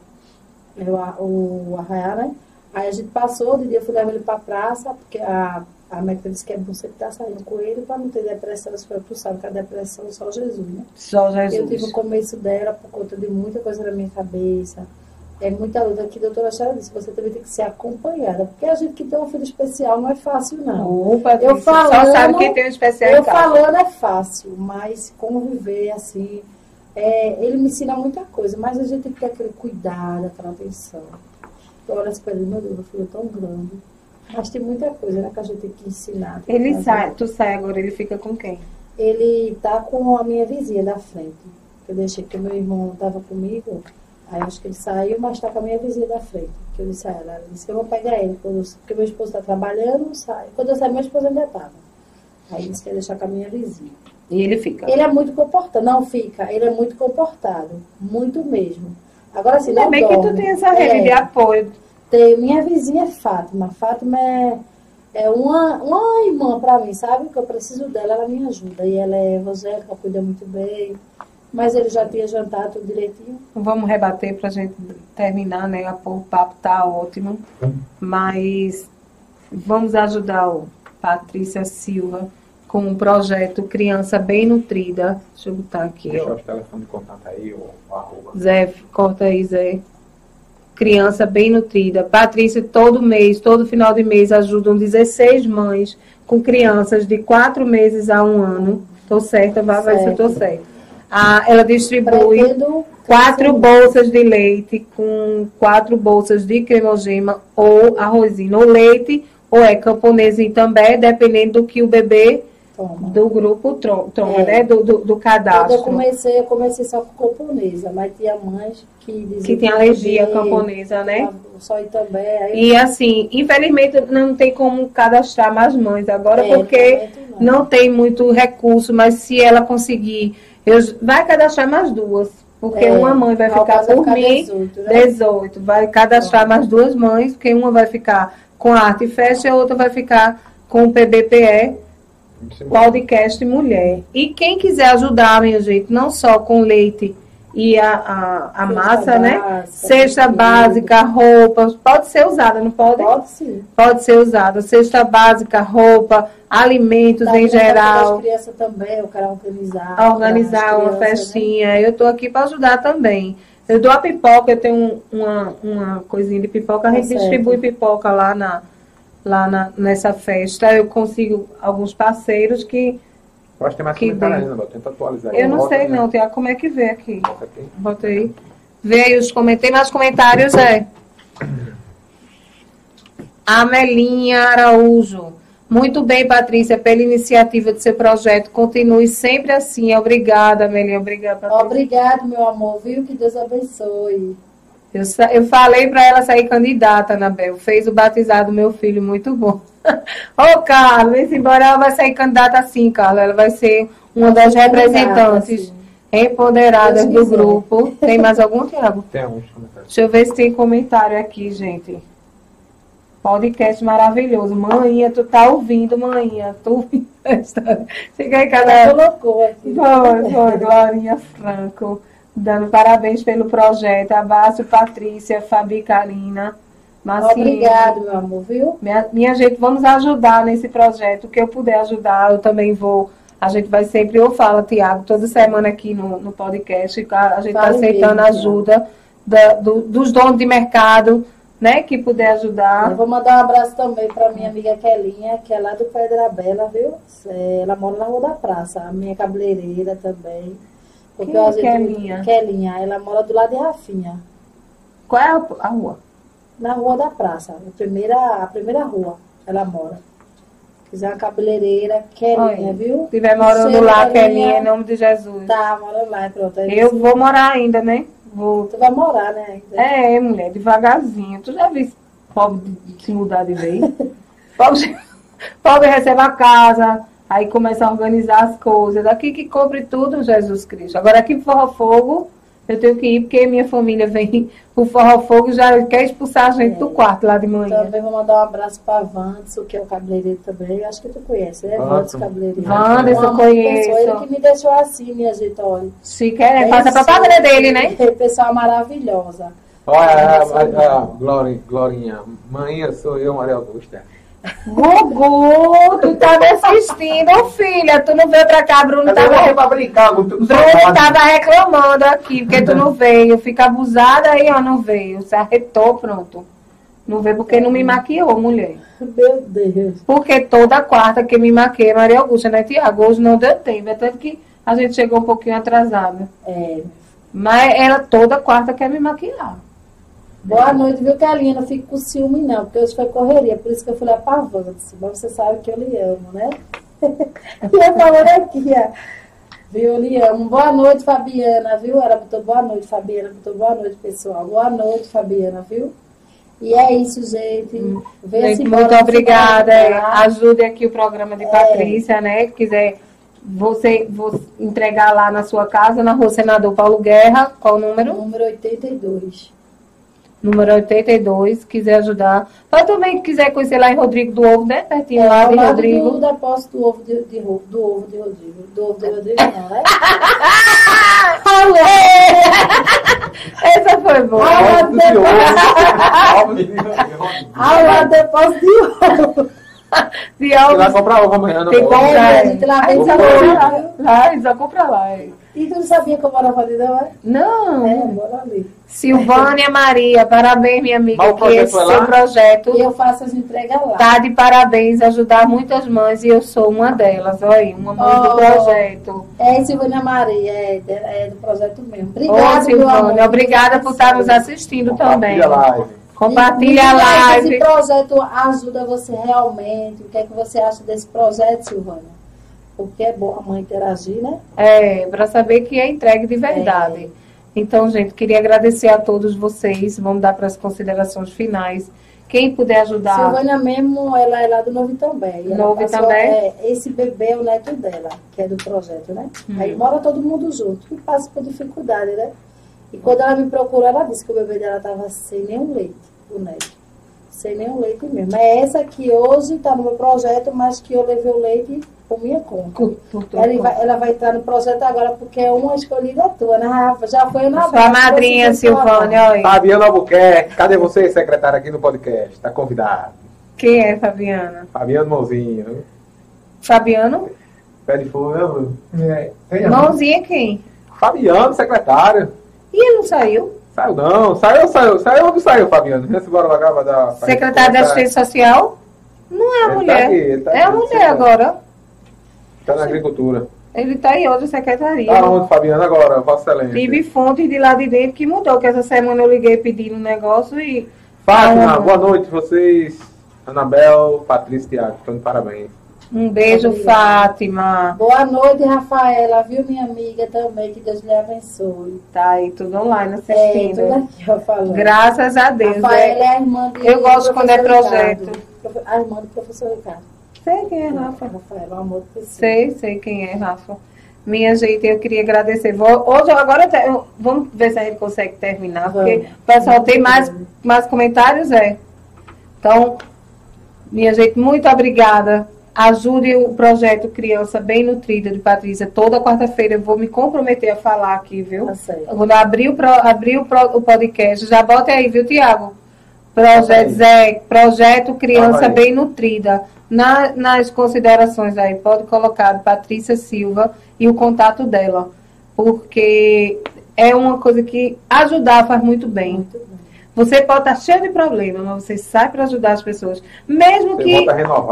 o, o Arraiá, né? Aí a gente passou, de dia eu fui levar ele pra praça, porque a, a médica disse que é bom sempre estar saindo com ele para não ter depressão. Você foi tu sabe que a depressão é só Jesus, né? Só Eu tive Jesus. o começo dela por conta de muita coisa na minha cabeça. É muita luta aqui, a doutora Chara disse, você também tem que ser acompanhada. Porque a gente que tem um filho especial não é fácil, não. Patrícia, Eu falando- só sabe quem tem um especial Eu falando é fácil, mas conviver assim, é, ele me ensina muita coisa, mas a gente tem que ter aquele cuidado, aquela atenção. Eu olho assim pra ele, meu Deus, meu filho é tão grande. Mas tem muita coisa né, que a gente tem que ensinar. tem Ele sai, tu sai agora, ele fica com quem? Ele tá com a minha vizinha da frente. Eu deixei que meu irmão tava comigo, aí acho que ele saiu, mas tá com a minha vizinha da frente. Que eu disse a ela, ela disse que eu vou pegar ele, quando porque meu esposo tá trabalhando, sai. Quando eu saio, meu esposo ainda tava. Aí ele disse que ia deixar com a minha vizinha. E ele fica. Ele é muito comportado. Não fica, ele é muito comportado. Muito mesmo. Agora sim, Ainda não bem que tu dorme. tem essa rede É, de apoio. Tem- minha vizinha é Fátima. Fátima é, é uma, uma irmã pra mim, sabe? Que eu preciso dela, ela me ajuda. E ela é evangélica, cuida muito bem. Mas ele já tinha jantado tudo direitinho. Vamos rebater pra gente terminar, né? O papo tá ótimo. Mas vamos ajudar o Patrícia Silva com um projeto Criança Bem Nutrida. Deixa eu botar aqui, Deixa ó. os telefones de contato aí, ou arroba. Zé, corta aí, Zé. Criança bem nutrida. Patrícia, todo mês, todo final de mês, ajudam 16 mães com crianças de 4 meses a um ano. Tô certa, vai, vai se eu tô certa. Ah, ela distribui Pretendo quatro bolsas de leite com quatro bolsas de cremogema ou arrozinho ou leite ou é camponesinho também, dependendo do que o bebê Toma. do grupo toma, É. né? Do, do, do Quando eu cadastro. comecei, eu comecei só com camponesa, mas tinha mães que diziam Que tem alergia camponesa, né? Só ir também. Aí E assim, infelizmente não tem como cadastrar mais mães agora, É, porque não. não tem muito recurso, mas se ela conseguir, eu, vai cadastrar mais duas. Porque É, uma mãe vai ficar por mim, 18, né? 18. Vai cadastrar mais duas mães, porque uma vai ficar com a Arte Fest e a outra vai ficar com o PBPE, podcast Mulher. E quem quiser ajudar, minha gente, não só com leite e a, a, a Cesta massa, né? básica, Cesta comida. básica, roupas, pode ser usada, não pode? Pode sim. Pode ser usada. Cesta básica, roupa, alimentos Tá em vendo? As geral. crianças também, eu quero organizar. Organizar as uma crianças, né? festinha. Eu tô aqui para ajudar também. Eu dou a pipoca, eu tenho um- uma, uma coisinha de pipoca, a gente certo. distribui pipoca lá, na, lá na, nessa festa. Eu consigo alguns parceiros que. Eu acho que tem mais Que comentário ainda. Tenta atualizar aí. Eu não Bota, sei né? não, Tiago, como é que vê aqui? Bota aqui. Bota aí. Vê aí os comentários. Tem mais comentários, é? Amelinha Araújo. Muito bem, Patrícia, pela iniciativa do seu projeto. Continue sempre assim. Obrigada, Amelinha. Obrigada, Patrícia. Obrigado, meu amor, viu? Que Deus abençoe. Eu, sa- eu falei para ela sair candidata, Anabel. Fez o batizado do meu filho, muito bom. Ô, Carlos, embora, ela vai sair candidata assim, Carlos. Ela vai ser uma das representantes sim. empoderadas do grupo. Tem mais algum, Tiago? Tem alguns comentários. Deixa eu ver se tem comentário aqui, gente. Podcast maravilhoso. Manhã, tu tá ouvindo, manhã. Tu ouvindo a história. Fica aí. Ela colocou aqui. Foi, foi, Glorinha Franco. Dando parabéns pelo projeto. Abraço, Patrícia, Fabi Karina. Marcinha. Obrigado, meu amor, viu? Minha, minha gente, vamos ajudar nesse projeto. O que eu puder ajudar, eu também vou. A gente vai sempre, eu falo, Tiago, toda semana aqui no, no podcast, a gente está aceitando mesmo, ajuda da- do- dos donos de mercado, né? Que puder ajudar. Eu vou mandar um abraço também para minha amiga Kelinha, que é lá do Pedra Bela, viu? Ela mora na Rua da Praça, a minha cabeleireira também. Porque Quem eu é ajeito Kelinha? ela mora do lado de Rafinha, Qual é a, rua? na Rua da Praça, a primeira, a primeira rua ela mora. Quiser uma cabeleireira, Kelinha, Olha, viu? Estiver morando Cheiro, lá, Kelinha. Em nome de Jesus. Tá, mora lá, pronto. Aí Eu você- vou morar ainda, né? Vou. Tu vai morar, né? ainda? É, mulher, devagarzinho. Tu já viu pobre se mudar de vez? pobre, pobre recebe a casa, aí começa a organizar as coisas. Daqui que compre tudo, Jesus Cristo. Agora aqui pro Forró Fogo, eu tenho que ir porque minha família vem pro Forró Fogo e já quer expulsar a gente É. do quarto lá de manhã. Também vou mandar um abraço para Vandes, que é o cabeleireiro também. Acho que tu conhece, né? Vandes. Cabeleireiro. Vandes, eu conheço. pessoa, Ele que me deixou assim, minha gente, olha. Se quer, faz a propaganda dele, né? Pessoa maravilhosa. Olha, a, a, a Glori- Glorinha, mãe, sou eu, Maria Augusta. Gugu, tu tá me assistindo, filha. Tu não veio pra cá, Bruno eu tava vou pra brincar, tudo Bruno tava reclamando aqui, porque tu não veio. Fica abusada aí, ó, não veio. Se arretou, pronto. Não veio porque não me maquiou, mulher. Meu Deus. Porque toda quarta que me maquia é Maria Augusta, né, Tiago? Hoje não deu tempo. É tanto que a gente chegou um pouquinho atrasada. É. Mas ela toda quarta quer me maquiar. Boa noite, viu, Kelinha? Não fico com ciúme, não, porque hoje foi correria, por isso que eu pra Vandes. Mas você sabe que eu lhe amo, né? e eu falando aqui, ó. Viu, eu lhe amo. Boa noite, Fabiana, viu? Ela botou boa noite, Fabiana, botou boa noite, pessoal. Boa noite, Fabiana, viu? E é isso, gente. Venha Gente, muito obrigada. é. Ajude aqui o programa de Patrícia, né? Se quiser você, você entregar lá na sua casa, na rua Senador Paulo Guerra, qual o número? Número 82. Número 82, quiser ajudar. Mas também quiser conhecer lá em Rodrigo do Ovo, né? Pertinho É, lá ao de lado Rodrigo. do depósito do ovo de, de, do ovo de Rodrigo. Do ovo de Rodrigo, não, né? Essa foi boa. Ah, Óbvio de ovo. Óbvio de ovo. Ao lado do depósito de ovo. De vai ovos, comprar ovo amanhã, não tem comprar. É, gente, lá vem só sabor, compra lá. Lá, só compra lá. E tu não sabia que eu morava ali, não é? Não. É, mora ali. Silvânia Maria, parabéns, minha amiga. Que esse seu projeto E eu faço as entregas lá. tá de parabéns, ajudar muitas mães e eu sou uma delas. Olha aí, uma mãe do Oh. projeto. É, Silvânia Maria, é, é do projeto mesmo. Obrigada, amor. Silvânia, obrigada por estar nos assistindo também. Compartilha a live. Compartilha a live. Esse projeto ajuda você realmente. O que é que você acha desse projeto, Silvânia? Porque é bom a mãe interagir, né? É, para saber que é entregue de verdade. Então, gente, queria agradecer a todos vocês. Vamos dar para as considerações finais. Quem puder ajudar. Silvânia mesmo, ela é lá do Novo Itambé. Novo Itambé? É, esse bebê é o neto dela, que é do projeto, né? Hum. Aí mora todo mundo junto e passa por dificuldade, né? E quando ela me procurou, ela disse que o bebê dela estava sem nenhum leite, o neto. Sem nenhum leite mesmo. É essa que hoje está no meu projeto, mas que eu levei o leite por minha conta. Por- Ela vai, ela vai entrar no projeto agora porque é uma escolhida tua, né, Rafa? Já foi na Sua madrinha, Silvânia, olha. Fabiana Albuquerque, cadê você, secretária aqui no podcast? Tá convidado. Quem é Fabiana? Fabiano Mãozinho. Fabiano? Pé de fogo. É, tem a- Mãozinha quem? Fabiano, secretário. E ele não saiu? Saiu não. Saiu, saiu. Saiu onde saiu, Fabiano? Nesse bora lá vai dar. pra Secretária da Assistência Social? Não é a Ele tá mulher. aqui, ele tá é a aqui, mulher secretário. agora. Tá na agricultura. Ele tá em outra secretaria. Tá onde, Fabiano, agora? Vossa Excelência. Tive fontes de lá de dentro que mudou, que essa semana eu liguei pedindo um negócio e. Fátima, Ah, boa noite vocês. Anabel, Patrícia e Tiago. Estão de parabéns. Um beijo, Obrigada. Fátima. Boa noite, Rafaela, viu, minha amiga também, que Deus lhe abençoe. Tá aí tudo online É, assistindo. tudo aqui, ó, falando. Graças a Deus. Rafaela é. é a irmã de Eu gosto quando é projeto. Ricardo. A irmã do professor Ricardo. Sei quem é, Rafa. Rafaela, o amor. Sei, sei quem é, Rafa. Minha gente, eu queria agradecer. Vou- hoje, agora, eu- vamos ver se a gente consegue terminar, porque Vamos. o pessoal tem mais, mais comentários, é. Então, Minha gente, muito obrigada. Ajude o projeto Criança Bem Nutrida de Patrícia. Toda quarta-feira eu vou me comprometer a falar aqui, viu? Tá certo. Quando abrir o, pro- abrir o, pro- o podcast, já bota aí, viu, Tiago? Projeto, Zé, projeto Criança. Bem Nutrida. Na- nas considerações aí, pode colocar Patrícia Silva e o contato dela. Porque é uma coisa que ajudar faz muito bem. Muito bem. Você pode estar cheio de problemas, mas você sai para ajudar as pessoas. Mesmo Você que,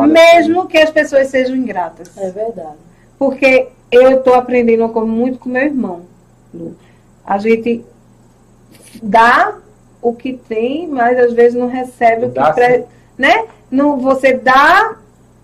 mesmo que as pessoas sejam ingratas. É verdade. Porque eu estou aprendendo muito com meu irmão. A gente dá o que tem, mas às vezes não recebe o que Dá, pre... né? Não, você dá,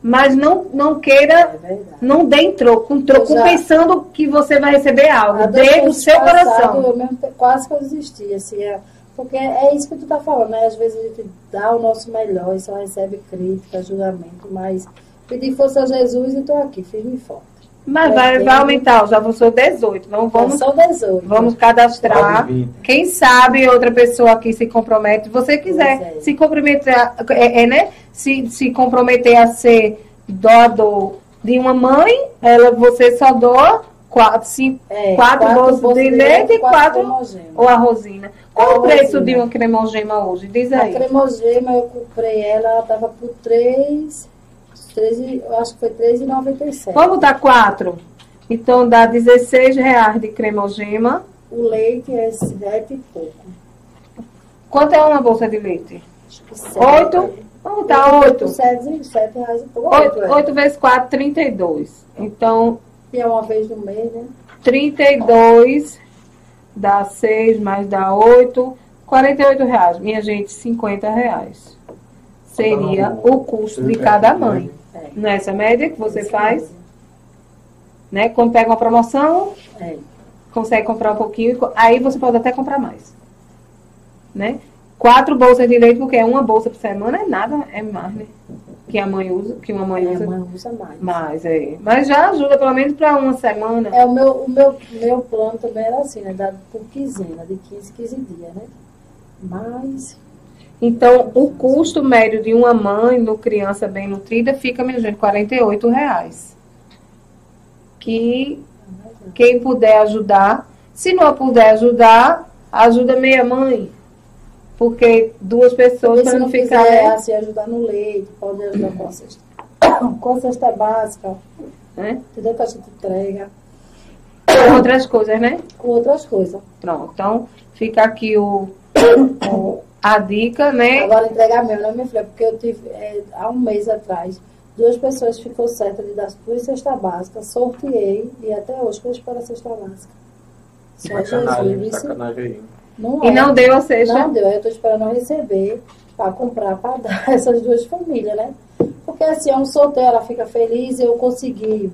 mas não, não É queira, verdade. não dê em troco, em troco já- pensando que você vai receber algo. Dê Adolescente seu passado, coração. Eu mesmo te- quase que eu desisti, assim, é- porque é isso que tu tá falando, né? Às vezes a gente dá o nosso melhor e só recebe crítica, julgamento, mas pedir força a Jesus e tô aqui, firme e forte. Mas vai, vai aumentar, já vou ser 18. Não vamos, São 18. vamos cadastrar. Quase 20. Quem sabe outra pessoa aqui se compromete, se você quiser é. se comprometer, a- é, é, né? Se, se comprometer a ser doador de uma mãe, ela, você só doa quatro, cinco, É, quatro bolsas de leite e quatro ou a rosina. Qual A o preço rosina. de uma cremogema hoje? Diz A aí. cremogema eu comprei ela, ela tava por 3, 13, eu acho que foi 3,97. Vamos botar quatro. Então dá 16 reais de cremogema. O leite é 7 e pouco. Quanto é uma bolsa de leite? Acho que sete. Oito? Vamos botar oito. 7, 7 reais e pouco. Oito, é. oito vezes quatro, 32. Então, E é uma vez no mês, né? 32 dá 6, mais dá 8, 48 reais. Minha gente, 50 reais. Seria o custo de cada mãe. É. Nessa média que você Isso faz, mesmo. né? Quando pega uma promoção, É. consegue comprar um pouquinho, aí você pode até comprar mais. Né? Quatro bolsas de leite, porque é uma bolsa por semana, é nada, é mais, né? Que a mãe usa, que uma mãe É, usa. a mãe usa mais. Mais, é. Mas já ajuda pelo menos para uma semana. É, o meu, o meu, meu plano também era assim, né? Dado por quinzena, de 15, 15 dias, né? Mas, Então, o custo médio de uma mãe no criança bem nutrida fica, minha gente, 48 reais. Que quem puder ajudar, se não puder ajudar, ajuda meia mãe. Porque duas pessoas se para não ficar. quiser né? assim, ajudar no leite, pode ajudar com a cesta, com a cesta básica, né? entendeu? Que a gente entrega, Outras coisas, né? com outras coisas. Pronto. Então, fica aqui o, o- a dica, né? Agora entregar mesmo, né, minha filha? Porque eu tive, é, há um mês atrás, duas pessoas ficou certa de dar duas cesta básica, sorteei e até hoje eu espero a cesta básica. Só Sacanagem, Jesus, isso sacanagem aí. não E é. não deu a sexta. Não deu, aí eu tô esperando receber para comprar, para dar essas duas famílias, né? Porque assim, é um sorteio, ela fica feliz, eu consegui.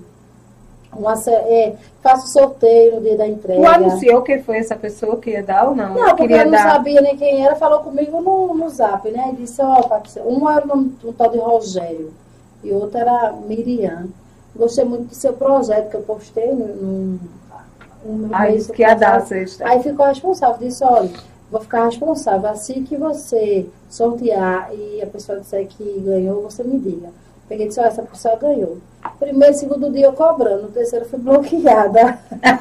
Uma, é, faço sorteio no dia da entrega. Tu anunciou quem foi essa pessoa que ia dar ou não? Não, porque Queria eu não dar. sabia nem quem era, falou comigo no, no zap, né? E disse, ó, Patrícia, um era o nome um tal de Rogério e outro era Miriam. Gostei muito do seu projeto que eu postei no. no, no Aí mês que ia dar sexta. Aí ficou responsável, disse, olha, vou ficar responsável. Assim que você sortear e a pessoa disser que ganhou, você me diga. Peguei e disse, olha, essa pessoa ganhou. Primeiro, segundo dia eu cobrando, no terceiro eu fui bloqueada.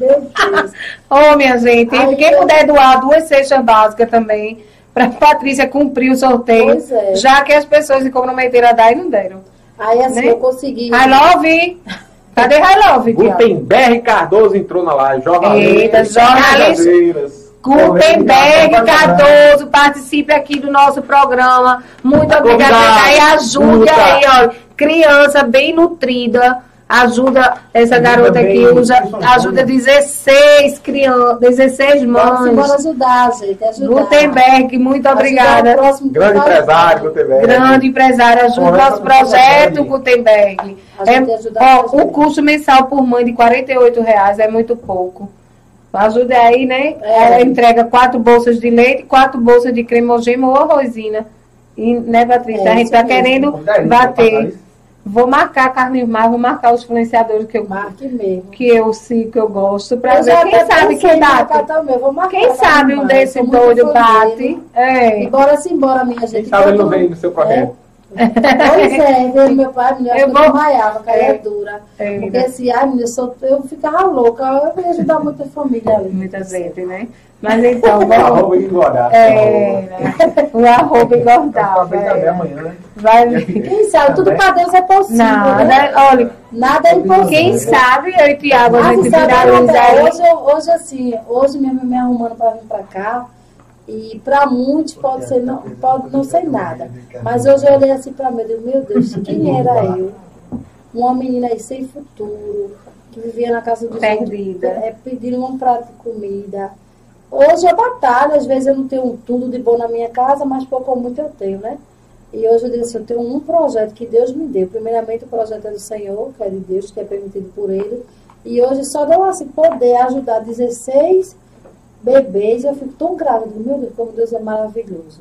Meu Deus. Ô, minha gente, Aí quem eu- puder doar duas cestas básicas também, pra Patrícia cumprir o sorteio, Pois é. já que as pessoas se comprometeram a dar e não deram. Aí assim, Né? eu consegui. I love! Cadê I love? Gutenberg Cardoso entrou na live. Jornalista. Eita, jornalista. Gutenberg Cardoso, participe aqui do nosso programa. Muito obrigada. Aí ajude Luta. aí, ó. Criança bem nutrida. Ajuda essa garota bem, que usa, principalmente. ajuda 16 crianças, 16 Vamos embora mães. ajudar, gente. Ajudar. Gutenberg, muito obrigada. Grande empresário, Gutenberg. Grande empresário, ajuda o nosso projeto, Gutenberg. É, ó, o custo mensal por mãe de 48 reais é muito pouco. Ajuda aí, né? É. Ela entrega quatro bolsas de leite, quatro bolsas de cremogema ou arrozina. E, né, Patrícia? É, a gente isso tá mesmo. querendo é bater. Vou marcar Carlos Mar, vou marcar os influenciadores que eu, Marque mesmo. que eu sigo, que eu gosto, pra Eu ver. Quem sabe que bate. também, Vou marcar Quem sabe um desse doido bate. dele. É. E bora se embora, minha gente. Quem sabe ele não vem no seu projeto. Pois é, meu pai, menina, eu, vou- desmaiava, caía É. dura. É, Porque assim, ai, menina, eu, sou- eu ficava louca, eu ia ajudar muita família ali. muita gente, né? Mas então, vamos. Arroba engordar. É, né? o arroba engordava. É. amanhã, né? Vai. Quem sabe, tudo pra Deus é possível. Nada, né? olha, Nada é impossível. quem sabe eu e Tiago a Ah, gente sabe, viraliza até aí. hoje, hoje, assim, hoje mesmo me arrumando para vir para cá, e para muitos pode ser não, pode não ser nada. Mas hoje eu olhei assim para mim, eu digo, meu Deus, quem era eu? Uma menina aí sem futuro, que vivia na casa dos Perdida. outros, é, pedindo um prato de comida. Hoje eu batalho, às vezes eu não tenho tudo de bom na minha casa, mas pouco ou muito eu tenho, né? E hoje eu digo assim, eu tenho um projeto que Deus me deu. Primeiramente o projeto é do Senhor, que é de Deus, que é permitido por Ele. E hoje só deu assim, poder ajudar 16 bebês, eu fico tão digo, meu Deus, como Deus é maravilhoso.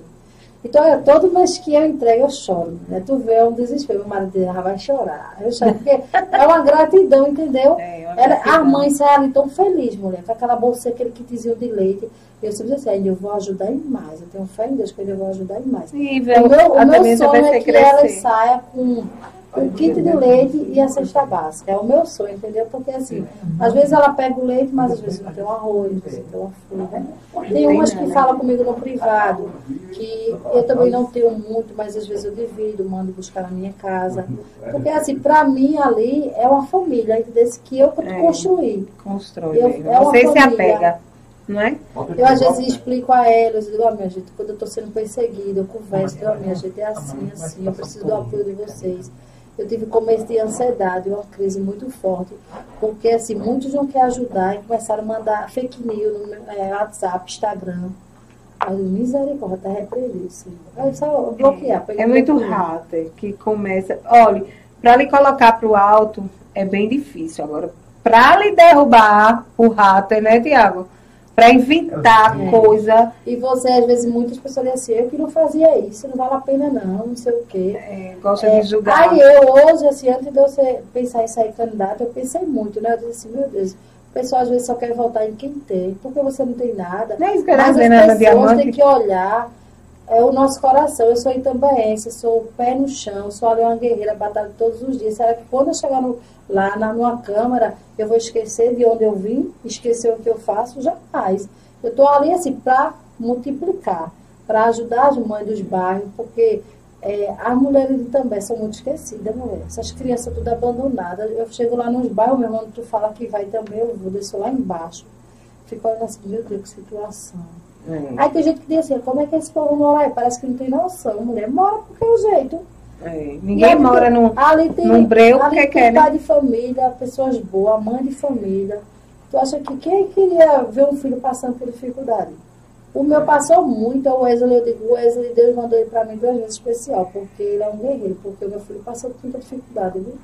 Então, eu, todo mês que eu entrego, eu choro. Né? Tu vê, é um desespero. Meu marido diz, ah, vai chorar. Eu choro, porque é uma gratidão, entendeu? É, uma Ela, gratidão. a mãe sai ali tão feliz, mulher, com aquela bolsa, aquele kitzinho de leite. Eu sempre disse assim, eu vou ajudar em mais. Eu tenho fé em Deus que eu vou ajudar em mais. O meu, o meu sonho é que ela crescer. saia com o kit de leite e a cesta básica. É o meu sonho, entendeu? Porque assim, às vezes ela pega o leite, mas às vezes não tem um arroz, não tem uma fruta. Tem umas que falam comigo no privado, que eu também não tenho muito, mas às vezes eu divido, mando buscar na minha casa. Porque assim, pra mim ali é uma família, desse que eu É. construí. Constrói. Eu- é uma Você se família. apega, não é? Eu às vezes explico a elas, eu digo, ó, minha gente, quando eu estou sendo perseguida, eu converso, ó, minha gente, é assim, assim, eu preciso do apoio de vocês. Eu tive começo de ansiedade, uma crise muito forte, porque assim, muitos não querem ajudar e começaram a mandar fake news no meu, é, WhatsApp, Instagram. Aí misericórdia, até repreendi, Senhor. Aí só bloquear. peguei É muito hater que começa. Olha, para lhe colocar para o alto é bem difícil. Agora, para lhe derrubar o hater, né, Tiago? Para inventar É. coisa, E você, às vezes, muitas pessoas dizem assim, eu que não fazia isso, não vale a pena não, não sei o quê. é, gosta É, de julgar. Aí eu hoje, assim, antes de eu ser- pensar em sair candidato, eu pensei muito, né? Eu disse assim, meu Deus, o pessoal às vezes só quer votar em quem tem, porque você não tem nada. É isso que eu ia Mas dizer, as pessoas têm que olhar é, o nosso coração. Eu sou itambaense, sou pé no chão, sou ali uma guerreira, batalho todos os dias. Será que quando eu chegar no- lá na, numa câmara, eu vou esquecer de onde eu vim, esquecer o que eu faço? Jamais. Eu estou ali, assim, para multiplicar, para ajudar as mães dos bairros, porque é, as mulheres também são muito esquecidas, mulher. Essas crianças tudo abandonadas. Eu chego lá nos bairros, meu irmão, tu fala que vai também, eu vou descer lá embaixo. Fico olhando assim, meu Deus, que situação. É, Aí tem gente que diz assim, como é que esse povo mora aí? Parece que não tem noção. Mulher mora porque é o jeito. É. Ninguém ali mora num. ali tem, num breu porque tem quer, né? pai de família, pessoas boas, mãe de família. Tu acha que quem queria ver um filho passando por dificuldade? O meu passou muito, o Wesley, eu digo, o Wesley, Deus mandou ele para mim duas vezes especial, porque ele é um guerreiro, porque o meu filho passou por muita dificuldade, viu?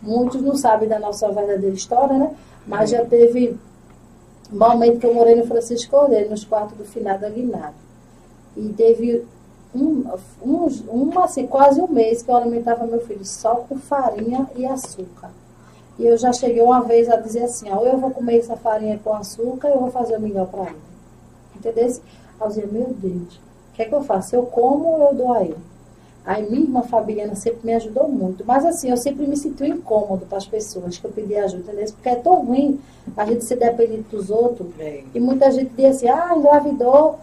Muitos não sabem da nossa verdadeira história, né? Mas já teve momento que eu morei no Francisco Cordeiro, nos quartos do finado Aguinaldo. E teve um, um, assim, quase um mês que eu alimentava meu filho só com farinha e açúcar. E eu já cheguei uma vez a dizer assim, ó, ou eu vou comer essa farinha com açúcar, eu vou fazer o mingau para ele. Entendeu? Aí eu dizia, meu Deus, o que é que eu faço? Eu como ou eu dou a ele? Aí minha irmã Fabiana sempre me ajudou muito. Mas assim, eu sempre me senti incômodo para as pessoas que eu pedi ajuda, entendeu? Porque é tão ruim a gente ser dependente dos outros. É. E muita gente diz assim, ah, engravidou,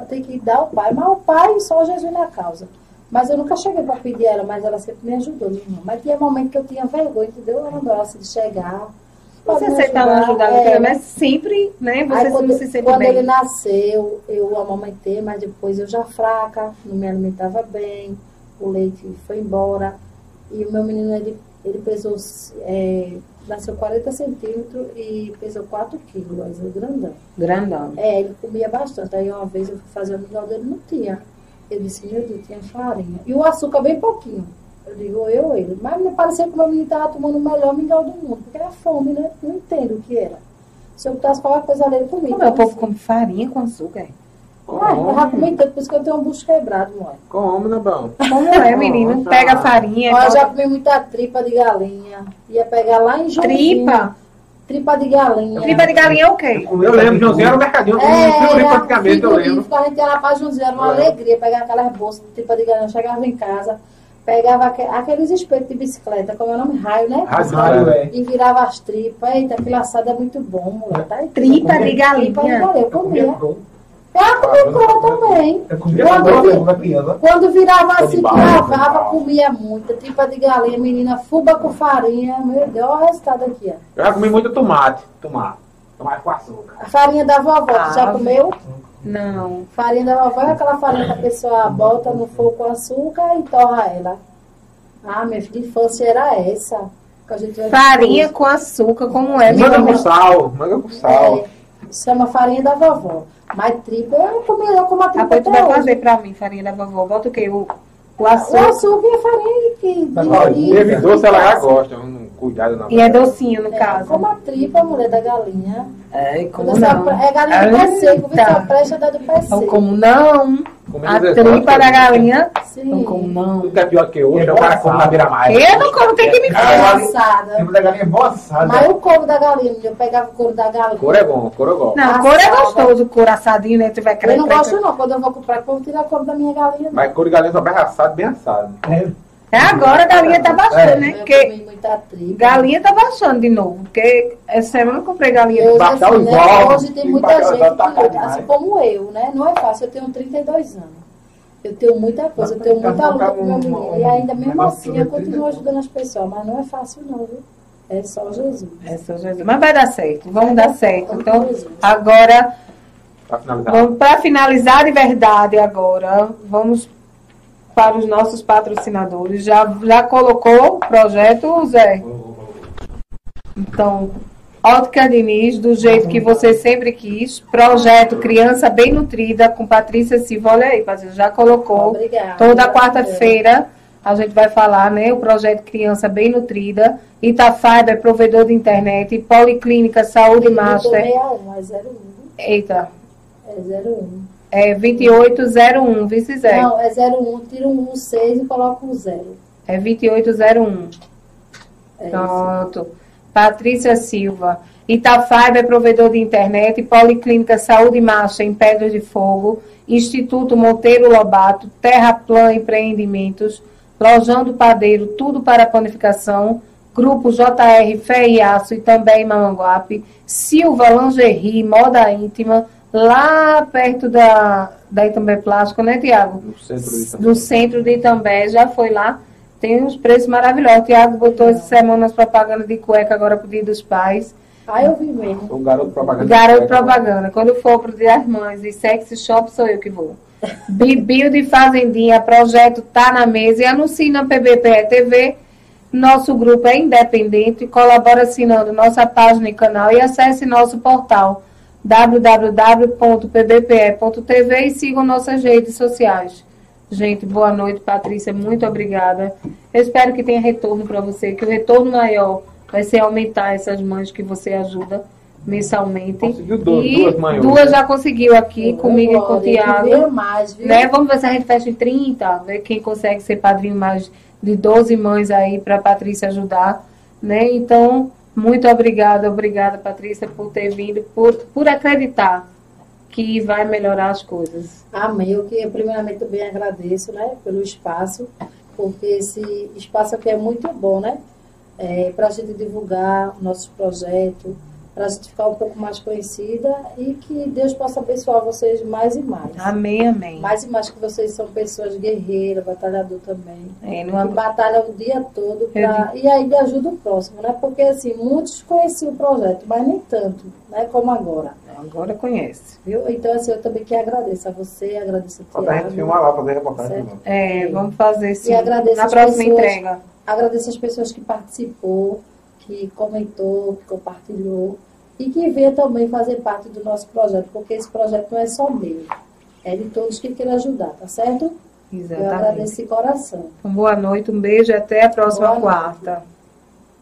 tem que dar ao pai. Mas o pai, só Jesus na causa. Mas eu nunca cheguei para pedir ela, mas ela sempre me ajudou, minha irmã. Mas tinha momento que eu tinha vergonha, entendeu? Ela gosta de chegar. Você pode me aceita uma ajuda, é, mas sempre, né? Você Aí, não quando, se sente quando bem. ele nasceu, eu amamentei, mas depois eu já fraca, não me alimentava bem, o leite foi embora. E o meu menino, ele, ele pesou, é, nasceu 40 centímetros e pesou 4 quilos, mas ele grandão. Grandão. É, ele comia bastante. Aí uma vez eu fui fazer o mingau dele, não tinha. Eu disse, meu Deus, tinha farinha. E o açúcar bem pouquinho. Eu digo, eu ou ele. Mas me parecia que o meu menino estava tomando o melhor mingau do mundo, porque era fome, né? Não entendo o que era. Se eu botasse qualquer coisa ali, ele comia. Como é o povo come farinha com açúcar? Ué, eu já comi tanto, por isso que eu tenho um bucho quebrado, mãe. Como, né, bom? Como é, menino? Nossa. Pega a farinha. Olha, eu já comi muita tripa de galinha. Ia pegar lá em Joinville. Tripa? Tripa de galinha. Tripa de galinha é o quê? Eu lembro, Joãozinho era o mercadinho, eu É, fui era praticamente, eu lembro. frigorífico, a gente ia lá pra Joinville, era uma É. alegria pegar aquelas bolsas de tripa de galinha. Eu chegava em casa, pegava aque- aqueles espetos de bicicleta, como é o nome? Raio, né? Raio, é. E virava as tripas. Eita, aquele assado é muito bom, mulher. Tá? Tripa de Tripa de galinha. galinha, eu comia. bom. Eu comia cor também. Eu comia Quando quando vi- criança. Quando virava Tô assim, de lavava, comia muita. Tripa de galinha, menina, fuba com farinha. Meu Deus, olha o resultado aqui, ó. Eu já comi muito tomate. Tomar. Tomar com açúcar. A farinha da vovó, tu já Ah, comeu? Não. Farinha da vovó é aquela farinha que a pessoa bota no fogo com açúcar e torra ela. Ah, minha filha, infância era essa. Que a gente vai- Farinha com açúcar, como é, Manga com sal. Manga com sal. É, chama farinha da vovó. Mas tripa, eu comi, eu como a tripa Depois tu vai hoje. fazer pra mim, farinha da vovó. Bota o quê? O, o O açúcar. açúcar e a farinha que... Mas de- olha, de- Teve doce, ela já de- gosta. não- Cuidado não. E é docinho, no É, caso. como a tripa, mulher da galinha. É, como não? só- É galinha do pé seco, viu? Eita. Só presta da do pé Então, seco. como não? A exóticos, tripa da galinha. Sim. Então, como não? Tudo que é pior que hoje, É é o cara come na beira-mar. Eu não como, tem que me É falar. assada. Tempo da galinha é boa assada. Mas o couro da galinha, eu pegava o couro da galinha. Cor é bom, cor eu gosto. Não, couro é gostoso, couro assadinho, né? Tu vai Eu não gosto não, quando eu vou comprar, eu tirar a cor da minha galinha. não. Mas cor de galinha só bem assado, bem assado. É. É agora a galinha tá baixando, né? Eu Porque comi muita tripa. galinha tá baixando de novo. Porque essa semana eu comprei galinha. Baixar assim, os né, ovos, hoje tem muita gente, tá que, assim como eu, né? Não é fácil, eu tenho 32 anos. Eu tenho muita coisa, eu tenho muita luta com meu menino. E ainda mesmo assim eu continuo 32. ajudando as pessoas, mas não é fácil não, viu? É só Jesus. É, São Jesus. Mas vai dar certo, vamos dar certo. Então, agora, Pra finalizar. vamos para finalizar de verdade agora, vamos para os nossos patrocinadores. Já, já colocou o projeto, Zé? Então, Ótica Diniz, do jeito que você sempre quis. Projeto Criança Bem Nutrida, com Patrícia Silva. Olha aí, Patrícia, já colocou. Obrigada. Toda quarta-feira a gente vai falar, né? O projeto Criança Bem Nutrida. Itafiber, provedor de internet. Policlínica Saúde Master. 61, é 01. Eita, É 01. É 2801, vice Zé. Não, é 01, tira um 1, 6 e coloca um 0. É 2801. É isso. Pronto. Patrícia Silva. Itafiber, provedor de internet. Policlínica Saúde Master em Pedras de Fogo. Instituto Monteiro Lobato. Terraplan Empreendimentos. Lojão do Padeiro, tudo para panificação. Grupo JR Fé e Aço e também Mamanguape. Silva Lingerie, moda íntima. Lá perto da, da Itambé Plástico, né, Tiago? Do centro de Itambé, já foi lá. Tem uns preços maravilhosos. O Tiago botou essa semana as propagandas de cueca agora pro Dia dos Pais. Aí eu vi mesmo. Sou um garoto propaganda. Garoto propaganda. Quando for pro Dia das Mães e sexy shop, sou eu que vou. Bibil de Fazendinha, projeto tá na mesa e anuncie na PBPE TV. Nosso grupo é independente, colabora assinando nossa página e canal e acesse nosso portal www.pbpe.tv e sigam nossas redes sociais. Gente, boa noite, Patrícia, muito obrigada. Eu espero que tenha retorno para você, que o retorno maior vai ser aumentar essas mães que você ajuda mensalmente. Conseguiu duas- e duas mães duas né? já conseguiu aqui, comigo e com o Tiago. veio mais, viu? Né? Vamos ver se a gente fecha em 30, ver quem consegue ser padrinho mais de 12 mães aí para Patrícia ajudar, né? Então, muito obrigada, obrigada Patrícia por ter vindo, por, por acreditar que vai melhorar as coisas. Amém. Eu que primeiramente também agradeço, né, pelo espaço, porque esse espaço aqui é muito bom, né? É, para a gente divulgar nossos projetos, para a gente ficar um pouco mais conhecida e que Deus possa abençoar vocês mais e mais. Amém, amém. Mais e mais que vocês são pessoas guerreiras, batalhador também. É, Que não, batalham o dia todo pra, e ainda ajuda o próximo, né? Porque assim, muitos conheciam o projeto, mas nem tanto, né? Como agora. agora conhece. Viu? Então, assim, eu também que agradeço a você, agradeço a Falta a gente Tiago. filmar lá, fazer reportagem. Certo. de novo. É, vamos fazer sim. E agradeço Na próxima pessoas- entrega. Agradeço as pessoas que participou, que comentou, que compartilhou e que veio também fazer parte do nosso projeto, porque esse projeto não é só meu, é de todos que queiram ajudar, tá certo? Eu Exatamente. agradeço de coração. Então, boa noite, um beijo e até a próxima Boa noite. quarta.